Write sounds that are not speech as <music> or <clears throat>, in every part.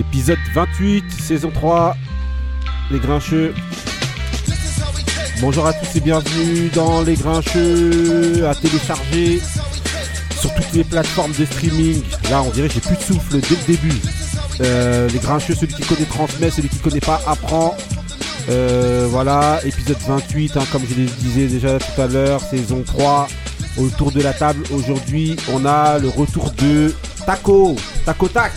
Épisode 28, saison 3, Les Grincheux. Bonjour à tous et bienvenue dans Les Grincheux, à télécharger sur toutes les plateformes de streaming. Là, on dirait que j'ai plus de souffle dès le début. Euh, les Grincheux, celui qui connaît transmet, celui qui connaît pas apprend. Euh, voilà, épisode 28, hein, comme je le disais déjà tout à l'heure, saison 3. Autour de la table, aujourd'hui, on a le retour de Taco. Taco Tac.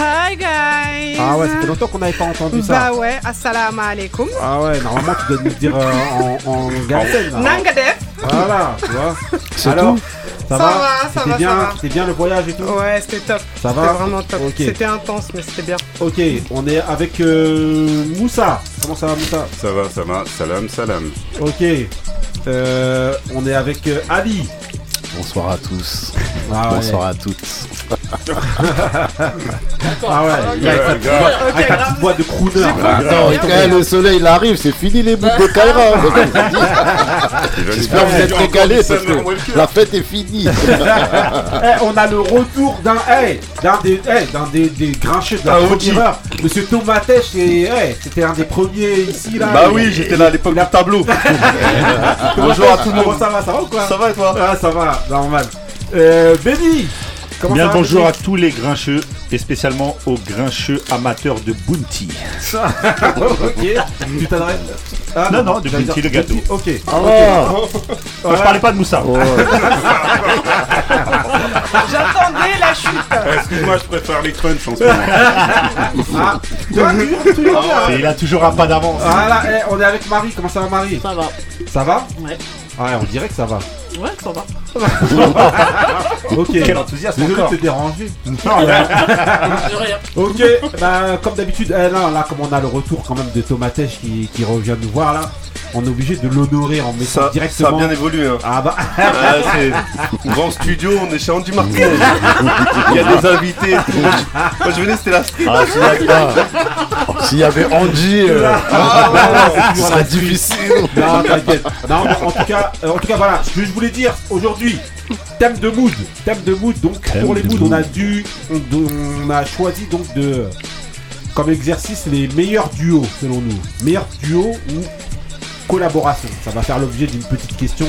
Hi guys Ah ouais, ça fait longtemps qu'on n'avait pas entendu ça. Bah ouais, assalamu alaikum. Ah ouais, normalement tu dois nous dire euh, en, en galsen. Nangadef Voilà, tu vois. C'est Alors, tout ça, Ça va, va, ça C'était va, bien, ça va. C'était bien le voyage et tout Ouais, c'était top. Ça C'était va vraiment top. Ok. C'était intense, mais c'était bien. Ok, on est avec euh, Moussa. Comment ça va Moussa? Ça va, ça va. Salam, salam. Ok. Euh, on est avec euh, Ali. Bonsoir à tous. Ah ouais. Bonsoir à toutes. Ah ouais, il sa petite voix- avec ta petite voix de crooner. Attends, quand le soleil il arrive, c'est fini les bouts de Kaira. <laughs> J'espère que vous êtes régalés parce que la fête est finie. <laughs> Eh, on a le retour d'un eh, d'un des, eh, d'un des, des grincheux de la Ah, première ok. heure. Monsieur Tomatech, c'est- eh, c'était un des premiers ici là. Bah Il- oui, j'étais là à l'époque du tableau. <laughs> Bonjour à tout le monde. Ça va, ça va ou quoi Ça va et toi Ah, ça va, normal. Euh, Benny Comment Bien bonjour à tous les grincheux et spécialement aux grincheux amateurs de Bounty. <laughs> Ok, tu t'adresses Ah, Non, non, de Bounty, dire le gâteau. Bounty, Ok. Ah, Moi, je parlais pas de Moussa. <laughs> J'attendais la chute. Excuse-moi, je préfère les crunchs en ce moment. Ah, bien, hein. Il a toujours un pas d'avance. Voilà, eh, on est avec Marie. Comment ça va, Marie? Ça va. Ça va? Ouais. Ouais, on dirait que ça va. Ouais, ça va. Ok. Quel enthousiasme Désolé de te déranger. <laughs> De rien. Ok, bah comme d'habitude, eh, là, là, comme on a le retour quand même de Tomatech qui, qui revient nous voir là, on est obligé de l'honorer en mettant Ça, ça directement. a bien évolué. Hein. Ah bah, Ah, c'est <laughs> grand studio, on est chez Andy Martinez. Il y a des invités. Moi, je, venais, c'était la street. Ah, s'il y a- S'il y avait Angie, euh, Ah, ce serait difficile. non, t'inquiète. Non, mais en tout cas, euh, en tout cas, voilà, ce que je voulais dire aujourd'hui, thème de mood, thème de mood. Donc Thème pour les moods, mood. on a dû, on, on a choisi donc de, comme exercice, les meilleurs duos selon nous, meilleurs duos ou collaboration. Ça va faire l'objet d'une petite question.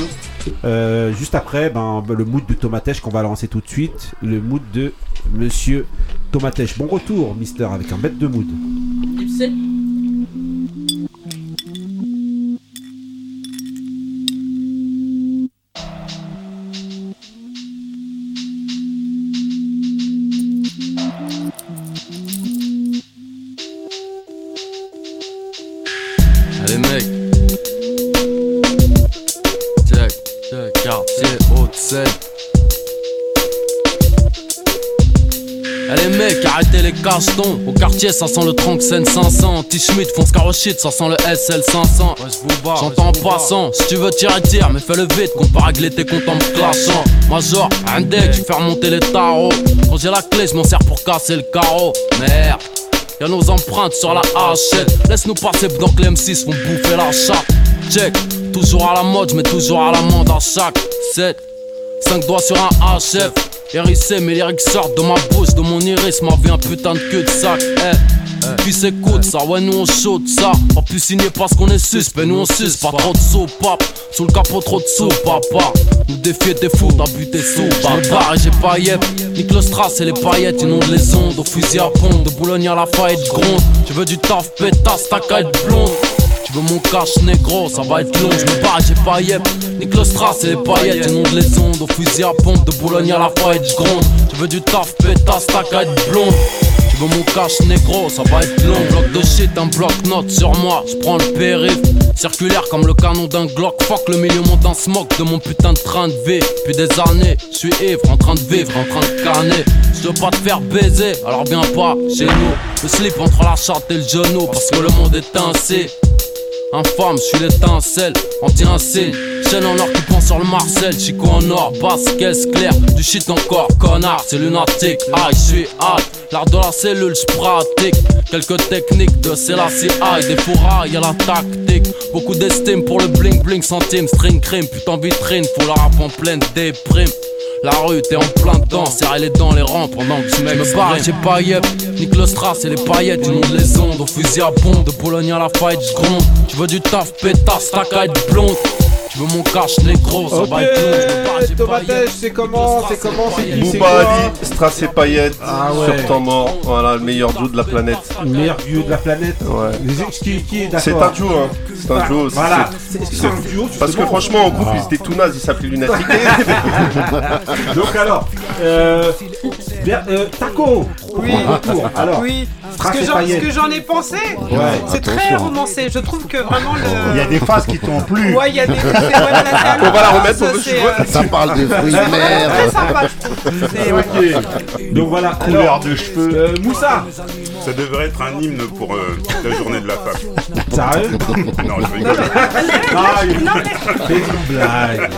Euh, juste après, ben, le mood de Tomatech qu'on va lancer tout de suite. Le mood de Monsieur Tomatech. Bon retour, Mister, avec un bête de mood. Au quartier ça sent le tronc scène 500 T-Schmidt fonce carochit, ça sent le SL 500 J'entends en passant, si tu veux tirer tire Mais fais-le vite, qu'on pas régler tes comptes en me clashant Major, un deck, je fais remonter les tarots Quand j'ai la clé, je m'en sers pour casser le carreau Merde Y'a nos empreintes sur la hachette. Laisse-nous passer pendant que les M6 vont bouffer la chatte. Check, toujours à la mode, mais toujours à l'amende à chaque 7. 5 doigts sur un HF. Hérissé, mes lyrics sortent de ma bouche, de mon iris. Ma vie, un putain de queue de sac. Eh, puis écoute ça, ouais, nous on chaude ça. Pas plus signer parce qu'on est suspect, nous on suce. Pas trop de sous, pap. Sous le capot, trop de sous, papa. Nous défier des fous, t'as buté sous, barbare. Et j'ai pas yep. Nique le strass et les paillettes, inonde les ondes. Au fusil à pompe, de Boulogne à la faillite gronde. Tu veux du taf, pétasse, ta caille blonde. Tu veux mon cash négro, ça va être long, je me barre, j'ai pas yep. Nique le strass et les paillettes, inonde les ondes. Au fusil à pompe, de Boulogne à la faillite gronde. Tu veux du taf, pétasse, ta caille blonde. Tu veux mon cash négro, ça va être long. Bloc de shit, un bloc note sur moi. Je prends le périph. Circulaire comme le canon d'un Glock. Fuck le milieu monte un smoke de mon putain de train de vie. Depuis des années, je suis ivre, en train de vivre, en train de carner. Je veux pas te faire baiser, alors viens pas chez nous. Le slip entre la chatte et le genou, parce que le monde est ainsi. Infâme, je suis l'étincelle, anti-insigne. Chaîne en or qui pend sur le Marcel, Chico en or, basse, caisse claire, du shit encore, connard, c'est lunatique. Aïe, je suis hâte, l'art de la cellule, je pratique. Quelques techniques de Selassie, aïe, des fourrailles à la tactique. Beaucoup d'estime pour le bling bling centime, string cream, putain vitrine, faut la rap en pleine déprime. La rue, t'es en plein dedans, serrer les dents, les rangs pendant que je me barre. J'ai pas yep, nique le strass et les paillettes, inonde les ondes. Au fusil à bombe, de Bologne à la fight, je gronde. Tu veux du taf, pétasse, ta être blonde. Tu veux mon cash, négro, ça Ok, va être yep. c'est comment C'est comment C'est qui C'est Booba quoi Ali, Strass et Payette, Ah ouais. sur temps mort. Voilà, le meilleur duo de la planète. Le meilleur duo de la planète Ouais. Les qui, qui est d'accord C'est un duo, hein. C'est un duo. Voilà, c'est- un duo Parce que franchement, en groupe, ils étaient tout nazes, ils s'appelaient Lunatic. <laughs> <laughs> Donc alors, euh, euh, Taco Oui. Retour. Alors, Oui, ce que j'en- paillettes. ce que j'en ai pensé, Ouais, c'est très romancé. Je trouve que vraiment le. Il y a des phases qui t'ont plu. Ouais, il y a des. <laughs> On va la remettre, veux- euh, Ça parle de fruits de Très mer. sympa, je trouve. Donc voilà, Couleur de cheveux. euh, Moussa, Ça devrait être un hymne pour euh, la journée de la femme. sérieux Non, je rigole. Ah, fait une blague.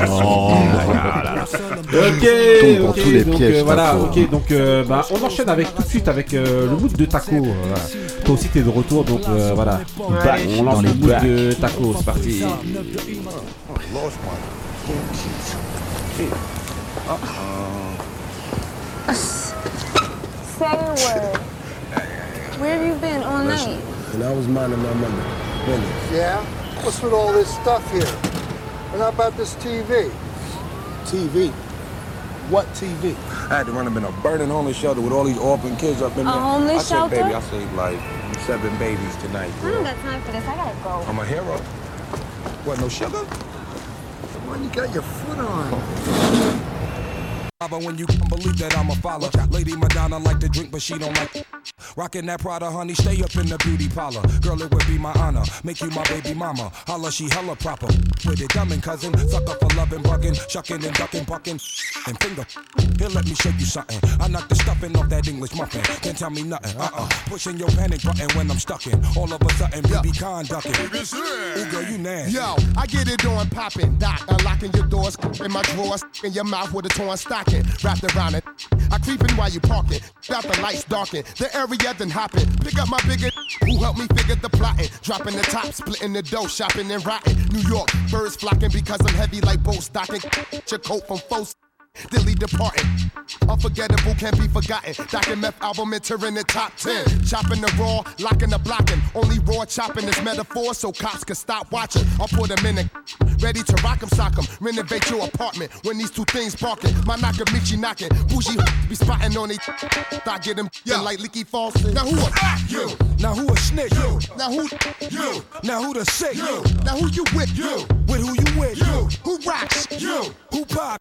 Ok, Tombe dans ok, tous les donc pièges, euh, voilà, Taco. ok, donc euh, bah, on enchaîne avec tout de suite avec euh, le mood de Taco. euh, voilà. Toi aussi t'es de retour, donc euh, voilà. Back. On lance le mood de Taco, c'est parti. Say a word. Where have you been all night? And I was minding my money. business. Yeah? What's with all this stuff here? And how about this TV? TV. What TV? I had to run up in a burning homeless shelter with all these orphan kids up in A there. homeless I said, baby, I saved like seven babies tonight. I don't got time for this. I gotta go. I'm a hero. What, no sugar? When you got your foot on. When you can believe that I'm a follower. Lady Madonna like to drink, but she don't like Rockin' that Prada, honey, stay up in the beauty parlor. Girl, it would be my honor. Make you my baby mama. Holla, she hella proper. With it, cousin. up for loving, bugging, shucking and ducking, bucking. And finger. Here, let me show you something. I knock the stuffing off that English muffin. Can't tell me nothing. Uh uh. Pushing your panic button when I'm stuck in. All of a sudden, BB conducting. Ooh, girl, you nasty. Yo, I get it on poppin', doc. Unlocking your doors in my drawers, in your mouth with a torn stocking wrapped around it. I creepin' while you parking, got the lights darken, the area then hopping. Pick up my bigger <laughs> who helped me figure the plotting. Dropping the top, splitting the dough, shopping and rotting. New York, birds flocking because I'm heavy like boat stocking. Your coat from folks. Dilly departing. Unforgettable can't be forgotten. Docking meth album entering the top 10. Chopping the raw, locking the blocking. Only raw chopping is metaphor so cops can stop watching. I'll put them in it. Ready to rock 'em, sock 'em. Renovate your apartment when these two things parking. My Nakamichi knocking. Bougie <laughs> be spotting on it. <laughs> I get them like leaky faucet. Now who a you? Now who a snitch? You. Now who You. Now who the sick? you? Now who you with? You. With who you with? You. Who rocks? You. Who pop?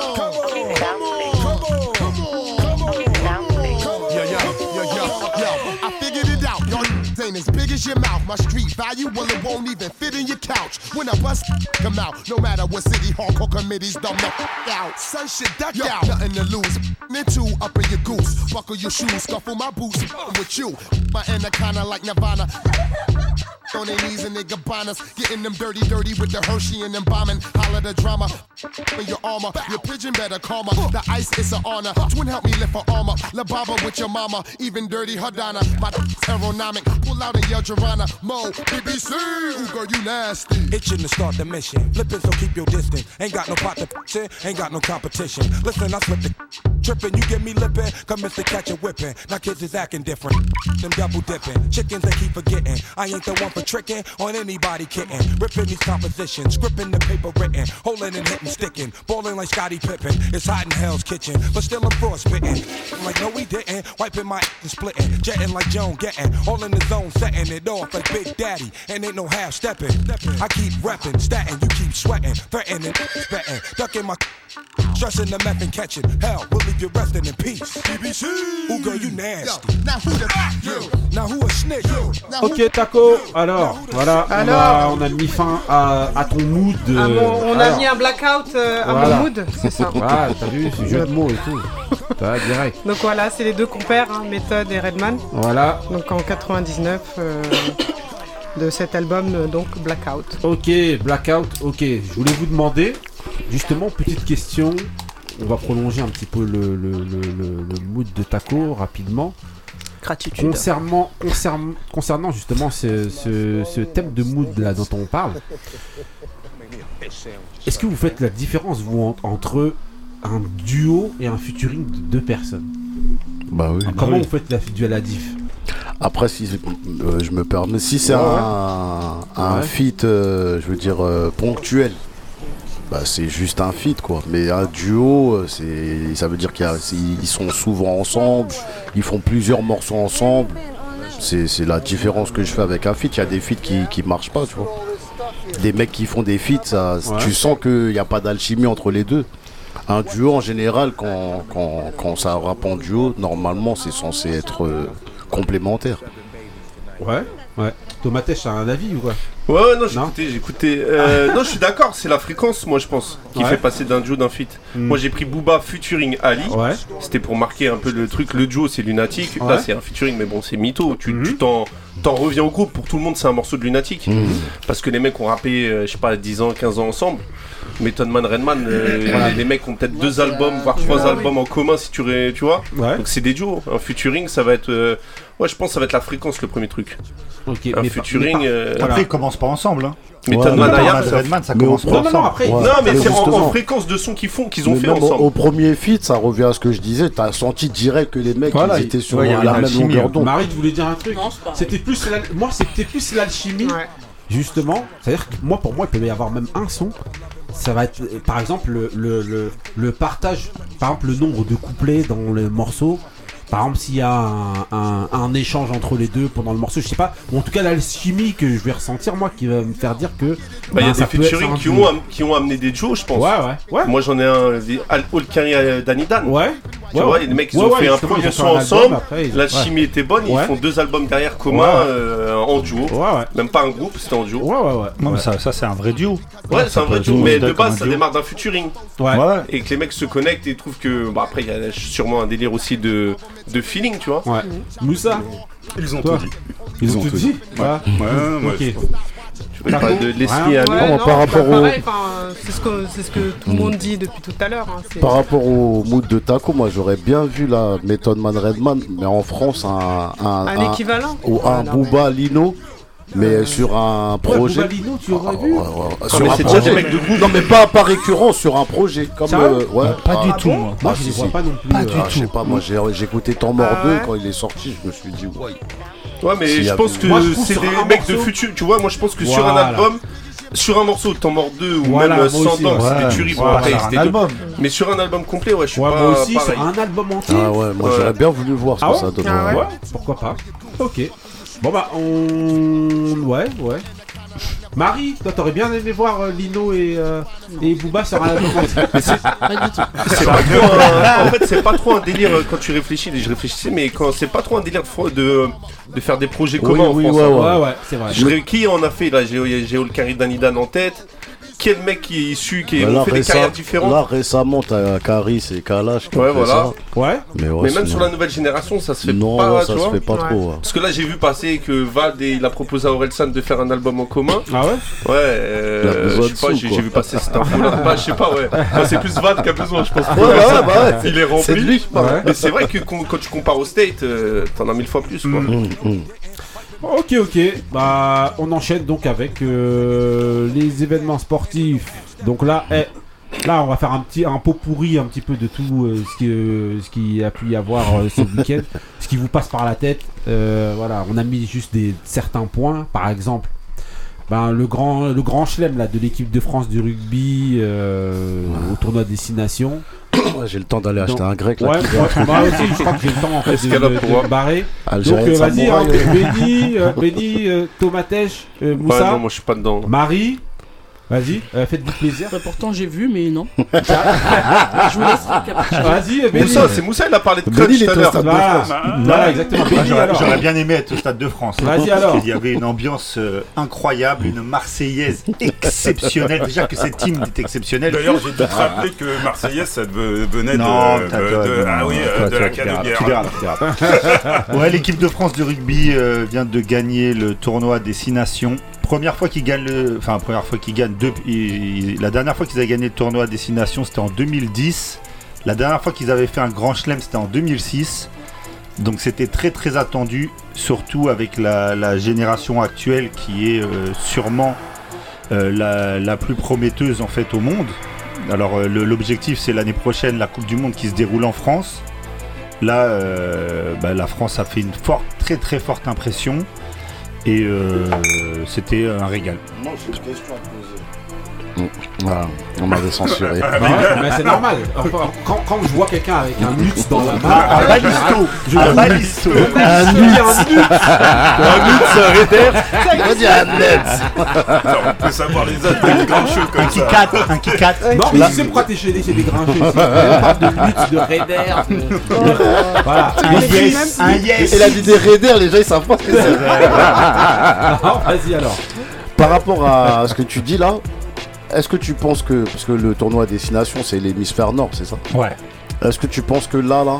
As your mouth. My street value, well, it won't even fit in your couch. When I bust come out, no matter what city hardcore committees dumb the out. Son shit duck out. Nothing to lose. Two up in your goose. Buckle your shoes, scuffle my boots. With you, my anaconda like Nirvana. On their knees and they gabanas, getting them dirty, dirty with the Hershey and them bombing. Holla the drama, in your armor. Your pigeon better calmer. The ice is an honor. Twin help me lift her armor. La Baba with your mama, even dirty Hadana. My aeronomic, pull out and yell Joanna. Mo, BBC, ooh girl you nasty. Itching to start the mission. Flipping, so keep your distance. Ain't got no pot to in, ain't got no competition. Listen, I slipped the tripping. You get me lipping, come Mr. Catch a whipping. Now kids is acting different. Them double dipping. Chickens they keep forgetting. I ain't the one for tricking on anybody kitten. Ripping these compositions, scripting the paper written. Holding and hitting, sticking. Balling like Scotty Pippen. It's hot in hell's kitchen, but still I'm frostbitten. I'm like, no, we didn't. Wiping my and splitting. Jetting like Joan getting. All in the zone, setting it off like Big Daddy. And ain't no half stepping. I keep repping, statting, you keep sweating, threatening, betting, ducking my stressing the meth and catching. Hell, we'll leave you resting in peace. BBC. Ooh, girl, you nasty? Now who the you? Now who a snitch? You. Now who Ok Taco, alors voilà, on a, Alors on a mis fin à, à ton mood. Ah, bon, on a alors, mis un blackout euh, à Voilà. mon mood, <laughs> c'est ça. Voilà, t'as vu, c'est jeu de mots et tout. T'as direct. Donc voilà, c'est les deux compères, hein, Method et Redman. Voilà, Donc en 99 euh, de cet album, euh, donc Blackout. ok, blackout, ok. Je voulais vous demander, justement, petite question. On va prolonger un petit peu le, le, le, le- le mood de Taco rapidement. Gratitude. Concernant, concernant, concernant justement ce, ce, ce thème de mood là dont on parle, est-ce que vous faites la différence vous en- entre un duo et un featuring de deux personnes? Bah oui. Comment vous faites la, du- la diff Après, si euh, je me permets, si c'est Ouais. un, un Ouais. feat, euh, je veux dire, euh, ponctuel, bah, c'est juste un feat, quoi. Mais un duo, euh, c'est, ça veut dire qu'ils sont souvent ensemble, ils font plusieurs morceaux ensemble. C'est, c'est la différence que je fais avec un feat. Il y a des feats qui, qui marchent pas, tu vois. Des mecs qui font des feats, ça, Ouais. tu sens qu'il n'y a pas d'alchimie entre les deux. Un duo, en général, quand, quand, quand ça rappe en duo, normalement, c'est censé être euh, complémentaire. Ouais, ouais. Tomatèche, t'as un avis ou quoi Ouais, ouais, non, j'ai écouté, j'ai écouté. Euh, non, je suis d'accord, c'est la fréquence, moi, je pense, qui Ouais. fait passer d'un duo d'un feat. Hmm. Moi, j'ai pris Booba featuring Ali. Ouais. C'était pour marquer un peu le truc. Le duo, c'est Lunatic. Ouais. Là, c'est un featuring, mais bon, c'est mytho. Tu tu t'en. T'en reviens au groupe, pour tout le monde c'est un morceau de Lunatic. Parce que les mecs ont rappé, euh, je sais pas, 10 ans, 15 ans ensemble. Method Man, Redman, euh, Voilà. les, les mecs ont peut-être deux albums, voire trois albums en commun si tu, ré- tu vois. Ouais. Donc c'est des duos. Un featuring, ça va être. euh, Ouais, je pense que ça va être la fréquence le premier truc. Ok, un mais featuring. par- mais par- euh, Après, ils commencent pas ensemble. Hein. Method Ouais, Man, Ayam, Redman, ça- Redman, ça Mais commence pas Non, non, non, ensemble. après. Ouais. Non, mais c'est en, en fréquence de son qu'ils font, qu'ils ont Mais fait même ensemble. Au premier feat, ça revient à ce que je disais. T'as senti direct que les mecs Voilà, ils étaient sur la même longueur hein. d'onde. Marie, tu voulais dire un truc. C'était plus moi, c'était plus l'alchimie. Justement, c'est-à-dire que moi, pour moi, il peut y avoir même un son. Ça va être, par exemple, le, le, le, le partage, par exemple, le nombre de couplets dans le morceau. Par exemple, s'il y a un, un- un échange entre les deux pendant le morceau, je sais pas, ou en tout cas l'alchimie que je vais ressentir, moi, qui va me faire dire que. Bah, il y ben, a ça des featuring qui ont, am- qui ont amené des duos, je pense. Ouais, ouais, ouais. Moi j'en ai un, Olkari et Danny Dan. Ouais. Tu ouais, vois, ouais. les mecs ils Ouais, ont ouais, fait un premier son ensemble, après, ils- la chimie était bonne, Ouais. ils font deux albums derrière communs euh, en duo. Ouais, ouais. Même pas un groupe, c'était en duo. Ouais, ouais, ouais. Non, mais ouais. ça, ça c'est un vrai duo. Ouais, c'est un vrai duo, mais de base ça démarre d'un featuring. Ouais. Ouais. Et que les mecs se connectent et trouvent que. Bah après, il y a sûrement un délire aussi de, de feeling, tu vois. Ouais. Moussa, Ils ont Toi. tout dit. ils ont tout dit Ah, Ouais, Tu veux parler de Leslie Ouais. Ali Ouais, Non, non, par bah, rapport au- c'est ce, que- c'est ce que tout le monde dit depuis tout à l'heure. hein, Par rapport au mood de Taco, moi j'aurais bien vu la méthode Man Redman, mais en France, un, un, Un équivalent ou Ouais, un non, Booba Lino, mais sur un Ouais, projet. Booba Lino, tu aurais vu ouais, ouais, mais sur un c'est déjà projet. des mecs de groupe. Non, mais pas, pas récurrent, sur un projet. Comme, euh, ouais. Pas Ah, du Ah tout, bon moi. Moi, Ah, je vois si. pas non plus. Pas euh, du Ah, je sais pas, moi j'ai j'ai écouté Temps mort Ah 2 ouais quand il est sorti, je me suis dit, ouais. Ouais, mais je a pense que c'est des mecs de futur. Tu vois, moi je pense que sur un album, sur un morceau, Temps mort 2 ou Voilà, même moi sans aussi, danse, ouais. c'est des tueries. Bon, Voilà, après, un c'était album. Mais sur un album complet, ouais, je suis Ouais, pas moi aussi, pareil. sur un album entier. Ah ouais, moi j'aurais bien voulu voir ce Ah que ça donne. Ah. Ouais, pourquoi pas. Ok. Bon bah on... Ouais, ouais. Marie, toi t'aurais bien aimé voir euh, Lino et, euh, et Booba sur un. <laughs> Pas du tout. C'est pas trop un- En fait, c'est pas trop un délire euh, quand tu réfléchis. Je réfléchissais, mais quand c'est pas trop un délire de, fro- de, de faire des projets Oui, communs en oui, France. ouais, hein. ouais. Ouais, ouais, c'est vrai. Je dirais, qui en a fait là J'ai j'ai Olkari Danidan en tête? Quel mec qui est issu, qui Bah, ont là, fait des récem- carrières différentes là, récemment, t'as Caris et Kalash qui ont Ouais, fait voilà. ça. Ouais. Mais, ouais, Mais même sur la nouvelle génération, ça se fait Non, pas, ça tu se fait pas Ouais. trop. ouais. Parce que là, j'ai vu passer que Vald, et- il a proposé à Orelsan de faire un album en commun. Ah ouais Ouais, euh, je sais pas, j'ai vu passer cette info-là. <laughs> bah, je sais pas, ouais. Enfin, c'est plus Vald qui a besoin, je pense. Ouais, bah ouais, bah ouais. Il est rempli. C'est lui, je. Mais c'est vrai que quand tu compares au State, euh, t'en as mille fois plus, quoi. Ok, ok. Bah, on enchaîne donc avec euh, les événements sportifs. Donc là, eh, là, on va faire un petit un pot pourri un petit peu de tout euh, ce, qui, euh, ce qui a pu y avoir ce week-end, ce qui vous passe par la tête. Voilà, on a mis juste des certains points. Par exemple, ben, le grand le grand chelem là de l'équipe de France du rugby au tournoi destination. <coughs> Ouais, J'ai le temps d'aller acheter Donc- un grec là. Ouais, moi, aussi, je crois que j'ai le temps en fait de, de- de barrer. Donc Algérien euh, vas-y, hein. Benny, euh, Benny, euh, Tomatèche, euh, Ouais, Moussa, non, moi je suis pas dedans. Marie. Vas-y, euh, faites-vous plaisir. Bah, pourtant, j'ai vu, mais non. <laughs> je vous laisse récapituler. Vas-y, euh, Benny. Moussa, c'est Moussa, il a parlé de crunch tout à l'heure. de Voilà, exactement. Benny, J'aurais bien aimé être au Stade de France. Vas-y alors. Il y avait une ambiance euh, incroyable, une Marseillaise exceptionnelle. Déjà que cette team est exceptionnelle. D'ailleurs, j'ai dû te rappeler que Marseillaise, ça ve- venait Non, de, t'as- de- de- ah oui, euh, de la tu verras, Canebière. tu verras, tu verras. <laughs> Ouais, l'équipe de France du rugby euh, vient de gagner le tournoi Destination. Première fois le, enfin première fois la dernière fois qu'ils avaient gagné le tournoi Destination, c'était en 2010. La dernière fois qu'ils avaient fait un grand chelem, c'était en 2006. Donc c'était très très attendu, surtout avec la, génération actuelle qui est euh, sûrement euh, la, plus prometteuse en fait au monde. Alors euh, l'objectif c'est l'année prochaine la Coupe du Monde qui se déroule en France. Là, bah, la France a fait une forte, très très forte impression et euh, c'était un régal. Voilà, on m'avait censuré. <laughs> Ouais, mais c'est normal. Enfin, quand, quand je vois quelqu'un avec un luxe dans la main, Un balisto, je un balisto. Un luxe. Un luxe Raider. On dit un net. On peut savoir les autres des grincheux comme Qui ça. quatre, un qui quatre. Non, mais tu sais pourquoi t'es chez des, grincheux. On parle de luxe, de raider. de- Voilà. Un yes, un yes. Il a dit des raiders, les gens ils savent pas ce que c'est. Vas-y alors. Par rapport à ce que tu dis là, est-ce que tu penses que, parce que le tournoi à destination c'est l'hémisphère nord, c'est ça Ouais. Est-ce que tu penses que là, là,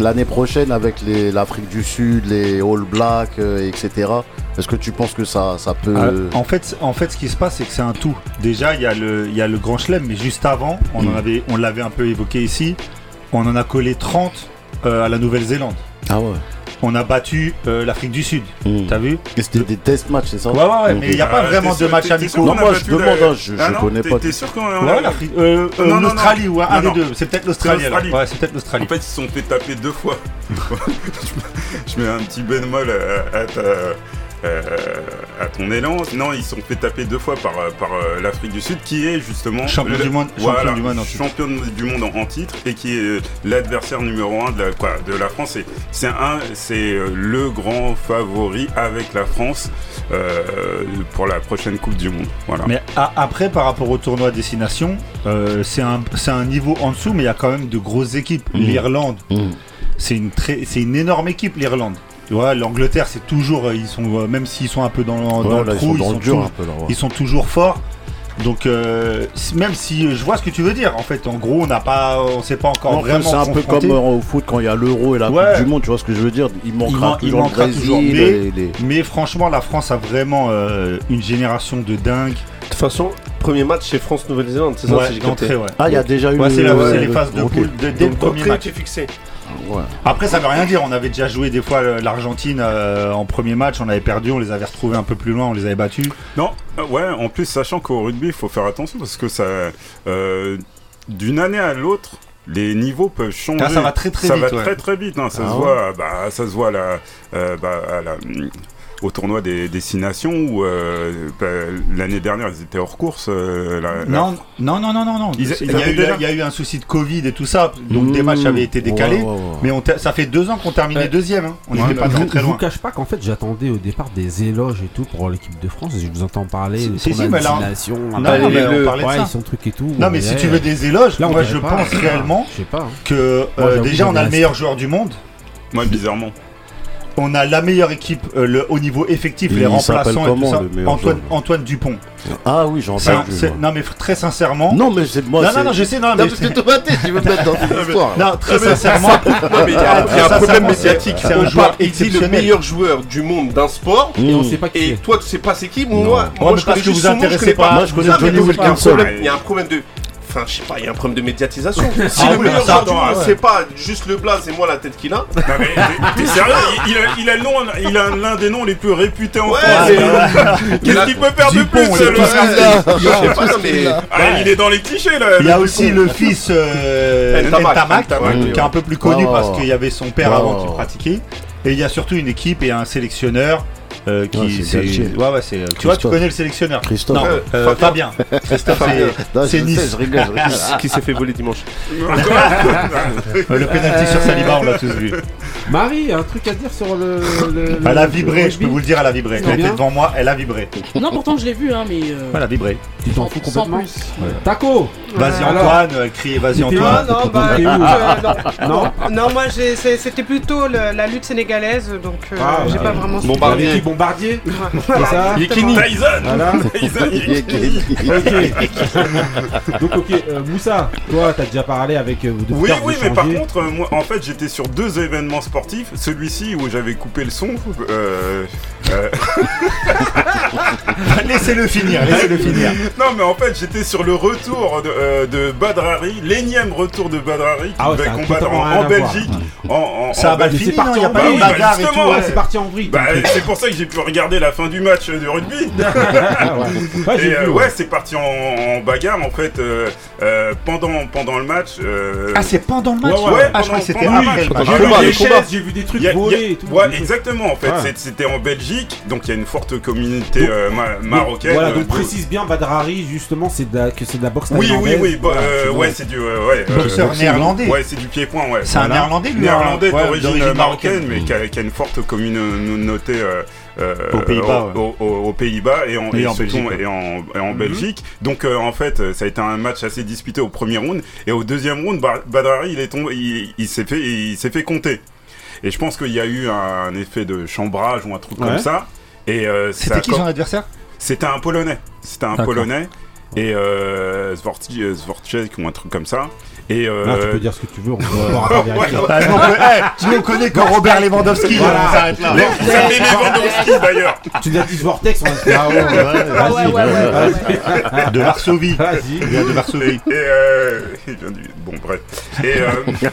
l'année prochaine avec l'Afrique du Sud, les All Blacks, euh, etc., est-ce que tu penses que ça, ça peut... Euh, en, fait, en fait, ce qui se passe, c'est que c'est un tout. Déjà, il y, a le- il y a le Grand Chelem, mais juste avant, on, en Mm. avait, on l'avait un peu évoqué ici, on en a collé 30 euh, à la Nouvelle-Zélande. Ah ouais. On a battu euh, l'Afrique du Sud, Mm. t'as vu Et C'était des test matchs, c'est ça Ouais, ouais, ouais, mais il n'y a pas Ah, vraiment de match amicaux. Non, moi, je demande, la- hein, je- Ah je non, connais pas. T'es sûr qu'on a. Ouais. Euh, euh, l'Australie ou un, des deux. C'est peut-être l'Australie. Ouais, c'est peut-être l'Australie. En fait, ils se sont fait taper deux fois. <laughs> je mets un petit bémol à, à ta- à ton élan. Non, ils sont fait taper deux fois par, par euh, l'Afrique du Sud, qui est justement Champion le- du monde- voilà, champion du monde en titre. champion du monde en, en titre et qui est euh, l'adversaire numéro un de la, quoi, de la France. C'est un, c'est euh, le grand favori avec la France euh, pour la prochaine Coupe du Monde. Voilà. Mais a- après, par rapport au tournoi à destination, euh, c'est un, c'est un niveau en dessous, mais il y a quand même de grosses équipes. Mhm. L'Irlande, Mm. c'est une, très, c'est une énorme équipe, l'Irlande. Tu vois, l'Angleterre, c'est toujours, euh, ils sont, euh, même s'ils sont un peu dans, le- dans Ouais, le là, ils trou, sont dur peu là. ouais. ils sont toujours forts. Donc, euh, même si je vois ce que tu veux dire, en fait, en gros, on n'a pas, on s'est pas encore vraiment c'est un peu comme euh, au foot quand il y a l'euro et la Ouais. Coupe du Monde, tu vois ce que je veux dire Il manquera man- il toujours manquera le Brésil, toujours, mais- les- les- Mais franchement, la France a vraiment euh, une génération de dingues. De toute façon, premier match c'est France-Nouvelle-Zélande, c'est ça Ouais, si j'ai ouais. Ah, il y a déjà eu Ouais, c'est les le- phases de ok. poule de- dès le premier match. fixé. Ouais. Après, ça veut rien dire. On avait déjà joué des fois euh, l'Argentine euh, en premier match, on avait perdu, on les avait retrouvés un peu plus loin, on les avait battus. Non, euh, ouais, en plus, sachant qu'au rugby, il faut faire attention parce que ça, euh, d'une année à l'autre, les niveaux peuvent changer. Ah, ça va très, très Ça vite, va ouais. très très vite. hein, ça, Ah se ouais. voit, bah, ça se voit à la, euh, bah, à la- au tournoi des destinations où euh, bah, l'année dernière ils étaient hors course. euh, la- la- Non, non, non, non, non, il, y a eu, déjà- il y a eu un souci de Covid et tout ça, donc Mmh. des matchs avaient été décalés. Ouais, ouais, ouais. Mais on ça fait deux ans qu'on terminait Ouais. deuxième. hein. On n'était bah, pas je très je vous cache pas qu'en fait j'attendais au départ des éloges et tout pour l'équipe de France. Je vous entends parler de si, si, mais là, de destination, Non, après, non, mais le- on parlait de ouais, ça. ils sont trucs et tout. Non, mais si tu veux des éloges, Là, moi je pense hein. réellement hein. que euh, déjà on a le meilleur joueur du monde. Moi, bizarrement. On a la meilleure équipe euh, le, au niveau effectif, Il les remplaçants et tout ça. Antoine, Dupont. Ah oui, j'ai C'est un- entendu. c'est- moi. non mais très sincèrement. Non, mais c'est moi. non, c'est- non, non, je sais, non, Non, mais parce que toi, t'es, tu veux me mettre dans cette <laughs> histoire. Non, très sincèrement. <laughs> Non, mais il y a, un problème médiatique. c'est un joueur dit le exceptionnel. meilleur joueur du monde d'un sport. Et on sait pas qui Et c'est. toi, tu sais pas c'est qui. Moi, moi je connais juste vous son nom, je intéressez connais pas. Moi, je connais Johnny Wilkinson. Il y a un problème de. Enfin, je sais pas, il y a un problème de médiatisation. <laughs> Si Ah le oui, meilleur ça, joueur du attends, monde, ouais. c'est pas juste le blaze et moi la tête qu'il a. Non, mais <laughs> t'es- t'es sérieux il, il a, il a le nom, il a l'un des noms les plus réputés en Ouais, France. <laughs> Qu'est-ce qu'il peut faire de plus le-. Je sais pas, mais. Ah, Il est dans les clichés là. Il y a le aussi le fils euh, Ntamak, Ntamak, qui est un peu plus connu parce qu'il y avait son père avant qui pratiquait. Et il y a surtout une équipe et un sélectionneur euh, qui Ouais, c'est Galtier. ouais ouais c'est tu vois tu connais le sélectionneur Christophe. non Euh, euh, Fabien. Fabien Christophe c'est- Non, Nice sais, je rigole, je rigole. Qui s'est fait voler dimanche <laughs> Euh, le penalty sur Saliba on l'a tous vu Marie, un truc à dire sur le. le- elle a vibré je peux vous le dire elle a vibré elle était devant moi elle a vibré Non, pourtant je l'ai vu, hein, mais. euh, elle a vibré Tu t'en fous sans complètement plus. Taco vas-y Antoine euh, criez vas-y Antoine Non, non, bah, <laughs> euh, non. <laughs> Non Non, moi c'était plutôt le- la lutte sénégalaise, donc euh, Ah, j'ai ouais. pas vraiment. Bombardier. Bombardier Voilà, <laughs> C'est ça exactement. Tyson Voilà. Ok. Donc, ok, euh, Moussa, toi, t'as déjà parlé avec. de Oui, oui, mais par contre, moi, en fait, j'étais sur deux événements sportif, celui-ci où j'avais coupé le son. euh, euh, <laughs> laissez-le finir, laissez-le finir. non, mais en fait, j'étais sur le retour de, euh, de Badrari, l'énième retour de Badrari qui Ah ouais, devait ça a combattre totalement en, Belgique. voir. En, en- Ça en a mal Belgique. Il n'y a en pas eu Bah oui, bagarre et tout. justement, ouais. C'est parti en vrille. Bah, c'est pour ça que j'ai pu regarder la fin du match de rugby. <laughs> Ah Et, euh, ouais, ouais. c'est parti en, en bagarre en fait pendant pendant le match. euh, Ah, c'est pendant le match? Ouais, ouais, Ah, je crois que c'était après le match. J'ai vu des trucs a- volés et tout. ouais, exactement. En fait, Ouais. C'est- c'était en Belgique, donc il y a une forte communauté Donc- euh, ma- marocaine. Voilà, euh, donc de- précise bien Badrari justement c'est de la, que c'est de la boxe Oui, oui, oui. bah, Voilà, euh, c'est ouais, bon. c'est du euh, ouais. Boxeur boxing. néerlandais. Ouais, c'est du pied-point, ouais. C'est un néerlandais, lui Néerlandais hein Ouais, d'origine marocaine, mais qui a, une forte communauté euh, euh, Aux Pays-Bas, ouais. au- au- aux Pays-Bas et en, Et et en surtout- Belgique, ouais. et en, et en Belgique. Donc euh, en fait, ça a été un match assez disputé au premier round et au deuxième round, Ba- Badrari il est tombé, il, il s'est fait, il s'est fait compter. Et je pense qu'il y a eu un effet de chambrage ou un truc Ouais. comme ça. Et euh, C'était a qui son adversaire? C'était un Polonais. C'était un. Polonais. Et euh, Zvorczek ou un truc comme ça. Et euh, tu peux dire ce que tu veux, on va pas <laughs> vérifier. Ah, peut- eh, nous, on connaît que Robert Lewandowski, Voilà. on s'arrête là. Les- vous appelez Lewandowski d'ailleurs. Tu nous as dit Vortex, on a dit ah ouais, ouais, vas-y, ouais, ouais. De Varsovie. Vas-y. Il vient de Varsovie. Et, euh, Bon, bref. Et, euh,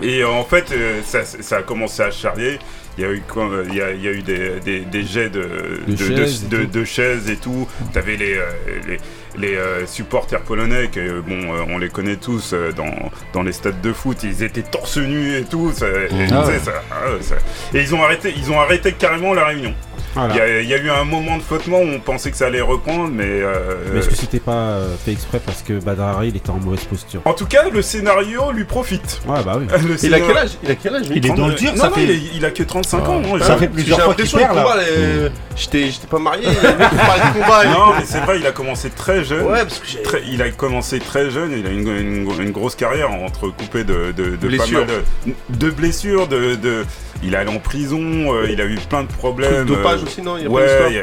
et en fait, ça, ça a commencé à charrier. Il y a eu, quoi, il y a, il y a eu des, des, des jets de, De de, chaises et de- tout. de chaises et tout. T'avais les, euh, les, les euh, supporters polonais, que, bon, euh, on les connaît tous dans, dans les stades de foot. Ils étaient torse nu et tout. ça- et, Ah ouais. ça- ah, ça- et ils ont arrêté, ils ont arrêté carrément la réunion. Voilà. Il y, a, il y a eu un moment de flottement où on pensait que ça allait reprendre, mais. euh, Mais est-ce que c'était pas euh, fait exprès parce que Badrari il était en mauvaise posture En tout cas, le scénario lui profite. Ouais, bah oui. <laughs> Le Il a quel âge? Il a quel âge Il est dans le dur, non, ça non, fait- il, a que 35 ans. non, Ça fait plusieurs fois qu'il perd là. euh, J'étais j'étais pas marié, <laughs> combat. Non, mais c'est vrai, il a commencé très jeune. Ouais, parce que j'ai. Très- il a commencé très jeune, il a une, une- une grosse carrière entrecoupée de, de, de pas Blessures. mal de, de blessures, de, de- il est allé en prison, euh, il a eu plein de problèmes. Dopage euh, aussi, non Il y a Ouais, d'histoire il, a-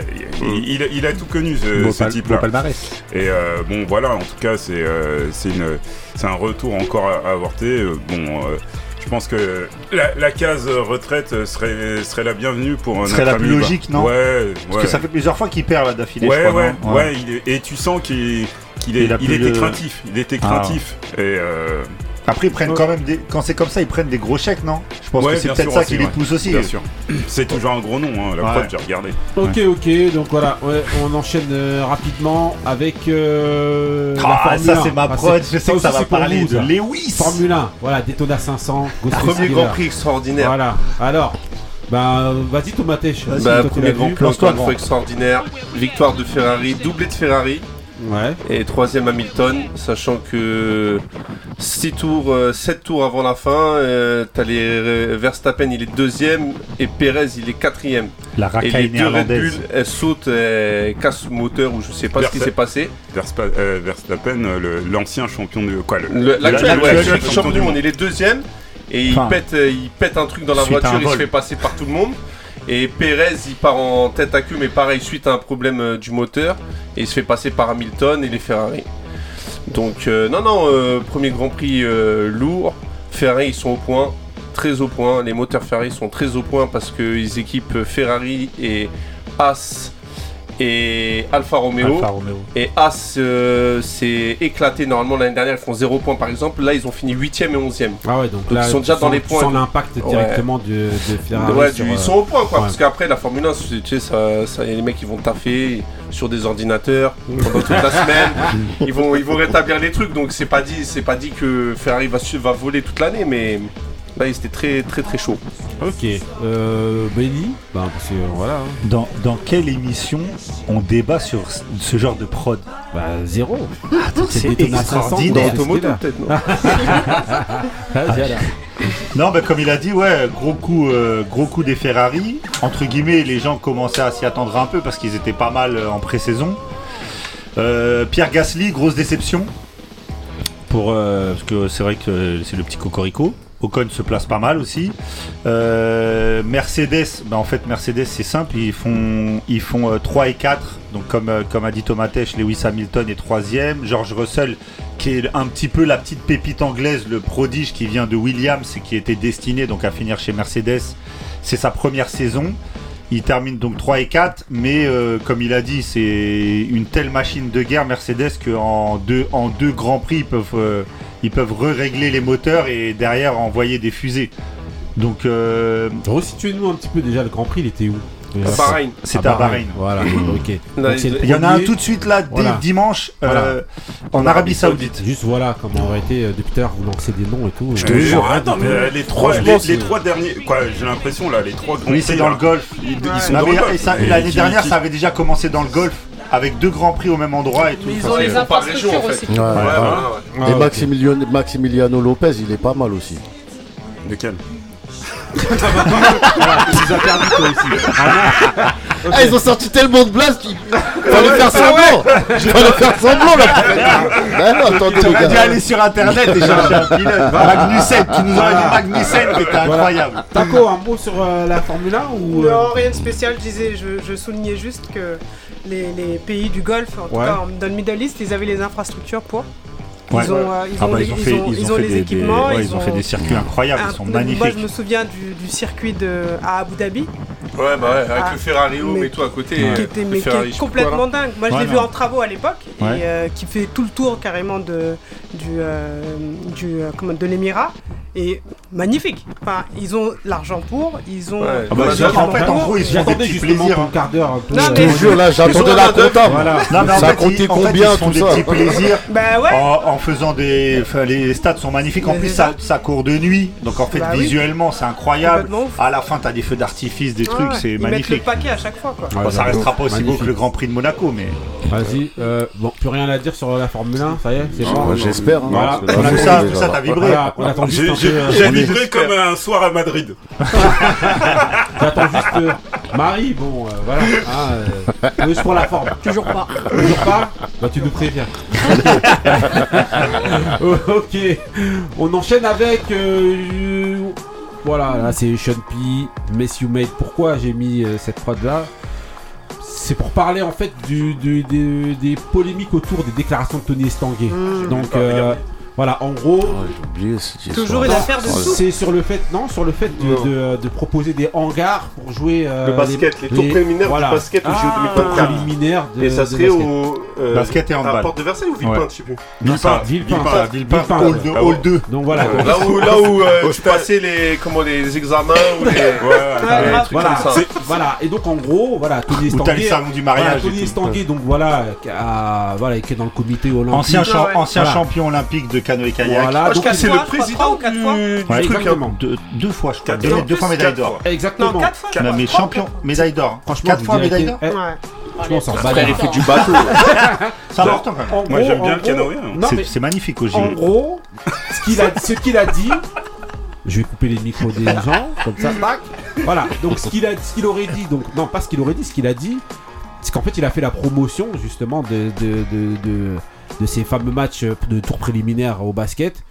il- il a, il a tout connu ce, pal- type-là. palmarès. Et euh, bon, voilà, en tout cas, c'est euh, c'est une- c'est un retour encore à, à avorter. Euh, Bon, euh, je pense que la, la case retraite serait, serait la bienvenue pour Ce notre serait la plus logique, non Ouais, Parce ouais. que ça fait plusieurs fois qu'il perd là d'affilée, ouais, je crois. ouais, ouais, il est- et tu sens qu'il qu'il est, Il il était craintif. Il était Ah. craintif. Et euh, Après, ils prennent quand même des. Quand c'est comme ça, ils prennent des gros chèques, non? Je pense Ouais, que c'est peut-être ça qui les pousse aussi. bien sûr, <clears throat> c'est toujours un gros nom. Hein, la Ouais. preuve, j'ai regardé. Ok, ok, donc voilà, ouais, on enchaîne euh, rapidement avec euh, la Ah, ça 1. c'est ma Ah, prod, je sais que ça va c'est pour parler vous, de. Lewis Formule 1, voilà, Daytona 500, Ghost Premier. Grand Prix extraordinaire. Voilà, alors, bah vas-y Tomatech. Bah, toi, tu premier grand prix encore une Lance-toi. fois extraordinaire. Victoire de Ferrari, doublé de Ferrari. Ouais, Et troisième Hamilton, sachant que 6 tours, 7 tours avant la fin, euh, t'as les euh, Verstappen il est deuxième et Perez il est quatrième. La Et les racaille deux Red Bull elles sautent, elles cassent le moteur ou je sais pas ce qui s'est passé. Verspa- euh, Verstappen, euh, l'ancien champion de quoi L'actuel ouais, champion du monde il est deuxième et il, pète, euh, il pète un truc dans la voiture, il se fait passer par tout le monde. Et Perez il part en tête à queue mais pareil suite à un problème euh, du moteur et il se fait passer par Hamilton et les Ferrari. Donc euh, non non euh, premier Grand Prix euh, lourd. Ferrari ils sont au point, très au point. Les moteurs Ferrari sont très au point parce qu'ils équipent Ferrari et As et Alfa Romeo. Alfa Romeo. Et As euh, s'est éclaté normalement l'année dernière, ils font 0 points par exemple. Là ils ont fini 8ème et 11ème. ah ouais, donc, Donc, là, ils sont déjà dans les points. sens l'impact Ouais. directement de, de Ferrari. Ouais, sur, du- euh, ils sont au point quoi, ouais. parce qu'après la Formule 1, c'est- tu sais, ça, ça, y a les mecs qui vont taffer sur des ordinateurs pendant toute la semaine. <laughs> Ils vont, ils vont rétablir les trucs, donc c'est pas dit, c'est pas dit que Ferrari va, va voler toute l'année, mais là c'était très très très chaud. Ok, euh, Benny, parce que voilà, hein. Dans, dans quelle émission on débat sur ce- genre de prod bah zéro. C'est Daytona 500, extraordinaire. dans- Automoto c'était là. peut-être, non <laughs> Vas-y, alors. Non, mais comme il a dit, ouais, gros coup, euh, gros coup des Ferrari. Entre guillemets, les gens commençaient à s'y attendre un peu parce qu'ils étaient pas mal euh, en pré-saison. Euh, Pierre Gasly, grosse déception. Pour, euh, parce que c'est vrai que c'est le petit cocorico. Ocon se place pas mal aussi. Euh, Mercedes, bah en fait Mercedes c'est simple, ils font ils font euh, 3 et 4. Donc comme, euh, comme a dit Thomas Tesch, Lewis Hamilton est troisième. George Russell qui est un petit peu la petite pépite anglaise, le prodige qui vient de Williams et qui était destiné donc à finir chez Mercedes. C'est sa première saison. Il termine donc 3 et 4, mais euh, comme il a dit, c'est une telle machine de guerre Mercedes qu'en deux, en deux grands prix, ils peuvent, euh, ils peuvent re-régler les moteurs et derrière envoyer des fusées. Donc, euh, Resituez-nous un petit peu déjà le Grand Prix, il était où déjà Bahreïn. C'était à Bahreïn. Voilà, <clears throat> ok. Donc, il y en a un tout de suite là, dès Voilà. dimanche, euh, Voilà. en Arabie Saoudite. Juste voilà, comme on aurait été euh, depuis tout à l'heure, vous lancez des noms et tout. Je Euh, te jure, attends, mais euh, les trois, les, trois derniers, quoi, j'ai l'impression là, les trois grands Oui, c'est dans le golf. Ils, ils sont Non, dans mais le golf. et ça- Et L'année dernière, qui- ça avait déjà commencé dans le golf, avec deux grands prix au même endroit et tout. Mais ils ont les infrastructures en fait. aussi. Ah, Et. Maximiliano, Lopez, il est pas mal aussi. Lequel <laughs> perdu toi aussi. Ah, ils ont sorti tellement de blagues qu'il fallait faire semblant. Fallait faire semblant là. Ah non, attendez les T'aurais dû gars. aller sur internet et chercher un pilote. Magnussen, tu nous aurais dit Magnussen, mais t'es incroyable. Taco, un mot sur euh, la Formule 1 ou euh, Non, rien de spécial, je disais, je, je soulignais juste que les, les pays du Golfe, en tout Ouais. cas dans le Middle East, ils avaient les infrastructures pour. Ils Ouais. ont, euh, ils Ah ont bah, ils fait, ont- ils ils ont ont fait les des, des- équipements. ouais, ils ont fait des circuits incroyables, un- ils sont Moi, magnifiques. je me souviens du, du circuit de, à Abu Dhabi, Ouais, bah ouais, avec Ah, le Ferrari Home mais- et tout à côté. qui euh, était mais qui est complètement dingue. Moi, je Ouais, l'ai vu en travaux à l'époque et Ouais. euh, qui fait tout le tour carrément de du, euh, du euh, comment, de l'émirat et magnifique. Enfin, ils ont l'argent pour, ils ont. Ouais. Ah bah, les ils- en fait, en gros, ils font des petits plaisirs. hein. quart d'heure un peu. Non, mais- Je te jure, là, j'attendais la comptable. Voilà. Non, mais en Ça fait, comptait ils, en fait, combien, ils tout des ça petits plaisirs <laughs> Bah ouais. en, en faisant des. Enfin, les stats sont magnifiques. En Mais plus, ça, ça. court de nuit. Donc, en fait, Bah oui. visuellement, c'est incroyable. À la fin, t'as des feux d'artifice, des trucs, ouais. c'est Ils mettent le magnifique. paquet à chaque fois quoi. Ouais, Bon, ça restera pas aussi beau Magnifique. que le Grand Prix de Monaco, mais. Vas-y, euh, bon, plus rien à dire sur la Formule 1, ça y est, c'est bon. J'espère. hein, Voilà. tout ça, t'as vibré. Voilà, on attend euh, comme un soir à Madrid. <laughs> J'attends juste euh, Marie, bon, euh, voilà. Hein, euh, <laughs> juste pour la forme. Toujours pas. Toujours pas Bah tu nous préviens. <laughs> Ok. On enchaîne avec... euh, voilà, là c'est Sean P, Mess You Made. Pourquoi j'ai mis euh, cette prod là c'est pour parler en fait du, du- des, des polémiques autour des déclarations de Tony Estanguet. Mmh. Donc euh, voilà, en gros, Ouais, J'ai oublié cette. Toujours une affaire de Ouais. sous. c'est sur le fait, non, sur le fait de, de- de proposer des hangars pour jouer euh, Le basket, les tours préliminaires du basket au JO Ah, 2024. préliminaires de, Et ça de serait basket. au. euh, Basket et handball. À Porte de Versailles ou Villepinte, Ouais. je sais plus. Villepinte. Villepinte, Villepinte, Villepinte. Hall 2, Ah Hall 2. Donc voilà. Là où, là où euh, tu passais les, comment, les examens ou les. Ouais, les Voilà, voilà, et donc en gros, voilà, Tony Estanguet, salon du voilà, mariage. Tony. Estanguet, donc voilà, voilà, qui est dans le comité olympique. Ancien, Voilà. champion olympique de canoë-kayak. Voilà, je donc c'est fois, le je président quatre du, fois. du Ouais, truc. hein. exactement. Deux, deux fois, je crois. Quatre Deux, fois. deux fois médaille d'or. Non, Exactement. 4 fois. je Non, mais champion, quatre. médaille d'or. Franchement, Quatre je fois médaille d'or. vérité, Ouais. eh, franchement, ça Frère, il fait du bateau. <laughs> C'est important quand même. En Moi, j'aime bien en le canoë. Non, C'est- magnifique au en JO. gros, ce qu'il a, dit, je vais couper les micros des <laughs> gens, comme ça, tac. Voilà, donc ce qu'il a, ce qu'il aurait dit, donc non, pas ce qu'il aurait dit, ce qu'il a dit, c'est qu'en fait, il a fait la promotion justement de de, de, de, de ces fameux matchs de tour préliminaire au basket.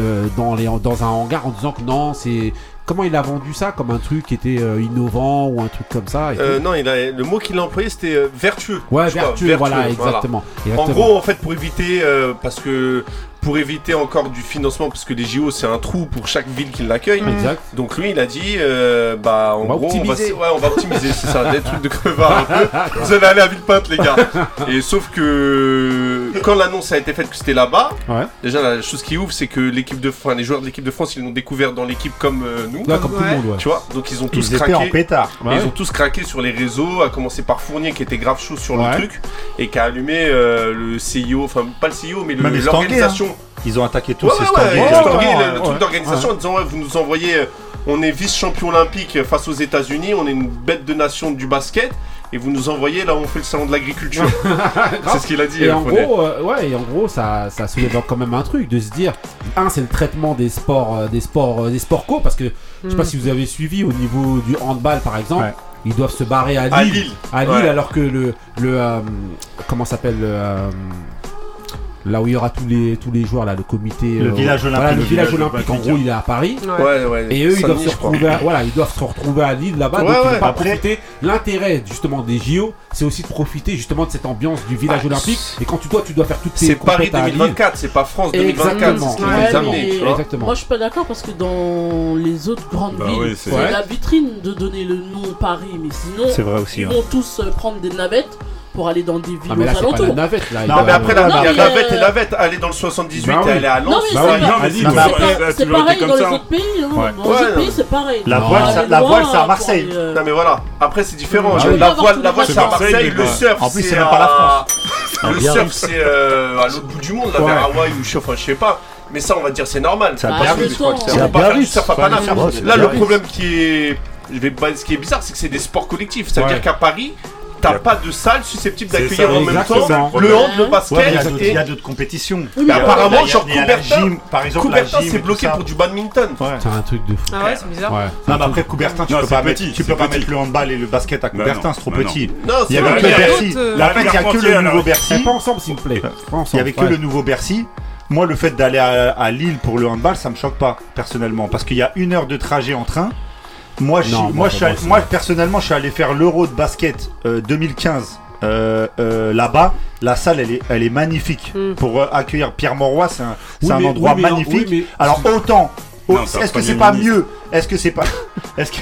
euh, dans, les, dans un hangar en disant que non, c'est. Comment il a vendu ça Comme un truc qui était euh, innovant ou un truc comme ça et Euh, non, il a, le mot qu'il a employé c'était euh, vertueux. Ouais, vertueux, voilà, vertueux, voilà. exactement. En gros, en fait, pour éviter, euh, parce que pour éviter encore du financement, parce que les JO c'est un trou pour chaque ville qui l'accueille. Exact. Donc lui, il a dit, euh, bah en On va gros, optimiser. on va, ouais, on va optimiser, c'est ça, des trucs de crevard un peu. <laughs> Vous allez aller à Villepinte, les gars. Et sauf que quand l'annonce a été faite que c'était là-bas, Ouais. déjà la chose qui ouvre, c'est que l'équipe de, enfin, les joueurs de l'équipe de France, ils l'ont découvert dans l'équipe comme euh, nous. Ouais, comme tout le monde, ouais. Tu vois, donc ils ont tous Ils étaient en craqué. pétard. Ils ont tous craqué sur les réseaux, à commencer par Fournier qui était grave chaud sur Ouais. le truc et qui a allumé euh, le CIO, enfin pas le CIO mais Stanguet, l'organisation. Ils ont attaqué tous Ouais, ces ouais, le, truc d'organisation en disant ouais, vous nous envoyez, euh, on est vice-champion olympique face aux États-Unis, on est une bête de nation du basket et vous nous envoyez là où on fait le salon de l'agriculture. <laughs> c'est ce qu'il a dit. Et euh, en gros, euh, ouais, et en gros, ça, ça soulève quand même un truc de se dire, un, c'est le traitement des sports, euh, des sports, euh, des sports co, parce que je sais pas Mm. si vous avez suivi au niveau du handball, par exemple, Ouais. ils doivent se barrer à Lille, À Lille. à Lille, Ouais. alors que le, le, euh, comment s'appelle le, euh, Là où il y aura tous les, tous les joueurs, là, le comité. Le euh, village voilà, olympique. le Le village village olympique, en gros, il est à Paris. Ouais. Ouais, ouais. Et eux, ils doivent, se retrouver à, voilà, ils doivent se retrouver à Lille là-bas. Ouais, donc ils pas Après- profiter. L'intérêt justement des JO, c'est aussi de profiter justement de cette ambiance du village Ah, olympique. Et quand tu dois, tu dois faire toutes tes C'est Paris compètes à Lille. 2024, c'est pas France 2024. Exactement. tu vois. Moi, je suis pas d'accord parce que dans les autres grandes Bah villes, oui, c'est- la vitrine de donner le nom Paris. Mais sinon, C'est vrai aussi. ils ouais. vont tous euh, prendre des navettes pour aller dans des villes Ah, mais là, aux c'est pas la navette là. Non, mais après, la, Non, il y a mais, navette et euh, navette. Aller dans le 78, Bah oui. elle est à Lens. Bah c'est non, mais c'est pas- c'est pareil comme dans les ça. autres pays. hein. Ouais. Dans les Ouais, autres non. pays, c'est pareil. La voile, aller la c'est à Marseille. aller, euh, Non mais voilà, après c'est différent. Ah oui. La voile, la c'est à Marseille, le bah, surf. en plus, c'est c'est même pas la Ah, Le surf c'est euh, à l'autre bout du monde, là Ouais. vers Hawaï ou je sais, enfin, je sais pas. Mais ça on va dire c'est normal. C'est à Ah, Biarritz, c'est. C'est à Biarritz. surf à c'est Là le Biarritz. problème qui est, je vais pas, ce qui est bizarre, c'est que c'est des sports collectifs. Ça veut Ouais. dire qu'à Paris, t'as pas de salle susceptible d'accueillir en même temps le hand, le basket. d'autres- il y a d'autres compétitions. Oui, Mais apparemment, genre la Coubertin, gym, par exemple, la Coubertin gym c'est bloqué pour du badminton. Ouais. C'est un truc de fou. Ah ouais, c'est bizarre. Ouais. Non, mais après Coubertin, tu Non, peux pas mettre, tu peux pas mettre le handball et le basket à Coubertin, c'est trop petit. Non, Il y c'est avait que Bercy. euh, fait, il y a que le nouveau Bercy. pas ensemble, s'il vous plaît. Pas Il y avait que le nouveau Bercy. Moi, le fait d'aller à, à Lille pour le handball, ça me choque pas, personnellement. Parce qu'il y a une heure de trajet en train. Moi, je, Non, moi, moi, je suis pour allé- moi, moi, personnellement, je suis allé faire l'Euro de basket euh, 2015 euh, euh, là-bas. La salle, elle est, elle est magnifique. Mm. Pour euh, accueillir Pierre Mauroy, c'est un, Oui, c'est un mais- endroit oui, mais non, magnifique. oui, mais- Alors, autant. Est-ce que c'est pas mieux Est-ce que c'est pas. <laughs> Est-ce que.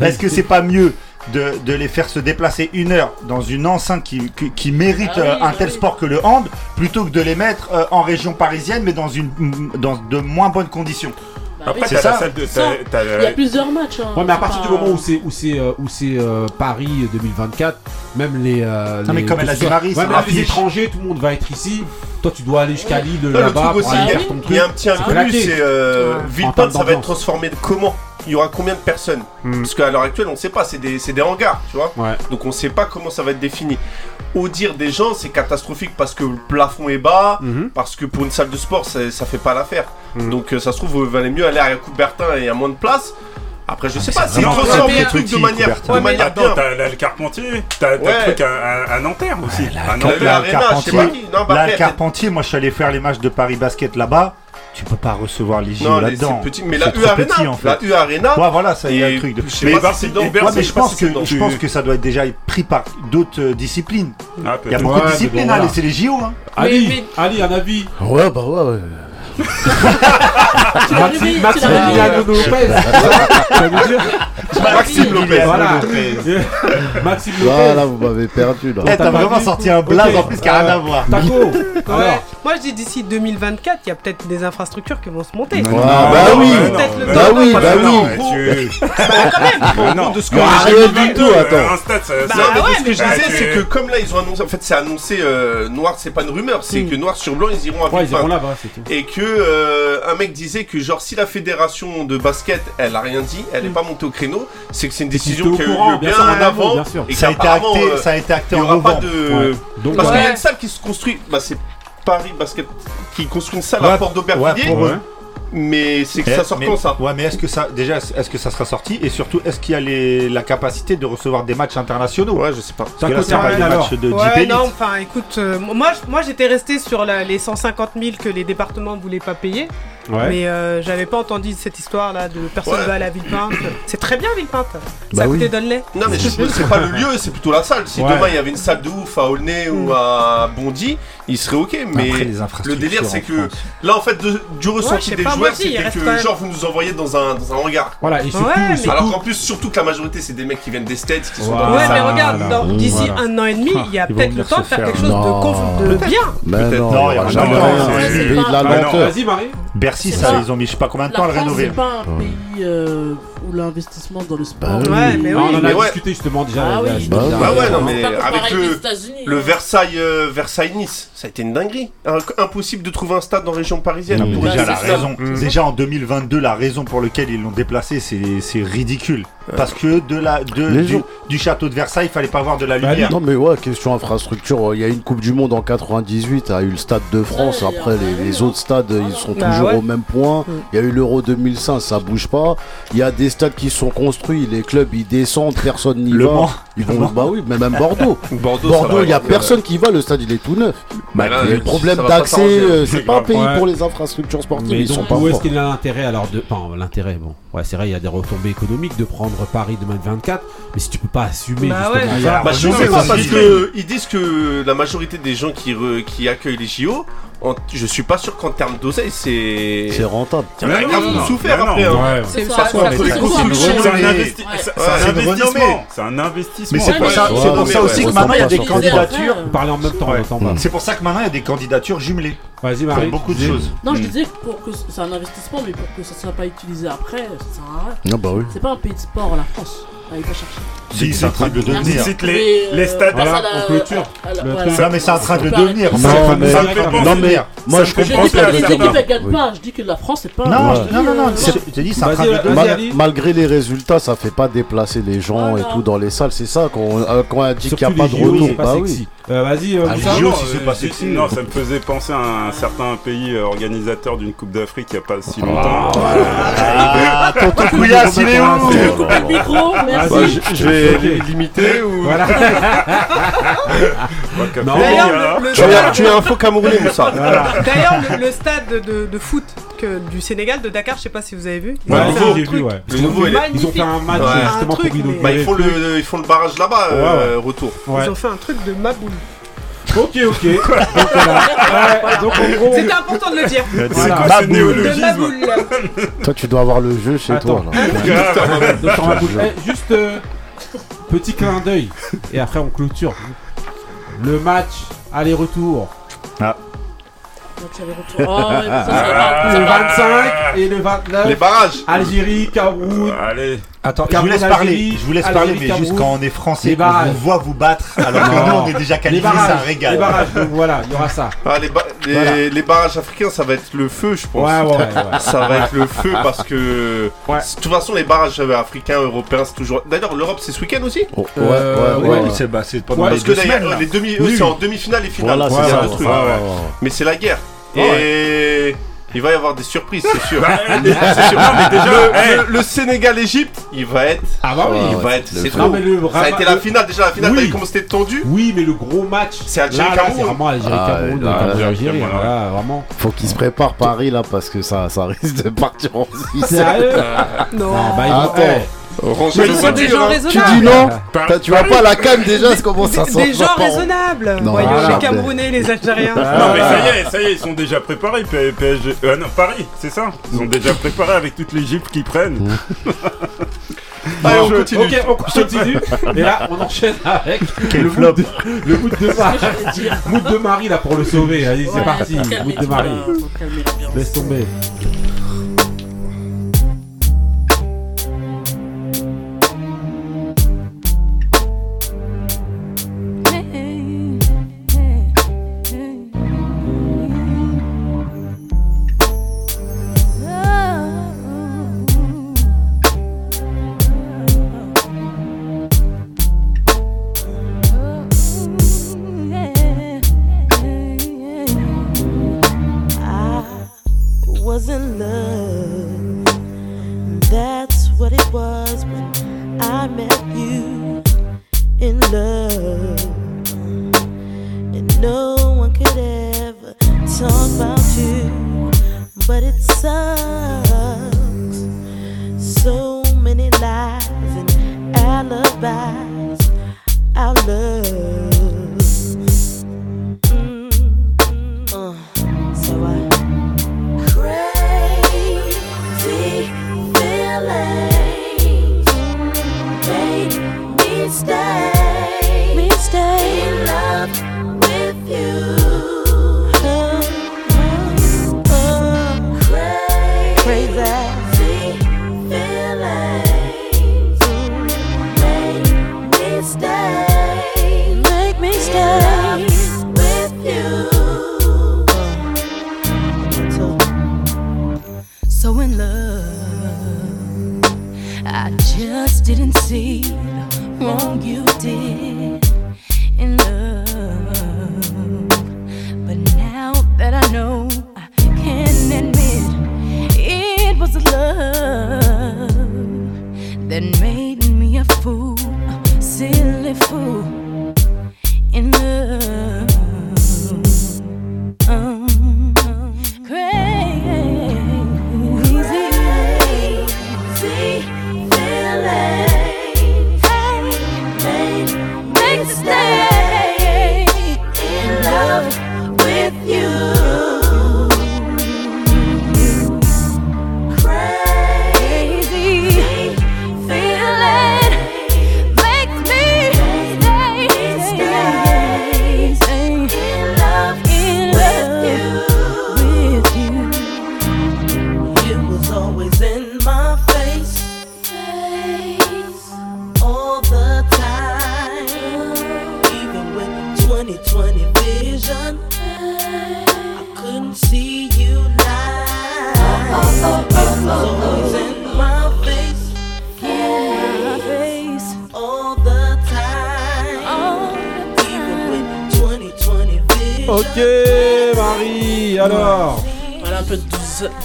<laughs> Est-ce que c'est pas mieux de, de les faire se déplacer une heure dans une enceinte qui, qui, qui mérite Ah oui, euh, un ah tel sport que le hand plutôt que de les mettre euh, en région parisienne mais dans une dans de moins bonnes conditions? bah Après, c'est ça. la de. Il y a plusieurs matchs. hein. Ouais, mais à partir du moment où c'est où c'est euh, où c'est euh, Paris 2024, même les. euh, Non, mais comme elle a dit Marie, ouais, même les étrangers, tout le monde va être ici. Toi, tu dois aller jusqu'à Lille là-bas pour aller il y a- faire ton il truc. y a un petit inconnu, c'est euh, Villepinte, ça va être transformé comment? Il y aura combien de personnes Hmm. Parce qu'à l'heure actuelle, on ne sait pas, c'est des, c'est des hangars, tu vois. Ouais. Donc on ne sait pas comment ça va être défini. Au dire des gens, c'est catastrophique parce que le plafond est bas, Mhm. parce que pour une salle de sport, ça, ça fait pas l'affaire. Mhm. Donc euh, ça se trouve, il valait mieux aller à Coubertin et a moins de place. Après, je sais pas, c'est très le truc de manière, de Ouais, mais manière Attends, bien. t'as le Carpentier, t'as t'as Ouais. le truc à, à- à Nanterre aussi. à Le Nanterre. Non, bah Là, après, le peut-être- Carpentier, moi je suis allé faire les matchs de Paris Basket là-bas. Tu peux pas recevoir les JO les- là-dedans. c'est petit, mais la U Arena, petit, en fait. la U Arena, Ouais, voilà, ça y a Et le truc de. Mais, pas si ouais, mais je pense si que je pense que ça doit être déjà pris par d'autres euh, disciplines. Ah, Il y a beaucoup Ouais, de disciplines bon, à voilà. laisser les JO. Hein. Ali, Mais- Ali, un avis. Ouais, bah ouais, Maxime Lopez. Ça veut dire Maxime Lopez. Voilà. Maxime Lopez. vous m'avez perdu, là. Eh, t'as vraiment sorti un blaze en plus qui a rien à voir. Taco. Moi, je dis d'ici 2024, il y a peut-être des infrastructures qui vont se monter. Non, bah non, oui. Bah oui, bah oui. <laughs> bah, quand même. Mais non. de ce que j'ai rien vu, du tout, Euh, attends. Un stade, ça- Bah ce que je mais disais, c'est que comme là, ils ont annoncé, en fait, c'est annoncé euh, noir, c'est pas une rumeur, c'est que noir sur blanc, ils iront à. Et que euh, un mec disait que genre si la fédération de basket elle a rien dit, elle est Mm. pas montée au créneau, c'est que c'est une décision qui a eu lieu bien en avant amont, bien sûr. et Ça a été acté, euh, ça a été acté il y en aura pas novembre. de Ouais. Donc, parce Ouais. qu'il y a une salle qui se construit, bah c'est Paris Basket qui construit une salle Ouais, à Port d'Aubervilliers. Mais c'est que ça sort mais- quand ça? Ouais, mais est-ce que ça, déjà, est-ce que ça sera sorti? Et surtout, est-ce qu'il y a les, la capacité de recevoir des matchs internationaux? Ouais, je sais pas. Parce que là, Taco, c'est pas des alors. matchs de Ouais, non, enfin, écoute, euh, moi, je- moi j'étais resté sur la- les 150 000 que les départements ne voulaient pas payer, Ouais. mais euh, j'avais pas entendu cette histoire là de personne Ouais. va à Villepinte. C'est très bien Villepinte. Bah ça a oui. coûté Donley. Non mais c'est pas le lieu, c'est plutôt la salle. Si Ouais. demain il y avait une salle de ouf à Aulnay ou Mm. à Bondy, il serait ok. Mais Après, le délire c'est que France. là en fait de- du ressenti des pas, joueurs c'était que même- genre vous nous envoyez dans un, dans un hangar. Voilà, et surtout, Ouais, mais- surtout- Alors qu'en plus surtout que la majorité c'est des mecs qui viennent des States qui sont Voilà. dans Ouais, mais regarde, d'ici Voilà. un an et demi, il y a peut-être le temps de faire quelque chose de, bien. Mais Peut-être. non, la Ah. Vas-y, Marie. Bercy, C'est ça, ça. ils ont mis je sais pas combien de temps à le rénover. c'est pas un Ouais. pays euh, où l'investissement dans le sport. Bah. Ouais, mais Non, oui. on en mais a ouais. discuté justement déjà. Ah oui. Bah Bah ouais, non, mais avec le- hein. Versailles, euh, Versailles Nice, ça a été une dinguerie. Un- impossible de trouver un stade dans la région parisienne. Mm. pour Déjà, la raison, déjà en 2022, la raison pour laquelle ils l'ont déplacé, c'est c'est ridicule. parce que de la, de, Les du, gens- du château de Versailles, il fallait pas voir de la Bah, lumière. Non mais ouais, question infrastructure, il y a eu une Coupe du Monde en 98, il y a eu le Stade de France, après les, les autres stades ils sont Bah toujours ouais. au même point, Mm. il y a eu l'Euro 2005, ça bouge pas, il y a des stades qui sont construits, les clubs ils descendent, personne n'y Le va. Mans. Ils vont, bah oui, mais même Bordeaux. <laughs> Bordeaux, il y a donc, personne qui va, le stade il est tout neuf. Bah là, il y a le problème d'accès, euh, c'est pas un pays Ouais. pour les infrastructures sportives, Mais ils sont donc, pas où est-ce qu'il y a l'intérêt alors de. Enfin, l'intérêt, bon. Ouais, c'est vrai, il y a des retombées économiques de prendre Paris 2024, mais si tu peux pas assumer Bah justement ouais. Bah, je Non, sais pas parce que ils disent que la majorité des gens qui, re- qui accueillent les JO, en- je suis pas sûr qu'en termes d'oseille c'est. C'est rentable. Il y en a Mais grave non, qui ont non, souffert mais non. après. hein. Ouais, C'est Ça, ça, ça, ça, ça, c'est ça, les ça, constructions. C'est un, mais- investi- Ouais. c'est- Ouais, c'est c'est un une investissement. renommée. C'est un investissement. Mais c'est pour Ouais, ça, mais- c'est pour ça Ouais, aussi que maintenant il y a des candidatures. Vous parlez en même temps. C'est pour ça que maintenant il y a des candidatures jumelées Vas-y, pour Marie. beaucoup de dis. choses. Non, je disais que pour que c'est un investissement, mais pour que ça soit pas utilisé après, ça sert à rien. Ah bah oui. C'est pas un pays de sport, la France. Allez pas chercher. Si, c'est en train de le devenir. Cite les, euh, les stades. Voilà, on clôture. Non, mais c'est en train de devenir. de- mais-. Non mais moi je Je comprends ce qu'elle veut je dire. ne Oui. pas, je dis que la France c'est pas Non, je- non, non, non, euh, je te dis, c'est en train de malgré les résultats, ça fait pas déplacer les gens Voilà. et tout dans les salles. C'est ça qu'on euh, quand on a dit qu'il n'y a pas de retour. c'est pas Bah sexy. oui. Euh, Vas-y, euh, Ah, Non, si c'est euh, pas je- sexy. Non, ça me faisait penser à un certain pays euh, organisateur d'une Coupe d'Afrique il n'y a pas si longtemps. Ah, tonton <laughs> Couillasse, il est où <laughs> Je je, je vais Ok. li- limiter ou. <laughs> Voilà. Quoique, Non. après, D'ailleurs, voilà. le- le- Tu es un faux Camerounais, Moussa. <laughs> D'ailleurs, le, le stade de, de foot que, du Sénégal, de Dakar, je sais pas si vous avez vu. Ouais, truc vu, ouais. Le nouveau, il est- Ils ont fait un match Ouais. justement Un truc, pour mais- Bah, ils, font le, ils font le barrage là-bas, euh, retour. Ouais. Ils ont fait un truc de maboule. Ok, ok. Donc, voilà. Ouais, <laughs> donc en gros. C'était important de le dire. C'est Voilà. quoi ce Maboule. De néologisme maboule. Toi, tu dois avoir le jeu chez Attends. toi. Là. Juste euh, petit clin d'œil et après on clôture. Le match aller-retour retour. Oh, <laughs> le 25 et le 29. Les barrages. Algérie, Cameroun. Allez. Attends, je vous laisse parler. Algérie, Je vous laisse Algérie, parler, mais juste quand on est français, on vous voit vous battre, alors que nous on est déjà qualifiés, c'est un barrages, régal. les barrages, donc voilà, il y aura ça. Ah, les, ba- les, Voilà. les barrages africains, ça va être le feu, je pense. Ouais, ouais, ouais. <laughs> Ça va être le feu parce que. Ouais. De toute façon, les barrages euh, africains, européens, c'est toujours. D'ailleurs, l'Europe, c'est ce week-end aussi? Oh, ouais, Euh, ouais, Oui, ouais. oui, c'est bah, Ouais, les Parce que les demi, c'est en demi-finale et finale. C'est ça. ouais, ouais, ouais. ouais. Mais c'est la guerre. Ouais. Et. Il va y avoir des surprises, c'est sûr. <laughs> Bah, C'est les- sûr. Non, mais déjà, le, hey. le- le Sénégal-Égypte, il va être. Ah bah oui. il va être. C'est trop. Ça a été la le- finale. Déjà, la finale, Oui. t'as vu comment c'était tendu Oui, mais le gros match, C'est Algérie-Cameroun. c'est vraiment Algérie-Cameroun, Ah, Algérie, voilà. voilà, vraiment. Faut qu'il se prépare Paris là parce que ça, ça risque de partir en vrille. Sérieux <laughs> Non. Bah ils vont. Attends. Mais ils sont des gens hein. Tu raisonnables. dis non T'as- Tu vas pas à la canne déjà, c'est comment ça sort des gens raisonnables. Non, Voyons voilà. les Camerounais, les Algériens. Non mais ça y est, ça y est, ils sont déjà préparés P- PSG. Euh, non, Paris, c'est ça. Ils sont déjà préparés avec toutes les gifles qu'ils prennent. <laughs> Allez, on continue. Ok, on continue. Et là, on enchaîne avec Quel le flop. mood de, le mood de Marie. <laughs> Mood de Marie là pour le sauver. Allez, c'est Ouais, parti. Mood de Marie. Laisse tomber.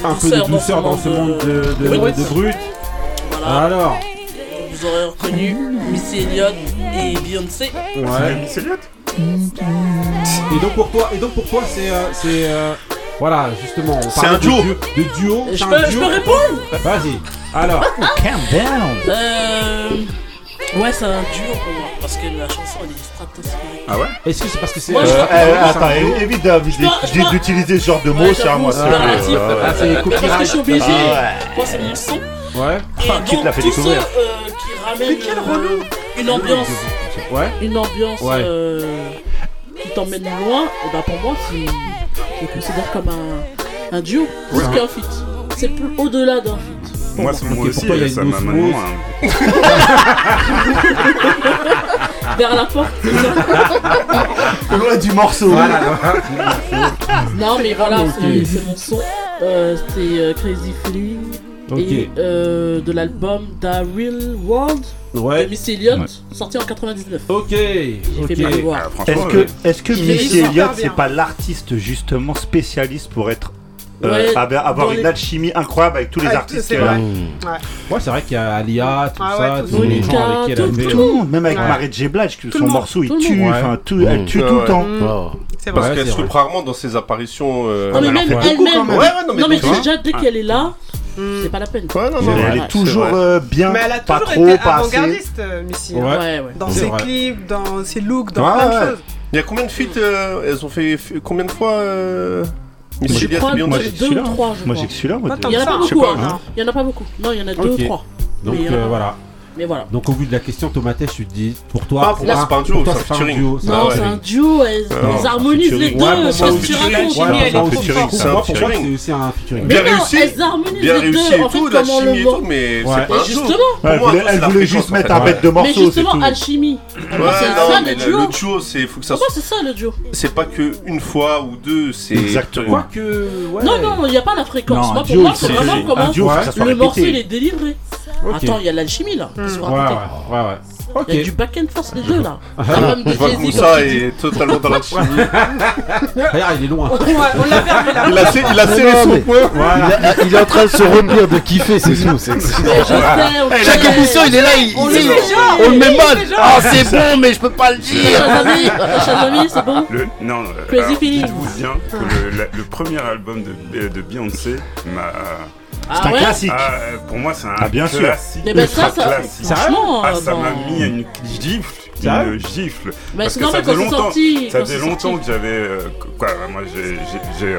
Un peu de douceur dans ce monde de, de, brut. de brut. Voilà. Alors Vous aurez reconnu Missy Elliott et Beyoncé. Ouais. Miss Elliott Et donc pour toi, et donc pour toi c'est euh, c'est euh, voilà justement C'est un duo. de, du- de duo. Je c'est un peux, je duo. peux répondre? Vas-y. Alors Calm down. Euh. Ouais, c'est un duo Ah ouais est-ce que c'est parce que c'est Moi, euh, je- c'est Euh, un attends, duo é- évite d'éviter- Je dois- d'utiliser ce genre de Ouais, mots, c'est à j'avoue, moi. c'est te plaît. relatif. Ah, c'est Parce que je obligé. Moi, c'est mon son. Ouais. Et Ah, qui te l'a fait découvrir euh, qui ramènent quel euh, relou. une ambiance, Ouais. une ambiance Ouais. euh, qui t'emmène loin, et bah pour moi, c'est, je le considère comme un, un duo, plus Ouais. qu'un feat. C'est plus au-delà d'un feat. Pour Moi, moi. c'est moi aussi, pourquoi il y a ça une m'a osmose maintenant. hein. Vers la porte. Loin du morceau. Voilà. non, mais voilà, Ok. c'est, c'est mon son. Euh, c'était euh, Crazy Feeling. Ok. Et euh, de l'album The Real World de Ouais. Missy Elliott, sorti en 99. Ok. J'ai fait ma Ok. devoir. Ah, Est-ce que, euh, est-ce que Il Missy fait super Elliott, c'est pas l'artiste justement spécialiste pour être. Euh, Ouais, avoir une les- alchimie incroyable avec tous les Ouais, artistes c'est qu'elle a. vrai. Ouais, c'est vrai qu'il y a Alia, tout Ah ça, ouais, tous tout les gens avec qui elle a Tout- fait. Tout le monde, même avec Ouais. Mary J. Blige, son morceau il tue, monde. enfin tout, elle tue Ouais, tout le ouais. temps. Ah. Parce qu'elle se rarement dans ses apparitions. euh, Non, mais même elle-même. non, mais déjà, dès qu'elle est là, c'est pas la peine. Ouais, non, Mais non, elle ouais, est toujours vrai. euh, bien, Mais elle a pas toujours trop, été pas avant-gardiste, Missy. hein. Ouais. Ouais, ouais. Dans ses vrai. clips, dans ses looks, dans Ouais, plein de choses. Il y a combien de feats euh, Elles ont fait combien de fois euh, Moi que j'ai deux que celui-là. ou trois, je Moi j'ai que celui-là. Il y en a pas beaucoup, hein. hein. Il y en a pas beaucoup. Non, il y en a deux ou trois. Donc euh, pas. voilà. Mais voilà. Donc au vu de la question Tomates, tu te dis pour toi. Ah, pour moi, c'est pas un duo, c'est un pas featuring. duo, c'est Non, un c'est un featuring. duo, elles, harmonisent les featuring. deux. Ouais, featuring, c'est un moi, pour moi, featuring. c'est aussi un featuring. Bien Mais réussi. elles harmonisent Bien les réussi deux. et En fait, comment le tout, vend mais Ouais. c'est pas Mais un duo. justement, elle Pour moi, voulait, juste mettre un bête de mais morceaux, c'est justement, tout. alchimie. C'est ça mais le duo. le duo, c'est faut que ça c'est ça le duo. C'est pas que une fois ou deux, c'est Exactement. Non, non, il n'y a pas la fréquence. Un pour duo, moi, c'est vraiment un comment le morceau il est délivré. Attends, il y a l'alchimie là. Qui se Ouais, ouais, ouais. Il y a du back and forth les deux là. Album de Je dis. est totalement dans la chimie. Regarde, il est loin. On l'a perdu là. Il a, serré- il a serré Non, son mais- poing. Il, a- il est en train de se retenir de kiffer, c'est tout. je Hey, sait. la commission, il est là, il, On il- on le met mal. Ah, c'est bon, mais je peux pas le dire. amis, c'est bon non, euh, Crazy Feeling. dites-vous bien que le, premier album de, de Beyoncé m'a. Ah C'est un ouais classique. Ah, euh, pour moi, c'est un Ah, bien sûr. classique. Mais ben ultra ça, ça, classique. franchement, Ah, euh, ça dans- m'a mis une gifle, une gifle. Parce que normal ça faisait longtemps, sorti. ça quand faisait c'est longtemps sorti. que j'avais, euh, quoi, moi j'ai,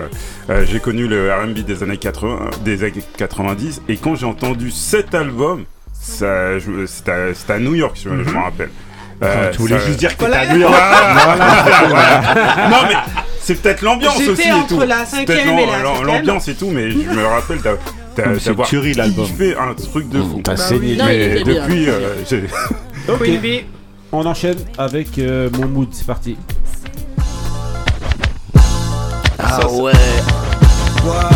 euh, connu le R&B des années 80, des années 90, et quand j'ai entendu cet album, c'était, à, New York, je, je m'en rappelle. Euh, Tu voulais ça- juste dire que t'étais Voilà. à New York. <laughs> Non mais c'est peut-être l'ambiance aussi et entre tout. la C'est cinquième peut-être et la l'ambiance et tout, mais je me rappelle c'est tuerie, l'album. fait un truc de fou. T'as Bah saigné. Mais depuis, euh, Ok. On enchaîne avec euh, mon mood. C'est parti. Ah ouais. What?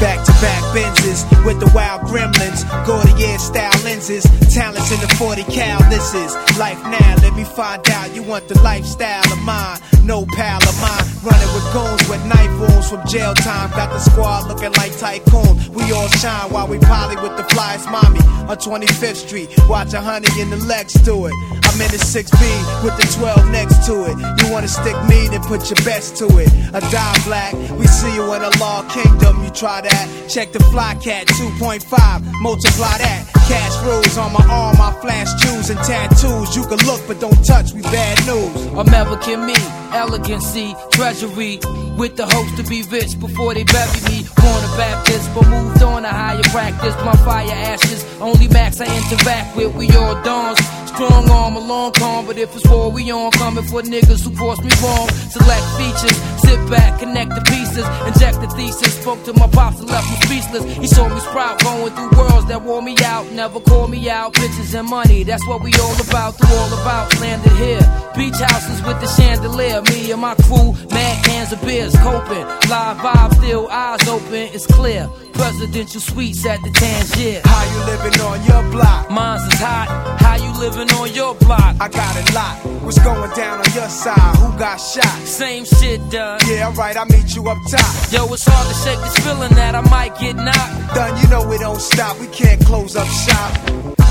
Back to back Benzes with the wild gremlins, Gordier style lenses, talents in the 40 cal. This is life now. Let me find out you want the lifestyle of mine. No pal of mine, running with goons with knife wounds from jail time. Got the squad looking like tycoon. We all shine while we poly with the flyest mommy on 25th Street. Watch a honey in the Lex do it. I'm in the 6B with the 12 next to it. You wanna stick me, then put your best to it. A die black, we see you in a law kingdom. You try that, check the fly cat 2.5, multiply that. Cash rules on my arm, I flash jewels and tattoos. You can look, but don't touch, we bad news. American me, elegancy, treasury. With the hopes to be rich before they bury me. Born a Baptist, but moved on to higher practice. Blunt fire ashes, only max I interact with. We all dons. Strong arm, a long con, but if it's war, we on. Coming for niggas who cross me wrong. Select features, sit back, connect the pieces. Inject the thesis, spoke to my pops and left me speechless. He saw me sprout, going through worlds that wore me out. Never call me out, bitches and money, that's what we all about. Through all about, landed here. Beach houses with the chandelier. Me and my crew, mad cans of beers, coping. Live vibe, still eyes open, it's clear. Presidential suites at the Tangier. How you living on your block? Mine's is hot. How you living on your block? I got it locked. What's going down on your side? Who got shot? Same shit done. Yeah, alright, I'll meet you up top. Yo, it's hard to shake this feeling that I might get knocked. Done, you know we don't stop. We can't close up shop.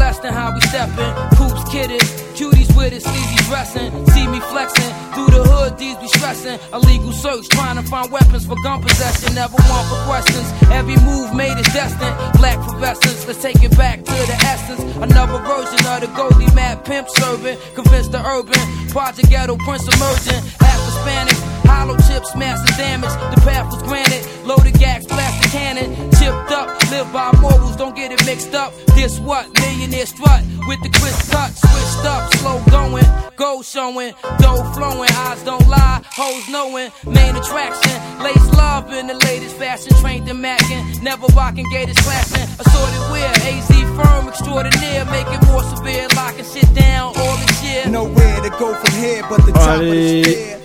Less than how we steppin'. Coops kidding, cuties with it, sleazy dressing. See me flexing, through the hood, these be stressing. Illegal search, trying to find weapons for gun possession. Never one for questions. Every move made is destined. Black professors, let's take it back to the essence. Another version of the Goldie Mad pimp serving. Convinced the urban, Project Ghetto Prince emerging. Half Hispanic, hollow chips, massive damage. The path was granted, loaded gas, plastic cannon. Chipped up, live by morals, don't get it mixed up. This what? Millionaire strut with the crisp cut, switched up, slow going, gold showing, dough flowing, eyes don't lie, hoes knowing, main attraction, lace love in the latest fashion, trained in macking, never rocking gators clashing, assorted wear, AZ firm extraordinaire, make it more severe, locking shit down all this year. Nowhere to go from here but the top of the Allez. stair.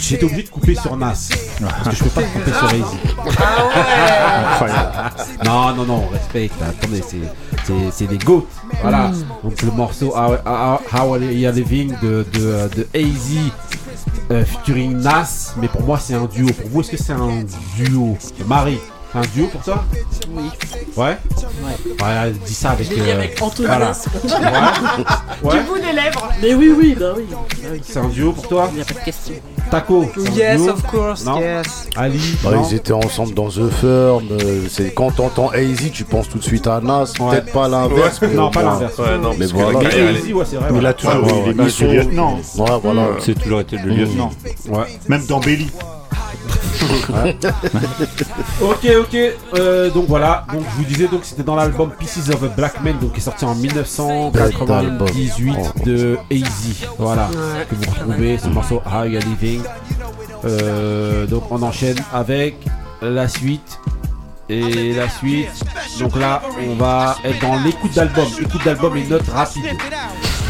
J'étais obligé de couper sur Nas. Parce que je peux pas couper sur Easy. Incroyable. Non, non, non, respecte. Attendez, c'est, c'est, c'est des goats. Voilà. Mm. Donc le morceau How, How, How Are You Living de, de, de AZ euh, featuring Nas. Mais pour moi, c'est un duo. Pour vous, est-ce que c'est un duo? Marie, c'est un duo pour toi Oui. Ouais Ouais, dis ça avec. Euh, avec voilà. enthousiasme. <laughs> Ouais. Du bout des lèvres. Mais oui, oui, bah oui. C'est un duo pour toi Il n'y a pas de question. Taco Yes, of course, Non yes. Ali Bah, non ils étaient ensemble dans The Firm. euh, c'est quand t'entends Easy, tu penses tout de suite à Nas. Ouais. Peut-être pas l'inverse. Non, pas l'inverse. Ouais, non, Mais voilà. Mais ouais, c'est vrai. Il voilà. a toujours Ah, ouais, il est lieutenant. Ouais, voilà. C'est toujours été le lieutenant. Ouais. Même dans Belly. Ok, ok. euh, donc voilà. Donc je vous disais donc c'était dans l'album Pieces of a Black Man donc qui est sorti en 1998 de AZ. Voilà. Que vous retrouvez ce morceau How You Living. Euh, donc on enchaîne avec la suite. Et la suite. Donc là on va être dans l'écoute d'album. Écoute d'album et notes rapides.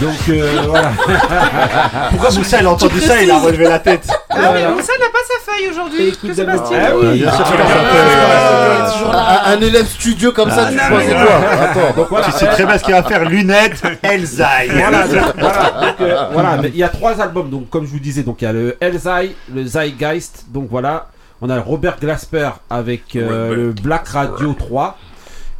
Donc euh, voilà. <laughs> Pourquoi Moussa il a entendu ça il a relevé la tête Ah, mais. Moussa n'a pas sa feuille aujourd'hui. Que se passe-t-il Ah Ah, pas ça. Un, élève studio comme ça, tu mais quoi Attends. Donc voilà. Tu sais très bien ce qu'il va faire, lunettes, Elzai. voilà, voilà, euh, il y a trois albums, donc comme je vous disais, donc il y a le Elzai, le Zeitgeist, donc voilà, on a Robert Glasper avec euh, le Black Radio 3,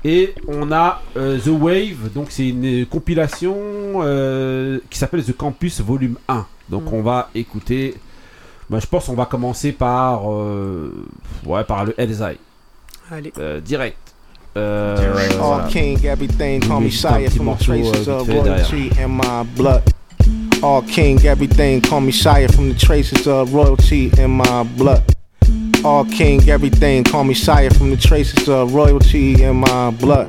et on a euh, The Wave, donc c'est une compilation euh, qui s'appelle The Campus Volume 1. Donc Mm. on va écouter, bah, je pense on va commencer par, euh, ouais, par le Elzai, Allez. euh, direct. Euh, All king, everything, call me petit from the euh, traces of royalty in my blood. All king, everything, call me sire from the traces of royalty in my blood. All king, everything, call me sire from the traces of royalty in my blood.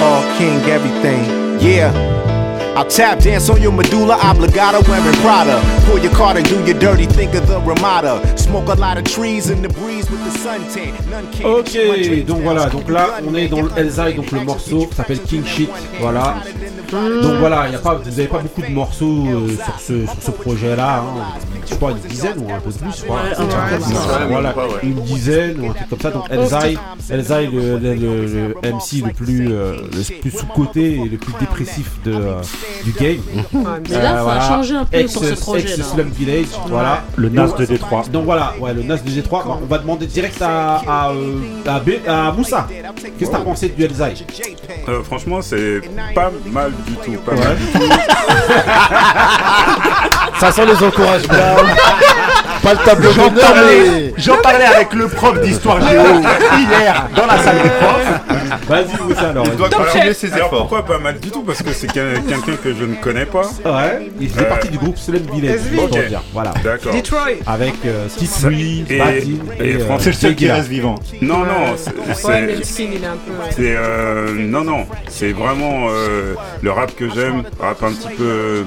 All king, everything, yeah. I'll tap dance on your medulla oblongata wearing Prada. Pull your card and do your dirty, think of the Ramada. Smoke a lot of trees in the breeze with the suntan. None can Ok, donc voilà, donc là on est dans le Elzai, donc le morceau s'appelle King Shit, voilà. Donc voilà, il y a pas, vous n'avez pas beaucoup de morceaux euh, sur ce, sur ce projet-là, hein. je crois une dizaine ou un peu plus, je crois. Ouais. Ouais, Voilà, une dizaine ou un truc comme ça. Donc Elzai, Elzai le, le, le- le MC le plus, euh, le plus sous-côté et le plus dépressif de, euh, du game. Mais là, ça a changé un peu ex, sur ce projet, ex là. Slum Village, voilà. Le Nas de Détroit. Donc voilà, ouais, le Nas de Détroit. Bon, on va demander direct à, à, euh, à, B- à Moussa. Qu'est-ce que t'as pensé du Elzai Euh, franchement, c'est pas mal du tout. Pas Ouais. mal du tout. <laughs> Ça sent les encouragements. <laughs> Pas le tableau J'en parlais, mais- j'en parlais avec le prof d'histoire géo hier dans la salle des profs. Vas-y, Moussa, alors. Il doit continuer ses alors efforts. pourquoi pas mal du tout? Parce que c'est quel- quelqu'un que je ne connais pas. Ouais, il faisait Euh, partie du groupe Slum Village. Voilà. D'accord. Detroit. Avec euh, Et- et euh, Francis- C'est le seul qui reste vivant. Non, non, c'est- Ouais, c'est. Melvin, il est un peu. C'est euh, non non, c'est vraiment euh, le rap que j'aime, rap un petit peu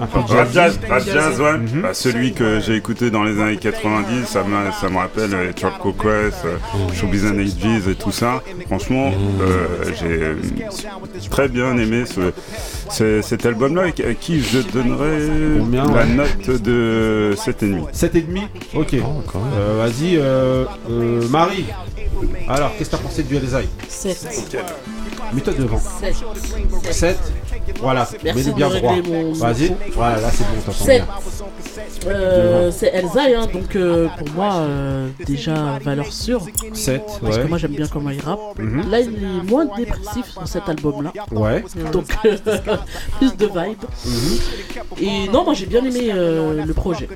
Un peu rap jazz, jazzy. rap jazz ouais. Mhm. Bah, celui que j'ai écouté dans les années 90, ça me ça me rappelle euh, Trap Call Quest, euh, Showbiz and Ages et tout ça. Franchement, euh, j'ai euh, très bien aimé ce, ce- cet album là, à qui je donnerais Combien, la ouais note de 7,5. 7,5 Ok. Euh, Vas-y, euh, euh, Marie. Alors, qu'est-ce que t'as pensé du Elzai 7. Mets-toi devant. 7. 7 Voilà, mets-le bien droit. Vas-y, voilà, là c'est bon, t'entends 7. bien. Euh, c'est Elsa, hein, donc euh, pour moi, euh, déjà valeur sûre. 7, Parce que moi j'aime bien comment il rappe. Mhm. Là, il est moins dépressif sur cet album-là. Ouais. <laughs> Donc, <laughs> plus de vibe. Et non, moi j'ai bien aimé euh, le projet.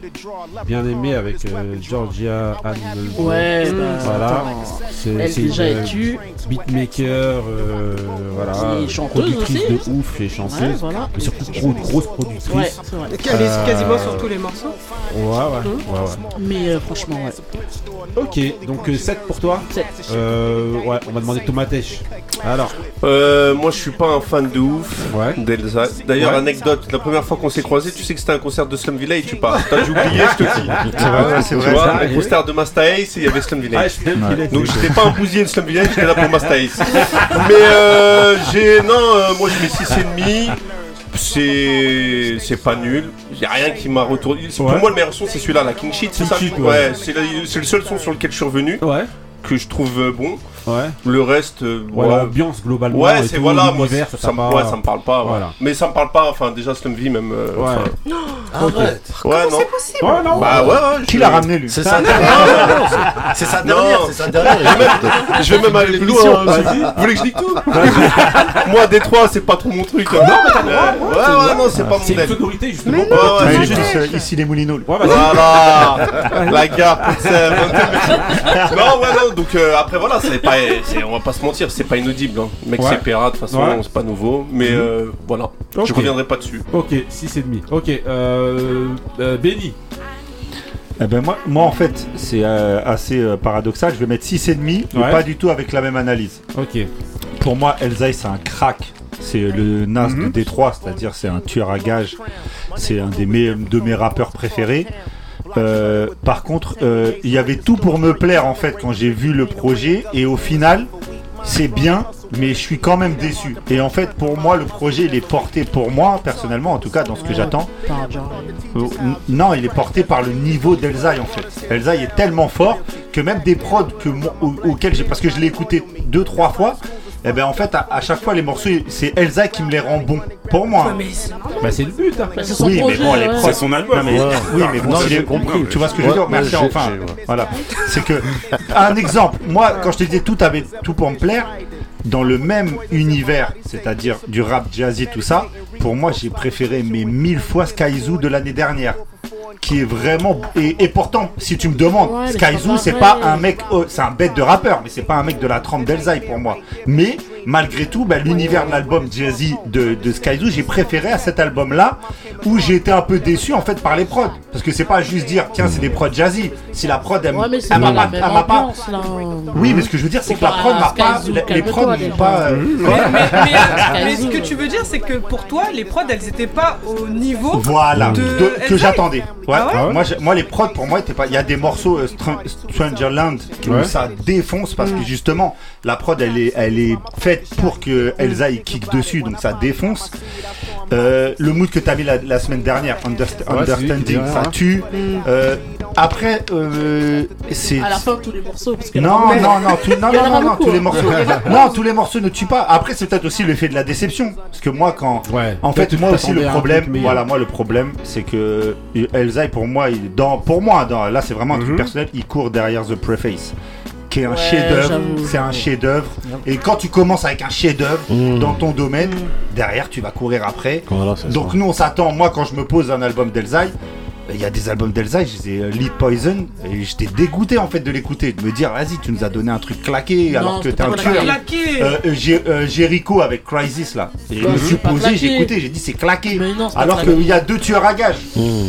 Bien aimé avec euh, Georgia Anne. Ouais, bah, voilà. C'est déjà une. Beatmaker, euh, voilà. Chanteuse productrice aussi. de ouf et chanteuse. Ouais, voilà. Mais surtout gros, grosse productrice. Ouais. Elle est Euh, quasiment sur tous les morceaux. Ouais, ouais, Hum. ouais, ouais. Mais euh, franchement, ouais. Ok, donc 7 pour toi 7. Euh, ouais, on va demander Tomatech. Alors, Euh, moi, je suis pas un fan de ouf Ouais. d'Elsa. D'ailleurs, Ouais. anecdote, la première fois qu'on s'est croisés, tu sais que c'était un concert de Slum Village, tu parles. T'as dû oublier, je te dis. <laughs> C'est vrai, Tu vois, concert de Masta Ace, il y avait Slum ah, Village. est- Donc j'étais pas un bousier de Slum Village, j'étais là pour Masta Ace. <laughs> Mais euh, j'ai. Non, euh, moi je mets 6,5. C'est. C'est pas nul. Y a rien qui m'a retourné. C'est- Ouais. Pour moi, le meilleur son, c'est celui-là, la King Sheet, c'est King ça? Sheet, ouais. Ouais, c'est la- c'est le seul son sur lequel je suis revenu, Ouais, que je trouve euh, bon. Ouais. Le reste. euh, Ouais, ouais. l'ambiance globalement. Ouais, et c'est voilà, moi, ça, ça me, pas- ouais, ça me parle pas. ouais. Voilà. Mais ça me parle pas, enfin, déjà Slum V, même. euh, Ouais. enfin, Arrête. ouais, non. Ouais, non. Bah ouais, ouais. Qui l'a ramené lui C'est sa dernière. non, c'est- <laughs> C'est sa dernière. Non. C'est sa dernière. Je vais même aller plus loin. hein. Vous voulez que je dise tout <laughs> Moi, Détroit, c'est pas trop mon truc. hein. Non, mais t'as le droit, Ouais, ouais, ouais, non, c'est pas mon C'est une deck. sonorité justement. Ouais, ouais, Ouais, c'est juste, juste. ici les Moulineaux. Voilà, <laughs> la gare, non, ouais, non, donc euh, après voilà, c'est pas, on va pas se mentir, c'est pas inaudible. Hein. Le mec, Ouais. c'est Péra, de toute façon, Ouais. c'est pas nouveau, mais euh, voilà, je reviendrai pas dessus. Ok, 6,5. Ok, euh, euh, Benny. Eh ben moi, moi en fait c'est euh, assez euh, paradoxal, je vais mettre 6,5 mais Ouais. pas du tout avec la même analyse. Ok. Pour moi Elzai c'est un crack, c'est le Nas Mhm. de Détroit, c'est-à-dire c'est un tueur à gages, c'est un des de mes rappeurs préférés. Euh, par contre, euh, il y avait tout pour me plaire en fait quand j'ai vu le projet et au final c'est bien mais je suis quand même déçu. Et en fait pour moi le projet il est porté pour moi personnellement en tout cas dans ce que j'attends euh, Non, il est porté par le niveau d'Elzai en fait. Elzai est tellement fort que même des prods que moi- au- auxquels j'ai. Parce que je l'ai écouté deux, trois fois. Et ben en fait, à, à chaque fois, les morceaux, c'est Elzai qui me les rend bons. Pour moi. mais c'est normal. Bah, c'est le but. Hein. Bah, c'est son Oui, mais bon, les ouais. C'est son album. Non, mais- Ouais. Oui, mais bon, Non, j'ai les- compris. Tu vois ce que je veux dire? Merci. Enfin, voilà. C'est que un exemple. Moi, quand je te disais tout avait tout pour me plaire, dans le même univers, c'est-à-dire du rap jazzy tout ça, pour moi, j'ai préféré mais mille fois Skyzoo de l'année dernière. Qui est vraiment. Et, et pourtant, si tu me demandes, Ouais, Skyzoo, c'est pas un mec. oh, c'est un bête de rappeur, mais c'est pas un mec de la trempe d'Elzai pour moi. Mais malgré tout, bah, l'univers de l'album jazzy de, de Skyzoo, j'ai préféré à cet album-là, où j'ai été un peu déçu en fait par les prods. Parce que c'est pas juste dire, tiens, c'est des prods jazzy. Si la prod, elle, Ouais, m'a pas. elle m'a pas- là. oui, mais ce que je veux dire, c'est que la prod m'a pas. Les, prods m'ont pas. euh, Mais, voilà. mais- mais- mais <laughs> ce que tu veux dire, c'est que pour toi, les prods, elles étaient pas au niveau. Voilà, de de- que j'attendais. Ouais. Ah ouais moi, moi, les prods pour moi étaient pas. Il y a des morceaux euh, Str- Strangerland où Ouais. ça défonce parce que justement la prod elle est, elle est faite pour que Elsa il kick dessus donc ça défonce. Euh, le mood que t'as mis la, la semaine dernière, Underst- Ouais, Understanding, ça hein. tue. Euh, après, euh, c'est. À la fin, tous les morceaux. Parce que Non, non, non, tout- non, y non, non, non, beaucoup, tous les hein. morceaux. <laughs> non, tous les morceaux ne tuent pas. Après, c'est peut-être aussi l'effet de la déception. Parce que moi, quand. Ouais. En fait, moi aussi, le problème, voilà, moi, le problème, c'est que Elzai, pour moi, il, dans, pour moi, dans, là, c'est vraiment un truc Mhm. personnel, il court derrière The Preface, qui est un Ouais, chef-d'œuvre. C'est un chef-d'œuvre. Et quand tu commences avec un chef-d'œuvre Mhm. dans ton domaine, derrière, tu vas courir après. Voilà, Donc ça. nous, on s'attend. Moi, quand je me pose un album d'Elzai, il y a des albums d'Elsa, je disais euh, Lead Poison, et j'étais dégoûté en fait de l'écouter, de me dire, vas-y, tu nous as donné un truc claqué Non, alors que c'est t'es un tueur. Claqué. Euh, euh, Jericho avec Crisis là. Et je me c'est suis posé, j'ai écouté, j'ai dit c'est claqué. Mais non, c'est alors qu'il y a deux tueurs à gages.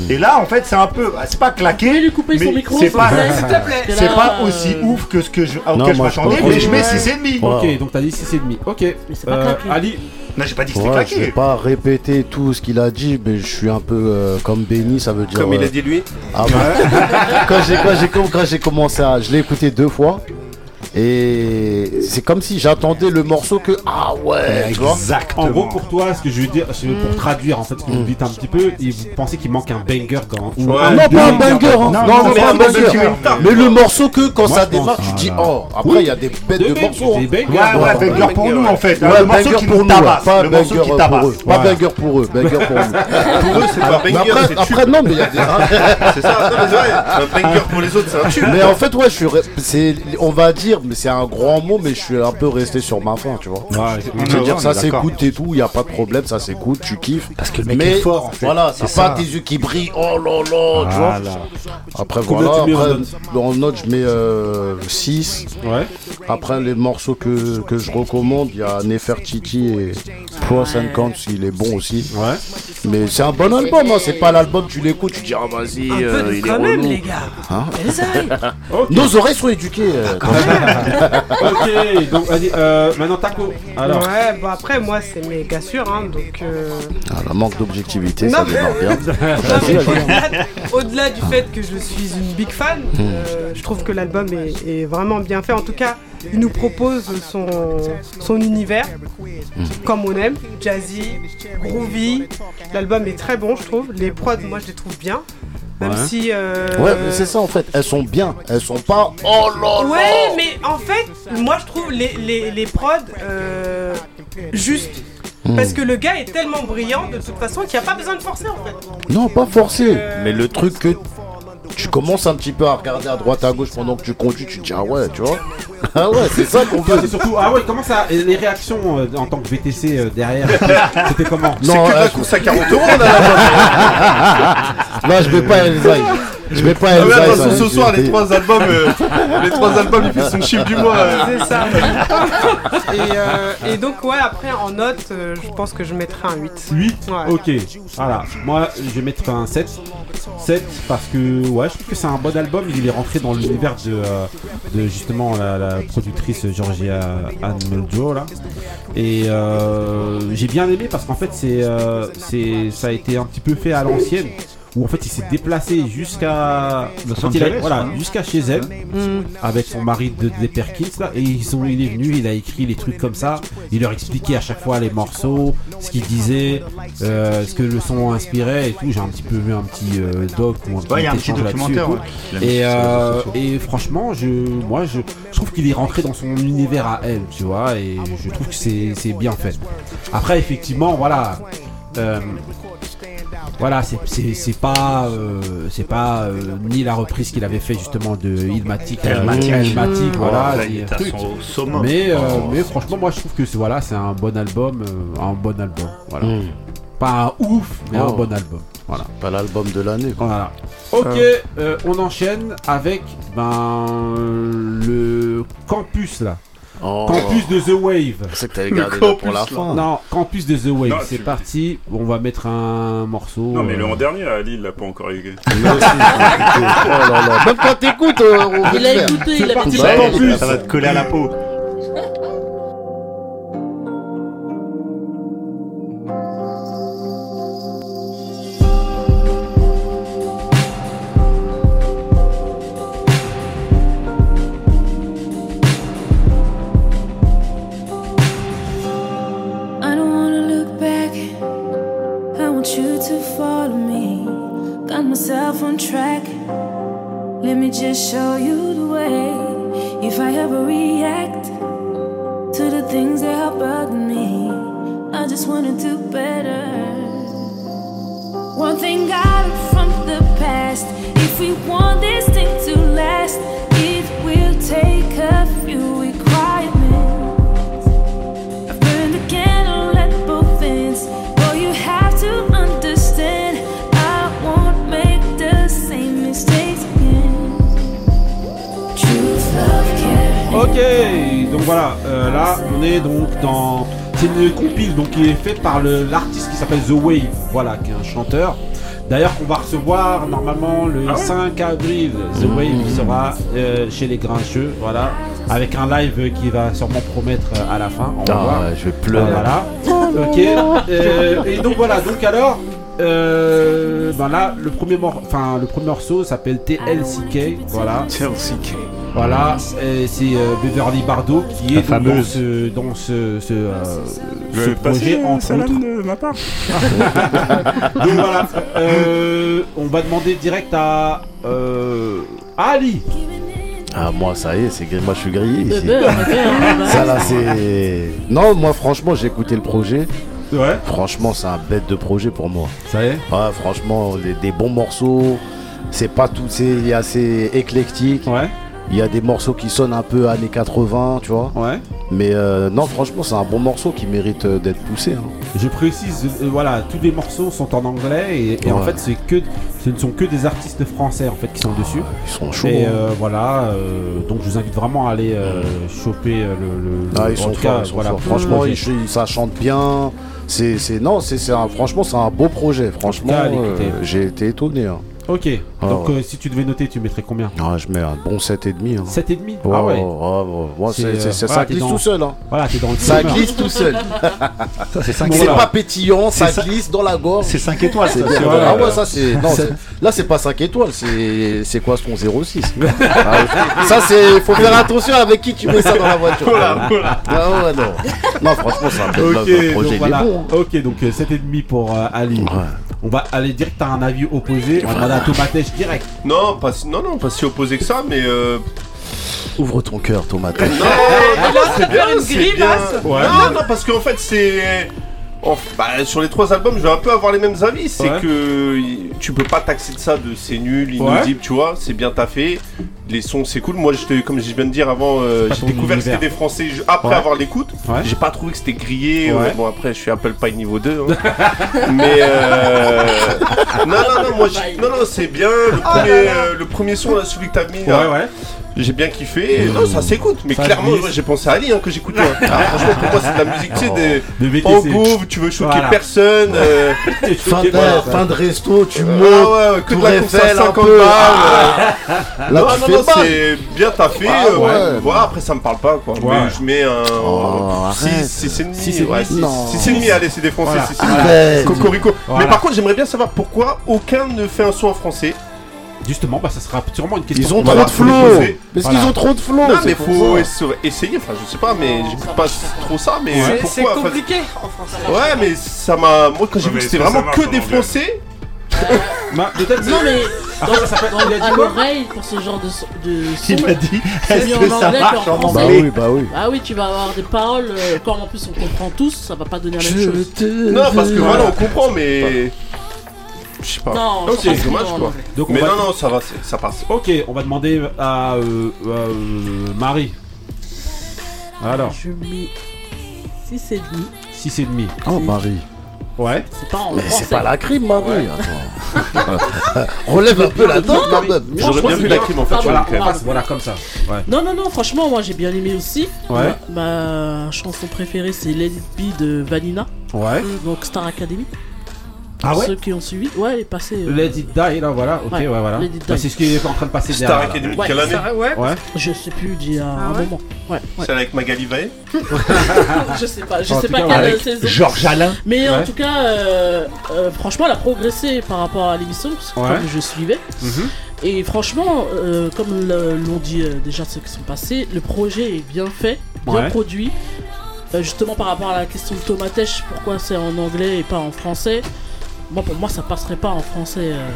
Et là en fait c'est un peu, ah, c'est pas claqué. lui couper son mais micro, c'est s'il pas, <laughs> c'est pas aussi ouf que ce que je, Non, auquel je moi, je m'attendais, mais je mets Ouais. 6,5. Ok, donc t'as dit 6,5. Ok. pas Euh, claqué. Ali, Non, j'ai pas dit que c'était Ouais, je vais claqué. pas répéter tout ce qu'il a dit, mais je suis un peu euh, comme Benny, ça veut dire. Comme il euh, a dit lui. Ah bah, <laughs> quand j'ai commencé à, je l'ai écouté deux fois. Et c'est comme si j'attendais le morceau que ah ouais, tu vois. Exactement. en gros, pour toi, ce que je veux dire, c'est pour traduire en fait ce que vous dites un petit peu, et vous pensez qu'il manque un banger quand. ou Ouais. Non, pas un banger, hein. non, Non, non, non, pas un mais banger. Mais le morceau que quand Moi, ça démarre, tu dis oh. Après, il y a des bêtes de morceaux. des hein. Ouais, ouais, Ouais, banger pour nous en fait. Ouais, le morceau banger qui pour nous tabasse. pas banger qui pour eux, pas banger pour eux, banger <laughs> pour nous. Pour eux, c'est pas banger, après, non, mais il y a des. <laughs> C'est ça, non, mais c'est vrai. Un banger pour les autres, c'est un tube. Mais en fait, ouais, je suis, re- c'est, on va dire, mais c'est un grand mot, mais je suis un peu resté sur ma faim, tu vois. Ouais, Je veux dire, ça s'écoute et tout, y a pas de problème, ça s'écoute, tu kiffes. Parce que le mec mais est fort en fait. voilà, c'est pas tes yeux qui brillent, oh là là, tu vois. Après, Combien voilà, en après, note en note, je mets euh, 6. Ouais. Après, les morceaux que, que je recommande, il y a Nefertiti et and Cons, il est bon aussi. Ouais. Mais c'est un bon album, hein, c'est pas l'album, tu l'écoutes, tu dis, ah vas-y, Un peu euh, il est quand même, relou. les gars. Hein. <laughs> Ok. Nos oreilles sont éduquées. euh, quand même. <laughs> ok, donc vas-y, euh, maintenant Taco. Alors, Ouais, bon après moi c'est méga sûr, hein, donc. euh, Ah, le manque d'objectivité, Non, ça mais- démarre bien. <laughs> Non, mais vas-y. au-delà- Au-delà du fait que je suis une big fan, Hmm. euh, je trouve que l'album est, est vraiment bien fait. En tout cas, il nous propose son, son univers, Hmm. comme on aime, jazzy, groovy. L'album est très bon, je trouve. Les prods, moi, je les trouve bien. Même Ouais. si. euh, Ouais, mais c'est ça en fait, elles sont bien, elles sont pas oh là là. Ouais, mais en fait, moi je trouve les, les, les prods euh, justes. Hmm. Parce que le gars est tellement brillant de toute façon qu'il n'y a pas besoin de forcer en fait. Non, pas forcé. Euh, Mais le truc que tu commences un petit peu à regarder à droite à gauche pendant que tu conduis, tu te dis ah ouais, tu vois. <laughs> Ah ouais, c'est ça qu'on veut. c'est surtout. Ah ouais, comment ça Les réactions euh, en tant que VTC euh, derrière, c'était comment? C'est Non, que de euh, la course à 40 euros, on a là-bas. Non, je mets pas Elzai. Je mets pas Ah ouais, Elzai. attention, ce soir, les trois albums, euh, les trois albums, il fait son chiffre du mois. euh. C'est ça. et, euh, et donc, ouais, après, en note, euh, je pense que je mettrai un 8. 8 Ouais. Ok, voilà. Moi, je vais mettre un 7. 7 parce que, ouais, je trouve que c'est un bon album. Il est rentré dans l'univers de, euh, de justement la, la productrice Georgia Anne Muljo, là. Et euh, j'ai bien aimé parce qu'en fait, c'est, euh, c'est, ça a été un petit peu fait à l'ancienne. Où en fait il s'est déplacé jusqu'à voilà, hein. jusqu'à chez elle Mm. avec son mari de, des Perkins là et ils sont il est venu il a écrit les trucs comme ça il leur expliquait à chaque fois les morceaux ce qu'il disait euh, ce que le son inspirait et tout j'ai un petit peu vu un petit euh, doc ou un Ouais, il y a un petit échange là-dessus et documentaire. tout. ouais. Mis et, euh, et franchement, je, moi, je, je trouve qu'il est rentré dans son univers à elle, tu vois, et je trouve que c'est c'est bien fait. Après, effectivement, voilà, euh, voilà, c'est- c'est c'est pas, euh, c'est pas euh, ni la reprise qu'il avait fait justement de Ilmatic, euh, Illmatic. Ilmatic, voilà, Là, il truc. Mais, euh, Oh. mais franchement, moi, je trouve que c'est voilà, c'est un bon album, euh, un bon album, voilà. Mm. Pas un ouf, mais un Oh. bon album, voilà. Pas l'album de l'année. quoi. Voilà. Ok, euh, on enchaîne avec ben le campus là. Oh. Campus de The Wave. Sais que t'avais gardé là pour la fin. Non, campus de The Wave. Non, C'est tu- parti. On va mettre un morceau. Non, mais euh, l'an dernier, Ali, il l'a pas encore écouté. Moi aussi, j'ai écouté. Oh là là. Même quand t'écoutes, euh, on Il a faire. écouté, il a parti campus. Ça va te coller à la peau. <laughs> track. Let me just show you the way. If I ever react to the things that are bugging me, I just wanna do better. One thing got it from the past. If we want this thing to last, it will take a few voilà, euh, là on est donc dans. C'est une compile donc qui est faite par le- l'artiste qui s'appelle The Wave, voilà, qui est un chanteur. D'ailleurs, qu'on va recevoir normalement le Ah ouais 5 avril. The Wave sera euh, chez les Grincheux, voilà, avec un live qui va sûrement promettre euh, à la fin. On va Ah, voir. ouais, je vais pleurer. Voilà. Ok. Euh, et donc voilà. Donc alors, euh, ben là, le premier mor- enfin le premier morceau s'appelle TLCK. Voilà. TLCK. Voilà. C'est euh, Beverly Bardot qui est donc dans ce dans ce, ce, euh, Je ce vais passer projet entre salam autres. de ma part. <laughs> Donc voilà. Euh, on va demander direct à euh, à Ali. Ah, moi, ça y est, c'est moi je suis grillé ici. Ça là, c'est. Non, moi, franchement, j'ai écouté le projet. Ouais. Franchement, c'est un bête de projet pour moi. Ça y est. Ouais, franchement, les- des bons morceaux. C'est pas tout, c'est il est assez éclectique. Ouais. Il y a des morceaux qui sonnent un peu années 80, tu vois. Ouais. Mais euh, non, franchement, c'est un bon morceau qui mérite euh, d'être poussé. hein. Je précise, euh, voilà, tous les morceaux sont en anglais et, et en fait, c'est que, ce ne sont que des artistes français en fait qui sont dessus. Ils sont chauds. Et hein. euh, voilà, donc je vous invite vraiment à aller choper le. Ah, ils sont Franchement, ça chante bien. C'est, non, c'est, franchement, c'est un beau projet. Franchement, j'ai été étonné. hein. Ok, Ah, donc ouais. euh, si tu devais noter, tu mettrais combien Ah, je mets un bon 7,5. Hein. 7,5 Ah ouais. ouais, ouais. Moi, C'est, c'est, c'est- euh, c'est- voilà, ça glisse dans- tout seul. Hein. Voilà, t'es dans le Ça climat. glisse tout seul. Ça, <laughs> c'est 5 <laughs> c'est Voilà. pas pétillant, ça ça- glisse dans la gorge. C'est 5 étoiles, C'est <laughs> ça. bien. Ah ouais, ça c'est. Non, là c'est pas 5 étoiles, c'est c'est quoi son 06 Ah, Ça c'est. Faut faire attention avec qui tu mets ça dans la voiture. Ah ouais, non. Non, franchement, c'est un projet, donc il est voilà. bon. hein. Ok, donc euh, 7,5 pour euh, Ali. Ouais. On va aller direct à un avis opposé. On va demander à Tomatèche direct. Non, pas si, non, non, pas si opposé que ça, mais euh, Ouvre ton cœur, Tomate. non, <laughs> non, c'est bien, une c'est grimace. bien. Ouais. Non, non, parce qu'en fait, c'est. Bah, sur les trois albums, je vais un peu avoir les mêmes avis. C'est Ouais. que y- tu peux pas taxer de ça de c'est nul, inaudible, tu vois. C'est bien taffé. Les sons, c'est cool. Moi, j'étais, comme je viens de dire avant, euh, pas j'ai ton découvert que univers. c'était des Français je- après Ouais. avoir l'écoute. Ouais. J'ai pas trouvé que c'était grillé. Ouais. euh, bon, après, je suis Apple Pie niveau 2. hein. <laughs> Mais euh... non, non, non, moi, j'ai- non, non, c'est bien. Le premier, euh, le premier son, là, celui que t'as mis, là, Ouais, ouais. J'ai bien kiffé. Et Non, ça s'écoute. Mais Ça clairement, glisse. ouais, j'ai pensé à Ali hein, que j'écoute. hein. <laughs> Ah, franchement, pour moi, c'est de la musique, tu sais, des. De VTC. bouffe, tu veux choquer Voilà. personne. euh, <laughs> Fin de, Voilà. fin de resto, tu Ah montes. ouais, ouais, que de Tour la course à Eiffel, un 50 peu. balles. Ah. euh. Là, non, tu non, fais non, c'est bien taffé. Ah euh, ouais. ouais. Voilà, après, ça me parle pas, quoi. Ouais. Mais je mets un. Oh, arrête. 6, 6,5. Six et demi. Ouais, 6 Non. et demi, allez, c'est des Français, Voilà. 6 et demi. Arrête. Cocorico. Voilà. Mais par contre, j'aimerais bien savoir pourquoi aucun ne fait un son en français. Justement, bah, ça sera sûrement une question. Ils ont trop de flow. Parce Voilà. qu'ils ont trop de flow. Non, c'est mais faut essayer. Enfin, je sais pas, mais j'écoute pas trop ça. Mais C'est- compliqué en français. Ouais, mais ça m'a. Moi, quand j'ai vu que c'était vraiment que des anglais Français. <laughs> Bah, Non, mais Après, ça s'appelle. Il a dit l'oreille, pour ce genre de, de <laughs> son, Il a dit c'est Est-ce que en ça anglais marche en français. Bah anglais oui, bah oui. Ah oui, tu vas avoir des paroles, euh, comme en plus on comprend tous, ça va pas donner la même Je chose. te Non, parce que voilà, on comprend, mais. Je sais pas. Non, c'est dommage, quoi. Donc, Mais va- non, non, ça va, ça passe. Ok, on va demander à euh, euh, Marie. Alors, Je mets 6 et demi. 6,5. Oh, Marie. Ouais. C'est pas en Mais c'est pas la crime, Marie. Attends. <laughs> Relève un peu la tête, ma meuf. J'aurais bien vu la crime en fait. Voilà, le on crème. passe, voilà, comme ça. Ouais. Non, non, non, franchement, moi j'ai bien aimé aussi. Ouais. Ma, ma chanson préférée c'est Let It Be de Vanina, Ouais. donc Star Academy. Ah ouais Ceux qui ont suivi, ouais, elle est passée. euh, it die, là, voilà. Ok, ouais, Ouais, voilà. Bah, c'est ce qui est en train de passer Star derrière. Academy, Ouais, quelle année Ça- Ouais. Ouais. Je sais plus, d'il y a Ah un ouais moment. Ouais, ouais. C'est avec Magali Vae <laughs> je sais pas, je En sais tout pas cas, quelle avec saison. Georges Alain. Mais en Ouais. tout cas, euh, euh, franchement, elle a progressé par rapport à l'émission, parce que Ouais. comme je suivais. Mhm. Et franchement, euh, comme le- l'ont dit euh, déjà ceux qui sont passés, le projet est bien fait, bien Ouais. produit. Euh, justement par rapport à la question de Tomatèche, pourquoi c'est en anglais et pas en français Moi, pour moi, ça passerait pas en français. euh,